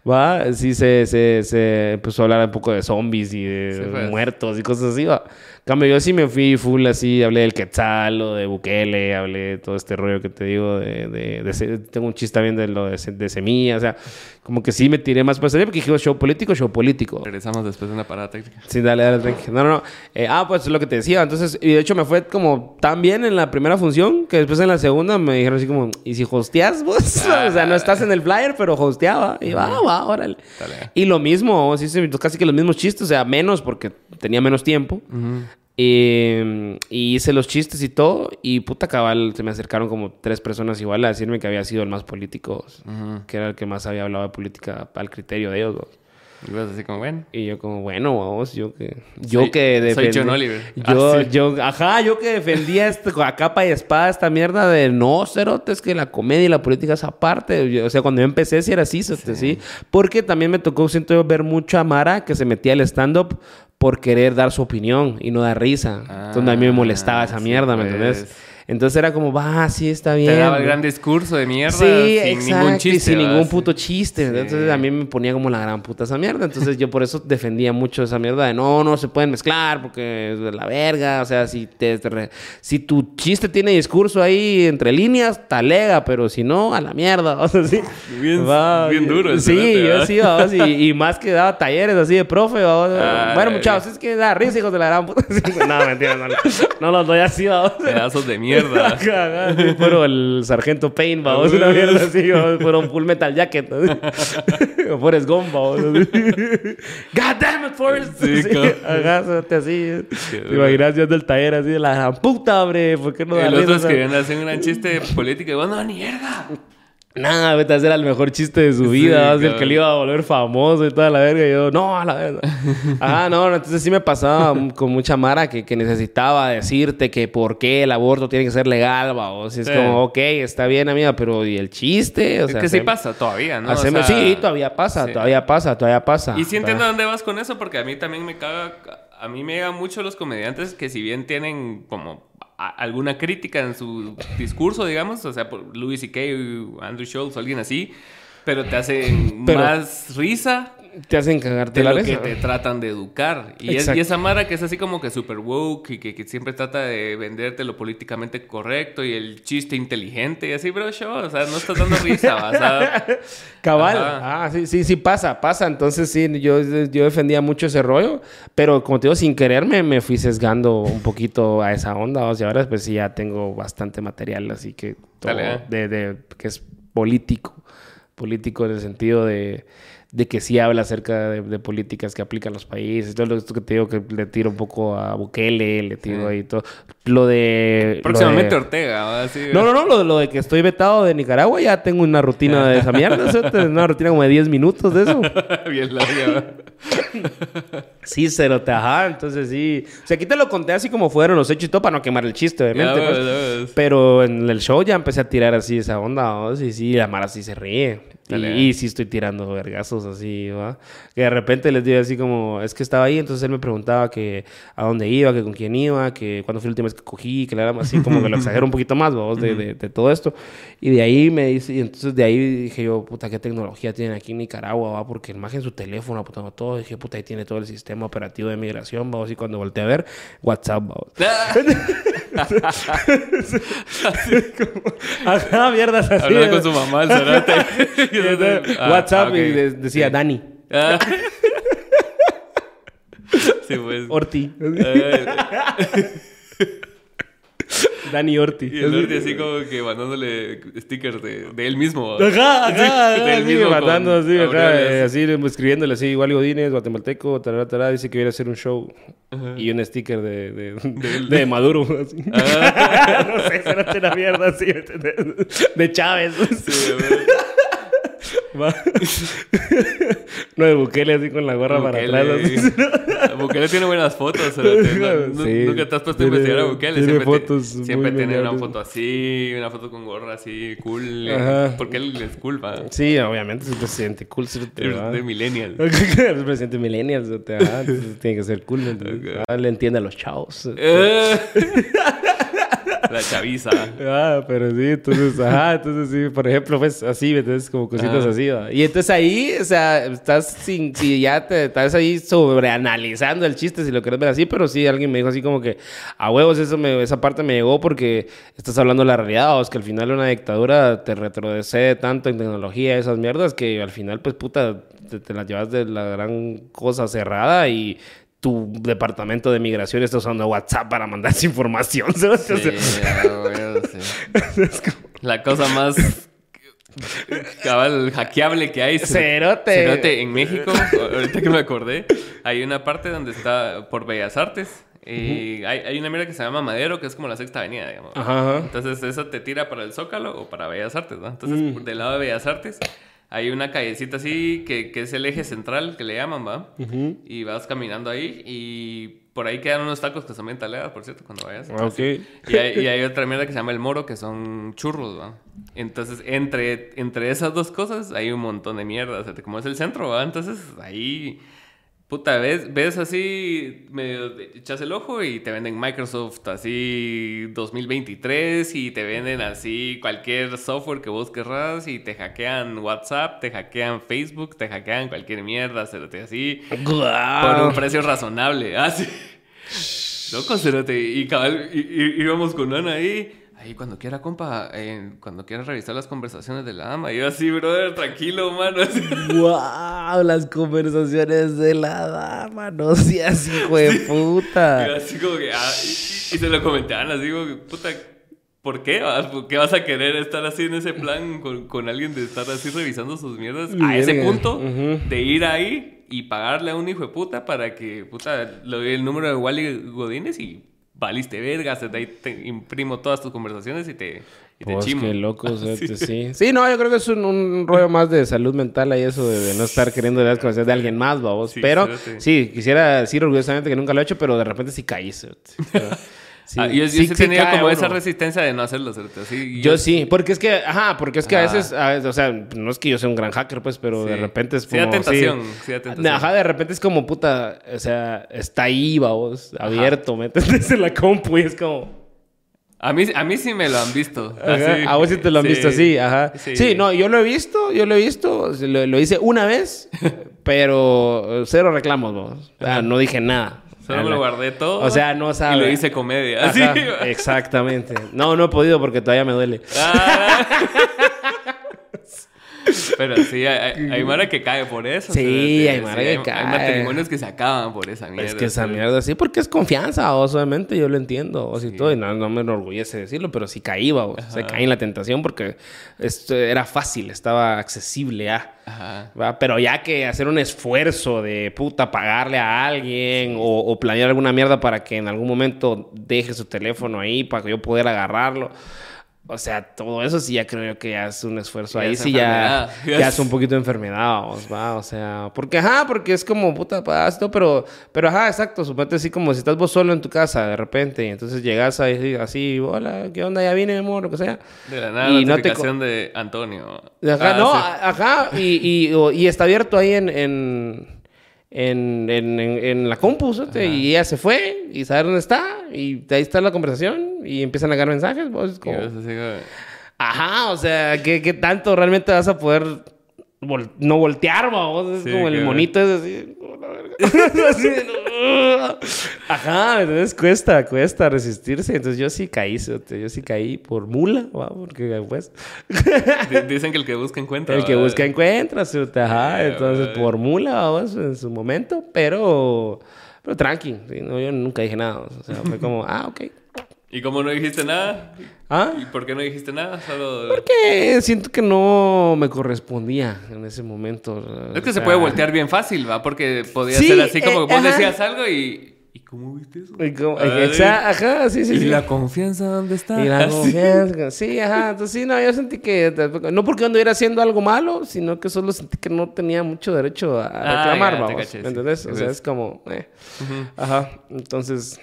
va, sí se, se, se empezó a hablar un poco de zombies y de pues. muertos y cosas así, va. Cambio, yo sí me fui full así, hablé del Quetzal o de Bukele, hablé de todo este rollo que te digo, de, de, tengo un chiste también de lo de, de semilla, o sea, como que sí me tiré más para salir porque dijimos show político, show político. Regresamos después de una parada técnica. Sí, dale, dale, No, no, no. Eh, ah, pues es lo que te decía. Entonces, y de hecho me fue como tan bien en la primera función que después en la segunda me dijeron así como, ¿y si hosteas vos? o sea, no estás en el flyer, pero hosteaba. Y va, va, órale. Y lo mismo, sí, casi que los mismos chistes, o sea, menos porque tenía menos tiempo. y, hice los chistes y todo. Y puta cabal, se me acercaron como tres personas igual a decirme que había sido el más político, que era el que más había hablado de política al criterio de ellos. Y vos así como, bueno. Y yo como, bueno, vamos, yo que... Yo que defendía... Soy John Oliver. Yo, ah, yo... Ajá, yo que defendía esto, a capa y espada esta mierda de... No, cerotes, que la comedia y la política es aparte. o sea, cuando yo empecé sí era así, sí. sí. Porque también me tocó, siento yo, ver mucho a Mara que se metía al stand-up por querer dar su opinión y no dar risa. Entonces a mí me molestaba esa mierda, ¿me entendés? Entonces era como, va, sí, está bien. Te daba el gran discurso de mierda. Sí, sin ningún chiste. sin ningún puto chiste. Entonces a mí me ponía como la gran puta esa mierda. Entonces yo por eso defendía mucho esa mierda de no, no se pueden mezclar porque es de la verga. O sea, si, te, si tu chiste tiene discurso ahí entre líneas, talega, pero si no, a la mierda. O sea, sí. Bien, bien duro. Sí, yo sí, vamos. Y, y, más que daba talleres así de profe. bueno, muchachos, es que da risa, hijos de la gran puta. no, mentira, no, no, los doy así, vamos. Pedazos de mierda mierda. Fueron el sargento Payne, vamos, una mierda así, fueron Full Metal Jacket. o Forrest Gump, vamos. God damn it, Forrest. Sí, Agásate así. Te imaginas yo del taller así de la puta, hombre. ¿Por qué no da El otro es que vienen a hacer un gran chiste político y vos, no, mierda. Nada, vete a hacer el mejor chiste de su vida, sí, el que le iba a volver famoso y toda la verga. Y yo, no, a la verga. Ajá, no, entonces sí me pasaba con mucha mara que, que, necesitaba decirte que por qué el aborto tiene que ser legal, va. O si es como, ok, está bien, amiga, pero ¿y el chiste? O sea, es que sí pasa todavía, ¿no? sí, todavía pasa, todavía pasa, todavía pasa. Y sí entiendo dónde vas con eso, porque a mí también me caga. A mí me llegan mucho los comediantes que, si bien tienen como alguna crítica en su discurso, digamos, o sea, por Louis C.K., Andrew Schultz o alguien así, pero te hacen más risa te hacen cagarte de la lo que te tratan de educar. Y, es, y, esa Mara que es así como que super woke y que, siempre trata de venderte lo políticamente correcto y el chiste inteligente y así, bro, show. O sea, no estás dando risa, vas Cabal. Ah, sí, sí, sí pasa, pasa. Entonces sí, yo, yo defendía mucho ese rollo, pero como te digo, sin quererme me fui sesgando un poquito a esa onda. O sea, ahora pues sí ya tengo bastante material, así que todo Dale, de, de, que es político. Político en el sentido de de que sí habla acerca de, de políticas que aplican los países. Todo esto que te digo que le tiro un poco a Bukele, le tiro ahí todo. Lo de... lo Próximamente de- Ortega. Así, No, no, no, lo, lo de que estoy vetado de Nicaragua, ya tengo una rutina de esa mierda, ¿sí? una rutina como de 10 minutos de eso. Bien larga. Sí, cero, ajá, entonces sí. O sea, aquí te lo conté así como fueron los hechos y todo para no quemar el chiste, obviamente. Ya, pues. ya. Pero en el show ya empecé a tirar así esa onda, ¿no? Sí, sí, la Mara sí se ríe. Y, y sí estoy tirando vergazos así, ¿va? Que de repente les digo así como, es que estaba ahí, entonces él me preguntaba que a dónde iba, que con quién iba, que cuándo fue la última vez que cogí, que le era así como que lo exagero un poquito más, ¿va? De, de, de todo esto. Y de ahí me dice, y entonces de ahí dije yo, puta, qué tecnología tienen aquí en Nicaragua, ¿va? Porque el maje en su teléfono apuntando todo, dije, puta, ahí tiene todo el sistema operativo de migración, ¿va? Así cuando volteé a ver, WhatsApp, ¿va? Ajá, mierdas así. Hablaba ¿va? con su mamá, el Ah, WhatsApp ah, y de- decía Dani, Ah. Sí, pues. Orti. Ay, Dani Orti. Y el norte así como que mandándole stickers de, de él mismo. Ajá, Sí, ajá, ajá, sí, mismo matando así, ajá, eh, así, escribiéndole así, igual Godínez, guatemalteco, tarara, tarara, dice que viene a hacer un show y un sticker de, de, de, Maduro, así. Ah. no sé, se no una mierda así, de Chávez. Sí. Va. no, de Bukele así con la gorra para atrás. así. Bukele. Bukele tiene buenas fotos. cerote. No- Sí. Nunca te has puesto a investigar a Bukele. tiene Siempre, fotos te- muy siempre tiene una foto así, una foto con gorra así, cool. Ajá. Porque él es cool, va. Sí, obviamente es un presidente cool. Es de millennial. es presidente millennial, tiene que ser cool. ah, le entiende a los chavos. Eh. La chaviza. Ah, pero sí, entonces, ajá, entonces sí, por ejemplo, pues así, entonces como cositas Ajá. así, ¿va? Y entonces ahí, o sea, estás sin, si ya te estás ahí sobreanalizando el chiste, si lo quieres ver así, pero sí, alguien me dijo así como que, a huevos, eso me, esa parte me llegó porque estás hablando de la realidad, o es que al final una dictadura te retrocede tanto en tecnología, esas mierdas, que al final, pues puta, te, te las llevas de la gran cosa cerrada y tu departamento de migración está usando WhatsApp para mandarse información, ¿sabes? O sea, Sí, sí. es como- La cosa más cabal hackeable que hay. Cerote. Cerote, en México, ahorita que me acordé, hay una parte donde está por Bellas Artes. Y hay, hay una mierda que se llama Madero, que es como la sexta avenida, digamos. Ajá, ajá. Entonces, eso te tira para el Zócalo o para Bellas Artes, ¿no? Entonces, Mm. del lado de Bellas Artes, hay una callecita así que, que es el eje central, que le llaman, ¿va? Y vas caminando ahí y por ahí quedan unos tacos que son bien taleadas, por cierto, cuando vayas. Ah, Ok. Y hay, y hay otra mierda que se llama el moro, que son churros, ¿va? Entonces, entre, entre esas dos cosas hay un montón de mierda. O sea, como es el centro, ¿va? Entonces, ahí... Puta, ves, ves así, medio echas el ojo y te venden Microsoft así 2023 y te venden así cualquier software que vos querrás y te hackean WhatsApp, te hackean Facebook, te hackean cualquier mierda, cerote, así por un Guau. precio razonable. Ah, sí. Loco, cerote. Y cabal, íbamos con Ana ahí. Ahí, cuando quiera, compa, eh, cuando quiera revisar las conversaciones de la dama. Y yo así, brother, tranquilo, mano. Guau, las conversaciones de la dama, no seas hijo de puta. así como que, ah, y, y- se lo Ana, así como que, puta, ¿por qué? ¿Por qué vas a querer estar así en ese plan con, con alguien de estar así revisando sus mierdas a ese punto de ir ahí y pagarle a un hijo de puta para que, puta, le doy el número de Wally Godínez y valiste vergas, de ahí te imprimo todas tus conversaciones y te, y te Pues chimo. qué loco, Ah, sí. sí. Sí, no, yo creo que es un, un rollo más de salud mental ahí eso de, no estar queriendo las conversaciones de alguien más, babos. Sí, pero cerote. sí, quisiera decir orgullosamente que nunca lo he hecho, pero de repente sí caí. Sí, Ah, yo yo sí- sí sí cae como esa resistencia de no hacerlo, ¿cierto? Así, Yo sí, porque es que, ajá, porque es que a Ajá. veces, a veces, o sea, no es que yo sea un gran hacker, pues, pero de Sí. repente es Sí como... da tentación, sí tentación. Ajá, de repente es como, puta, o sea, está ahí, vamos, abierto, ¿me entiendes? En la compu y es como... A mí, a mí sí me lo han visto. Así. a vos sí te lo han visto así, ajá. Sí. no, yo lo he visto, yo lo he visto, lo, lo hice una vez, pero cero reclamos, vos. O sea, no dije nada. Solo me lo guardé todo. O sea, no sabe. Y lo hice comedia. Ajá, exactamente. No, no he podido porque todavía me duele. Ah. Pero sí, hay, hay Mara que cae por eso. Sí, hay Mara que cae. Hay matrimonios que se acaban por esa mierda. Es que esa mierda, sí, porque es confianza, obviamente, yo lo entiendo, o si todo, y no, no, me enorgullece decirlo, pero sí caí, o sea, caí en la tentación porque esto era fácil, estaba accesible a. Ajá. Pero ya que hacer un esfuerzo de puta pagarle a alguien o, o planear alguna mierda para que en algún momento deje su teléfono ahí para que yo pueda agarrarlo. O sea, todo eso sí ya creo yo que ya es un esfuerzo ahí, sí ya, ya es un poquito de enfermedad, ¿va? O sea, porque ajá, porque es como puta esto, pero, pero ajá, exacto, suponte así como si estás vos solo en tu casa de repente, y entonces llegas ahí así, hola, ¿qué onda? Ya vine, mi amor, lo que sea. De la nada, y notificación no te... de Antonio. Ajá, ah, no, ajá, y, y, y, está abierto ahí en, en en, en, en, la compu, y ella se fue y sabe dónde está y ahí está la conversación y empiezan a ganar mensajes. Pues, como... Ajá, o sea, ¿qué, ¿qué, tanto realmente vas a poder no voltear, vamos? Es como el monito es así. Ajá, entonces cuesta, cuesta resistirse. Entonces yo sí caí, yo sí caí por mula, porque pues... Dicen que el que busca encuentra. El que busca encuentra, ajá. Entonces por mula, vamos, en su momento, pero... Pero tranqui, no, yo nunca dije nada. O sea, fue como, ah, ok. ¿Y cómo no dijiste nada? ¿Ah? ¿Y por qué no dijiste nada? Solo... Porque siento que no me correspondía en ese momento. Es que se puede voltear bien fácil, ¿va? Porque podía ser así como que vos decías algo y... ¿Y cómo viste eso? Y cómo, ajá, sí, sí. ¿Y la confianza dónde está? Y la confianza, sí, ajá. Entonces, sí, no, yo sentí que... No porque anduviera haciendo algo malo, sino que solo sentí que no tenía mucho derecho a ah, reclamar, vamos. ¿Me entendés? O sea, es como... Eh. Ajá, entonces...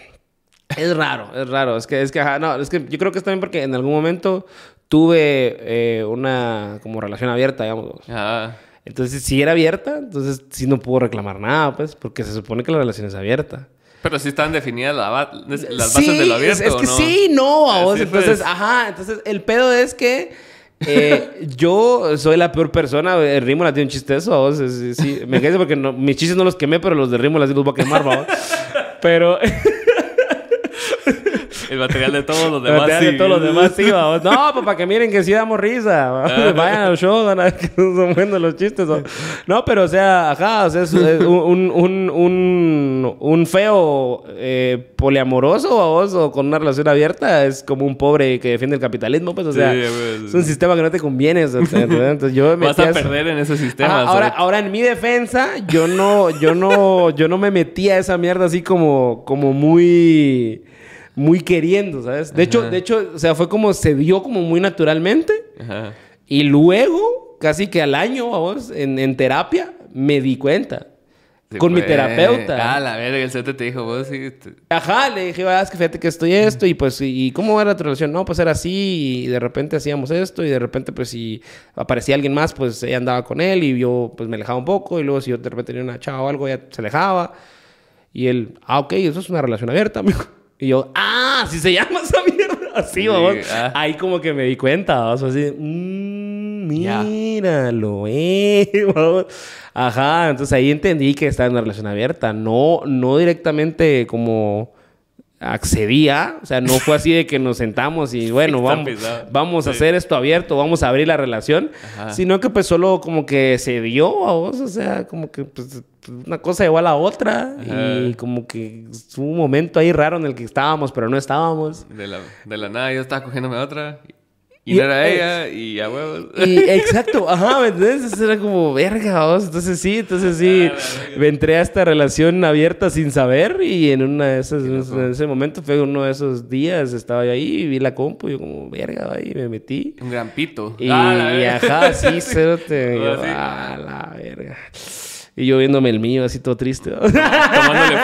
Es raro, es raro. Es que, es que, no, es que yo creo que es también porque en algún momento tuve eh, una como relación abierta, digamos. Ah. Entonces, si era abierta, entonces sí no puedo reclamar nada, pues, porque se supone que la relación es abierta. Pero sí están definidas las bases de lo abierto. Es, es que sí, no, a vos. entonces, pues. ajá, entonces el pedo es que eh, yo soy la peor persona. El Rimo la tiene un chiste eso, a vos. Sí, me quedé porque mis chistes no los quemé, pero los de Rimo las los voy a quemar, vos. Pero. El material de todos los demás. El material de todos los demás, sí, vamos. No, pues para que miren que sí damos risa. Vayan al show, van a ver que son buenos los chistes. No, pero o sea, ajá, o sea, es un, un, un, un feo eh, poliamoroso, vamos, o con una relación abierta, es como un pobre que defiende el capitalismo, pues, o sea, es un sistema que no te conviene. entonces yo me Vas a perder en ese sistema. ahora, ahora, en mi defensa, yo no, yo no, yo no me metí a esa mierda así como, como muy muy queriendo, ¿sabes? De hecho, de hecho, o sea, fue como se dio como muy naturalmente. Ajá. Y luego, casi que al año, vamos, en, en terapia, me di cuenta. con mi terapeuta. Ah, la verga, el CT te dijo, vos sí. Ajá, le dije, ah, es que fíjate que estoy esto, y pues, ¿y cómo era tu relación? No, pues era así, y de repente hacíamos esto, y de repente, pues, si aparecía alguien más, pues ella andaba con él, y yo, pues, me alejaba un poco, y luego si yo de repente tenía una chava o algo, ella se alejaba. Y él, ah, ok, eso es una relación abierta, amigo. Y yo, ah, así se llama esa mierda. Así, vamos. Ah. Ahí como que me di cuenta, vamos. Así, mmm, míralo, eh. Ajá, entonces ahí entendí que estaba en una relación abierta. No, no directamente como accedía, o sea, no fue así de que nos sentamos y bueno, vamos, vamos a hacer esto abierto, vamos a abrir la relación, sino que pues solo como que se dio a vos, o sea, como que pues, una cosa igual a la otra y como que hubo un momento ahí raro en el que estábamos, pero no estábamos. De la, de la nada yo estaba cogiéndome otra y, no era ella, y a huevos. Y, exacto, ajá, ¿me entiendes? era como, verga, vos. Entonces sí, entonces sí, me entré a esta relación abierta sin saber y en una de esas, en ese momento fue uno de esos días, estaba yo ahí, vi la compu y yo como, verga, ahí me metí. Un gran pito. Y, ah, y ajá, sí. Y yo, ah, la verga. Y yo viéndome el mío, así todo triste. Tomándole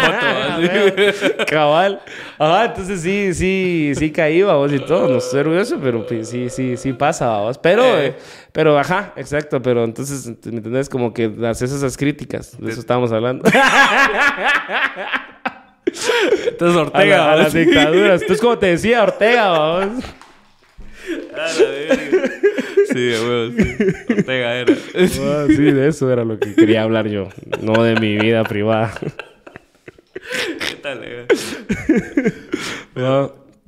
foto. Cabal. Ajá, entonces sí, sí, sí caí, vamos, y todo. No estoy orgulloso, pero pues, sí, sí, sí pasa, vamos. Pero, eh. Eh, pero, ajá, exacto. Pero entonces, ¿me entendés? Como que haces esas críticas. De eso estábamos hablando. Entonces, Ortega. A, las dictaduras. Entonces, como te decía, Ortega, vamos. A la Sí, sí. Ortega era. Ah, sí, de eso era lo que quería hablar yo. No de mi vida privada. ¿Qué tal, eh?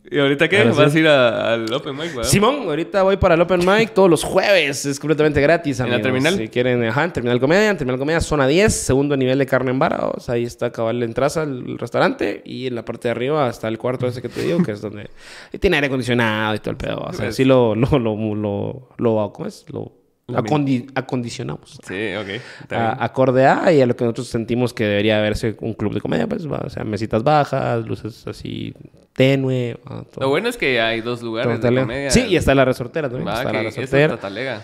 ¿Y ahorita qué? Ahora sí. ¿Vas a ir a- al Open Mic, ¿verdad? Simón, ahorita voy para el Open Mic todos los jueves. Es completamente gratis, ¿En la amigos. terminal? Si quieren, ajá, en Terminal Comedia. En Terminal Comedia, zona 10, segundo nivel de carne en vara. o sea, ahí está cabal la entrada al restaurante. Y en la parte de arriba está el cuarto ese que te digo, que es donde... Y tiene aire acondicionado y todo el pedo. O sea, Pues- sí lo... lo, lo, lo, lo- ¿Cómo es? Lo acondi- acondicionamos. Sí, ok. A- acorde a y a lo que nosotros sentimos que debería verse un club de comedia, pues, va, o sea, mesitas bajas, luces así tenue, va, todo- Lo bueno es que hay dos lugares de comedia. Sí, y está la resortera también. Va, está la eso es resortera. Tatalega.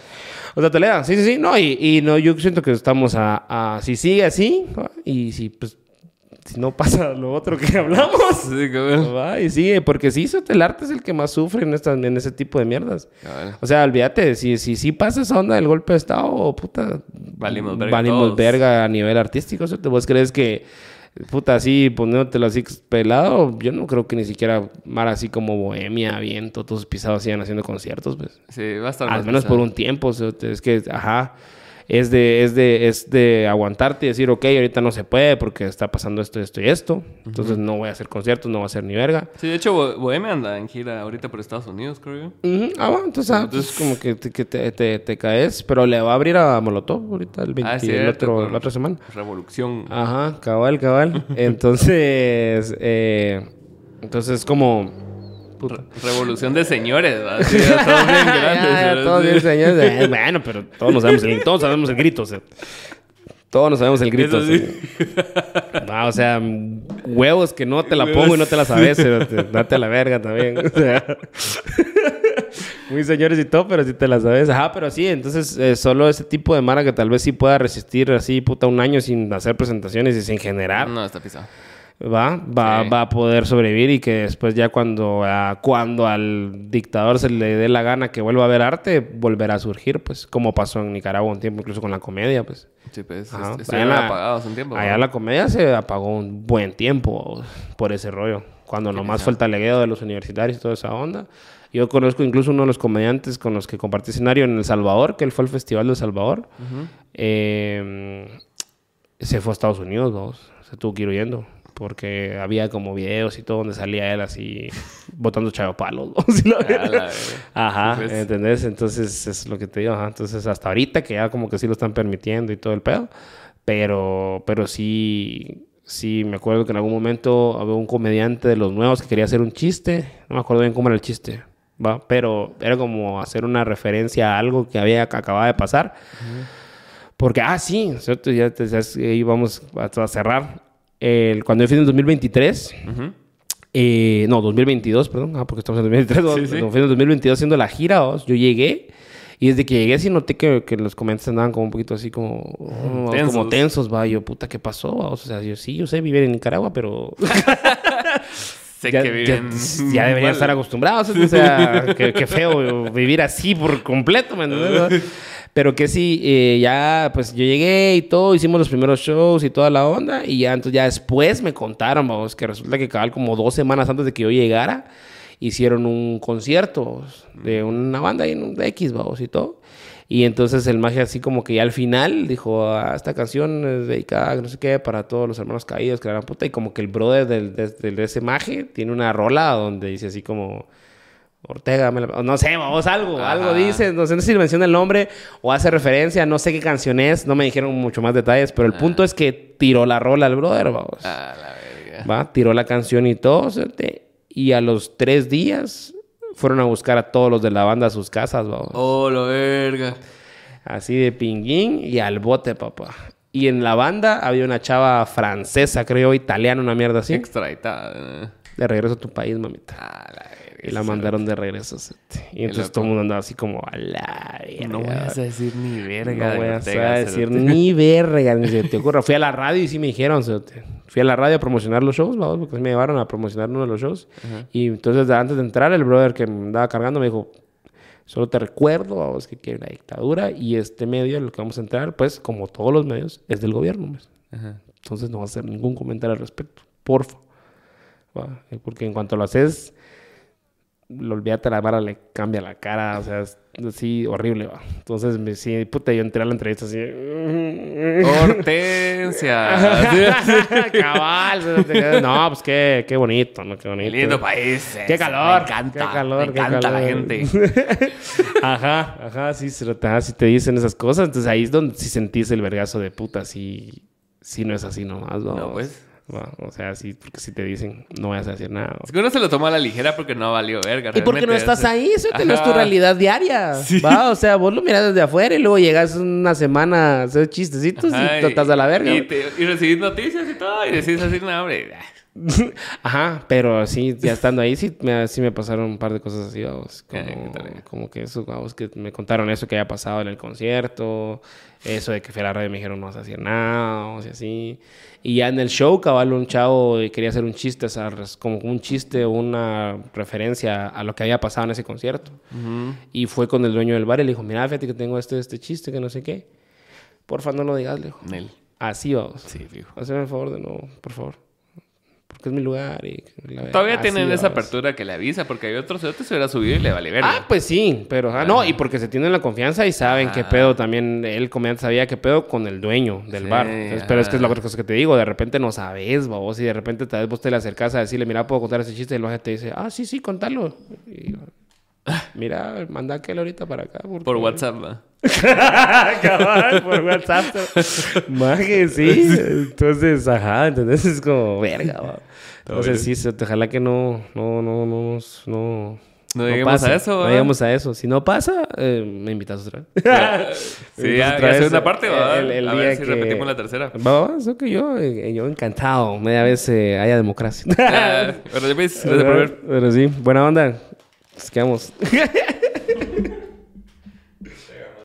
O sea, Telea, sí, sí, sí. No, y, y no, yo siento que estamos a, a- Si sigue así, y si, pues, si no pasa lo otro que hablamos, Sí, cabrón. ¿va? y sigue, porque sí, el arte es el que más sufre en, esta, en ese tipo de mierdas. O sea, olvídate, si, si, si pasa esa onda del golpe de Estado, puta, Valimos verga valimos verga a nivel artístico. Sea, ¿Vos crees que, puta, así poniéndotelo así pelado? Yo no creo que ni siquiera Mar así como Bohemia, Viento, todos pisados sigan haciendo conciertos, pues. Sí, va a estar Al más menos pesado. por un tiempo. es que, ajá, es de, es de, es de aguantarte y decir, ok, ahorita no se puede porque está pasando esto, esto y esto. Entonces no voy a hacer conciertos, no voy a hacer ni verga. Sí, de hecho, Bo- Bohemia anda en gira ahorita por Estados Unidos, creo yo. Ah, bueno, entonces, ah, como que, te, que te, te- te caes, pero le va a abrir a Molotov ahorita el 20, Ah, el cierto, otro, la otra semana. Revolución. Ajá, cabal, cabal. Entonces, eh, entonces como... Puta. Revolución de señores, ¿va? Sí, ya todos bien grandes. ya, ¿verdad? todos Sí. bien señores. Eh, bueno, pero todos nos sabemos el, todos sabemos el grito. o sea. Todos nos sabemos el grito. Sí. No, o sea, huevos que no te la pongo y no te la sabes. te- Date a la verga también. O sea, muy señores y todo, pero sí te la sabes. Ajá, pero sí, entonces eh, solo ese tipo de mara que tal vez sí pueda resistir así, puta, un año sin hacer presentaciones y sin generar. No, está pisado. Va, va, Sí. va a poder sobrevivir y que después ya cuando, ah, cuando al dictador se le dé la gana que vuelva a ver arte, volverá a surgir, pues, como pasó en Nicaragua un tiempo, incluso con la comedia, pues. Sí, pues, Ajá. est- Allá estuvieron la- apagados un tiempo. Allá la comedia se apagó un buen tiempo por ese rollo, cuando nomás pesado. fue el talegueo de los universitarios y toda esa onda. Yo conozco incluso uno de los comediantes con los que compartí escenario en El Salvador, que él fue al Festival de El Salvador. Eh, se fue a Estados Unidos, vamos. Se tuvo que ir huyendo. Porque había como videos y todo donde salía él así botando chavapalos. ¿no? Ajá, Pues- ¿entendés? Entonces es lo que te digo. ajá. Entonces hasta ahorita que ya como que sí lo están permitiendo y todo el pedo. Pero, pero sí, sí, me acuerdo que en algún momento había un comediante de los nuevos que quería hacer un chiste. No me acuerdo bien cómo era el chiste. ¿va? Pero era como hacer una referencia a algo que había que acababa de pasar. Porque, ah, sí, ¿cierto? ya, ya ahí vamos a, a cerrar. El- cuando yo fui en el 2023, Ujú. eh, no, 2022, perdón, ah, porque estamos en 2023, Sí, sí. no, fue en el 2022 haciendo la gira, ¿vos? yo llegué y desde que llegué sí noté que, que los comentarios andaban como un poquito así como, oh, Tensos. como tensos, va, yo, puta, ¿qué pasó? O sea, yo sí, yo sé vivir en Nicaragua, pero Sé ya, que viven. ya deberían estar acostumbrados, o sea, qué feo vivir así por completo, ¿me entiendes? Pero que sí, eh, ya, pues yo llegué y todo, hicimos los primeros shows y toda la onda, y ya, entonces ya después me contaron, vamos, que resulta que cabal como dos semanas antes de que yo llegara, hicieron un concierto de una banda en un X, vamos, y todo. Y entonces el magia así como que ya al final dijo, ah, esta canción es dedicada, no sé qué, para todos los hermanos caídos, que la gran puta. Y como que el brother del, de, de ese maje tiene una rola donde dice así como... Ortega, me la- no sé, vamos, algo, Ajá. algo dice, no sé si menciona el nombre o hace referencia, no sé qué canción es, no me dijeron mucho más detalles, pero el punto es que tiró la rola al brother, vamos. A la verga. Va, tiró la canción y todo. Y a los tres días fueron a buscar a todos los de la banda a sus casas, vamos. Oh, la verga. Así de pinguín y al bote, papá. Y en la banda había una chava francesa, creo, italiana, una mierda así. Extraditada. De regreso a tu país, mamita. La verga. Y la mandaron de regreso. Y entonces todo el mundo andaba así como a la verga. No voy a decir ni verga. No voy a decir ni verga, ni se te ocurra. Fui a la radio y sí me dijeron. Fui a la radio a promocionar los shows, porque me llevaron a promocionar uno de los shows. Y entonces antes de entrar, el brother que me andaba cargando me dijo, solo te recuerdo, que quiere la dictadura y este medio, en el que vamos a entrar, pues, como todos los medios, es del gobierno, pues. Ajá. Entonces no va a hacer ningún comentario al respecto, porfa. Va, Porque en cuanto lo haces, lo olvídate, la vara le cambia la cara, o sea, es así horrible, va. Entonces, me, sí, puta, yo entré a la entrevista así. Hortensia. Cabal. No, pues qué, qué bonito, ¿no? Qué bonito. Lindo país. Qué calor. Me encanta. Qué calor, me encanta la calor. gente. Ajá, ajá, sí, ajá, sí te dicen esas cosas. Entonces ahí es donde si sentís el vergazo de puta, sí, sí no es así nomás, ¿no? No, pues. Va, o sea, sí, porque si te dicen, no vayas a decir nada. Es que uno se lo toma a la ligera porque no valió verga. Y porque no estás ahí, eso no es tu realidad diaria. Va, o sea, vos lo miras desde afuera y luego llegas una semana a hacer chistecitos Ajá, y te estás a la verga. Y, te- y recibís noticias y todo, y decís así, no, hombre. Ajá, pero sí, ya estando ahí, sí me, sí me pasaron un par de cosas así, vamos. Como, Eh, como que eso, vamos, que me contaron eso que había pasado en el concierto, eso de que fui a la radio y me dijeron no vas a hacer nada, vamos, y así. Y ya en el show, cabal, un chavo quería hacer un chiste, o sea, como un chiste o una referencia a lo que había pasado en ese concierto. Y fue con el dueño del bar y le dijo, mira, fíjate que tengo este, este chiste, que no sé qué. Porfa, no lo digas, le dijo. Nel. Así vamos. Sí, fijo. Hazme el favor de no, por favor. Porque es mi lugar y... la- Todavía así, tienen esa apertura que le avisa, porque hay otros otros se hubiera subido y le vale verga. Ah, pues sí, pero ah, no, y porque se tienen la confianza y saben qué Ajá. pedo también, él comediante sabía qué pedo con el dueño del Sí, bar. Entonces, pero es que es la otra cosa que te digo, de repente no sabes, babos, y de repente tal vez vos te le acercas a decirle, mira, puedo contar ese chiste, y luego te dice, ah, sí, sí, contalo. Y, mira, manda aquel ahorita para acá. porque- Por WhatsApp, va. Cabal, por WhatsApp. Maje, sí. Entonces, ajá, entonces es como verga, va. Entonces, sí, se- ojalá que no, no, no, no, no. No lleguemos a eso, No ¿va? lleguemos a eso. Si no pasa, eh, me invitas otra vez. Sí, ya, otra ya vez, segunda parte, va. el- el a día ver si que- repetimos la tercera. Va, va, eso que yo, eh, yo encantado. Media vez eh, haya democracia. Ah, Pero ya ves, gracias por ver. Pero sí, buena onda. Nos quedamos.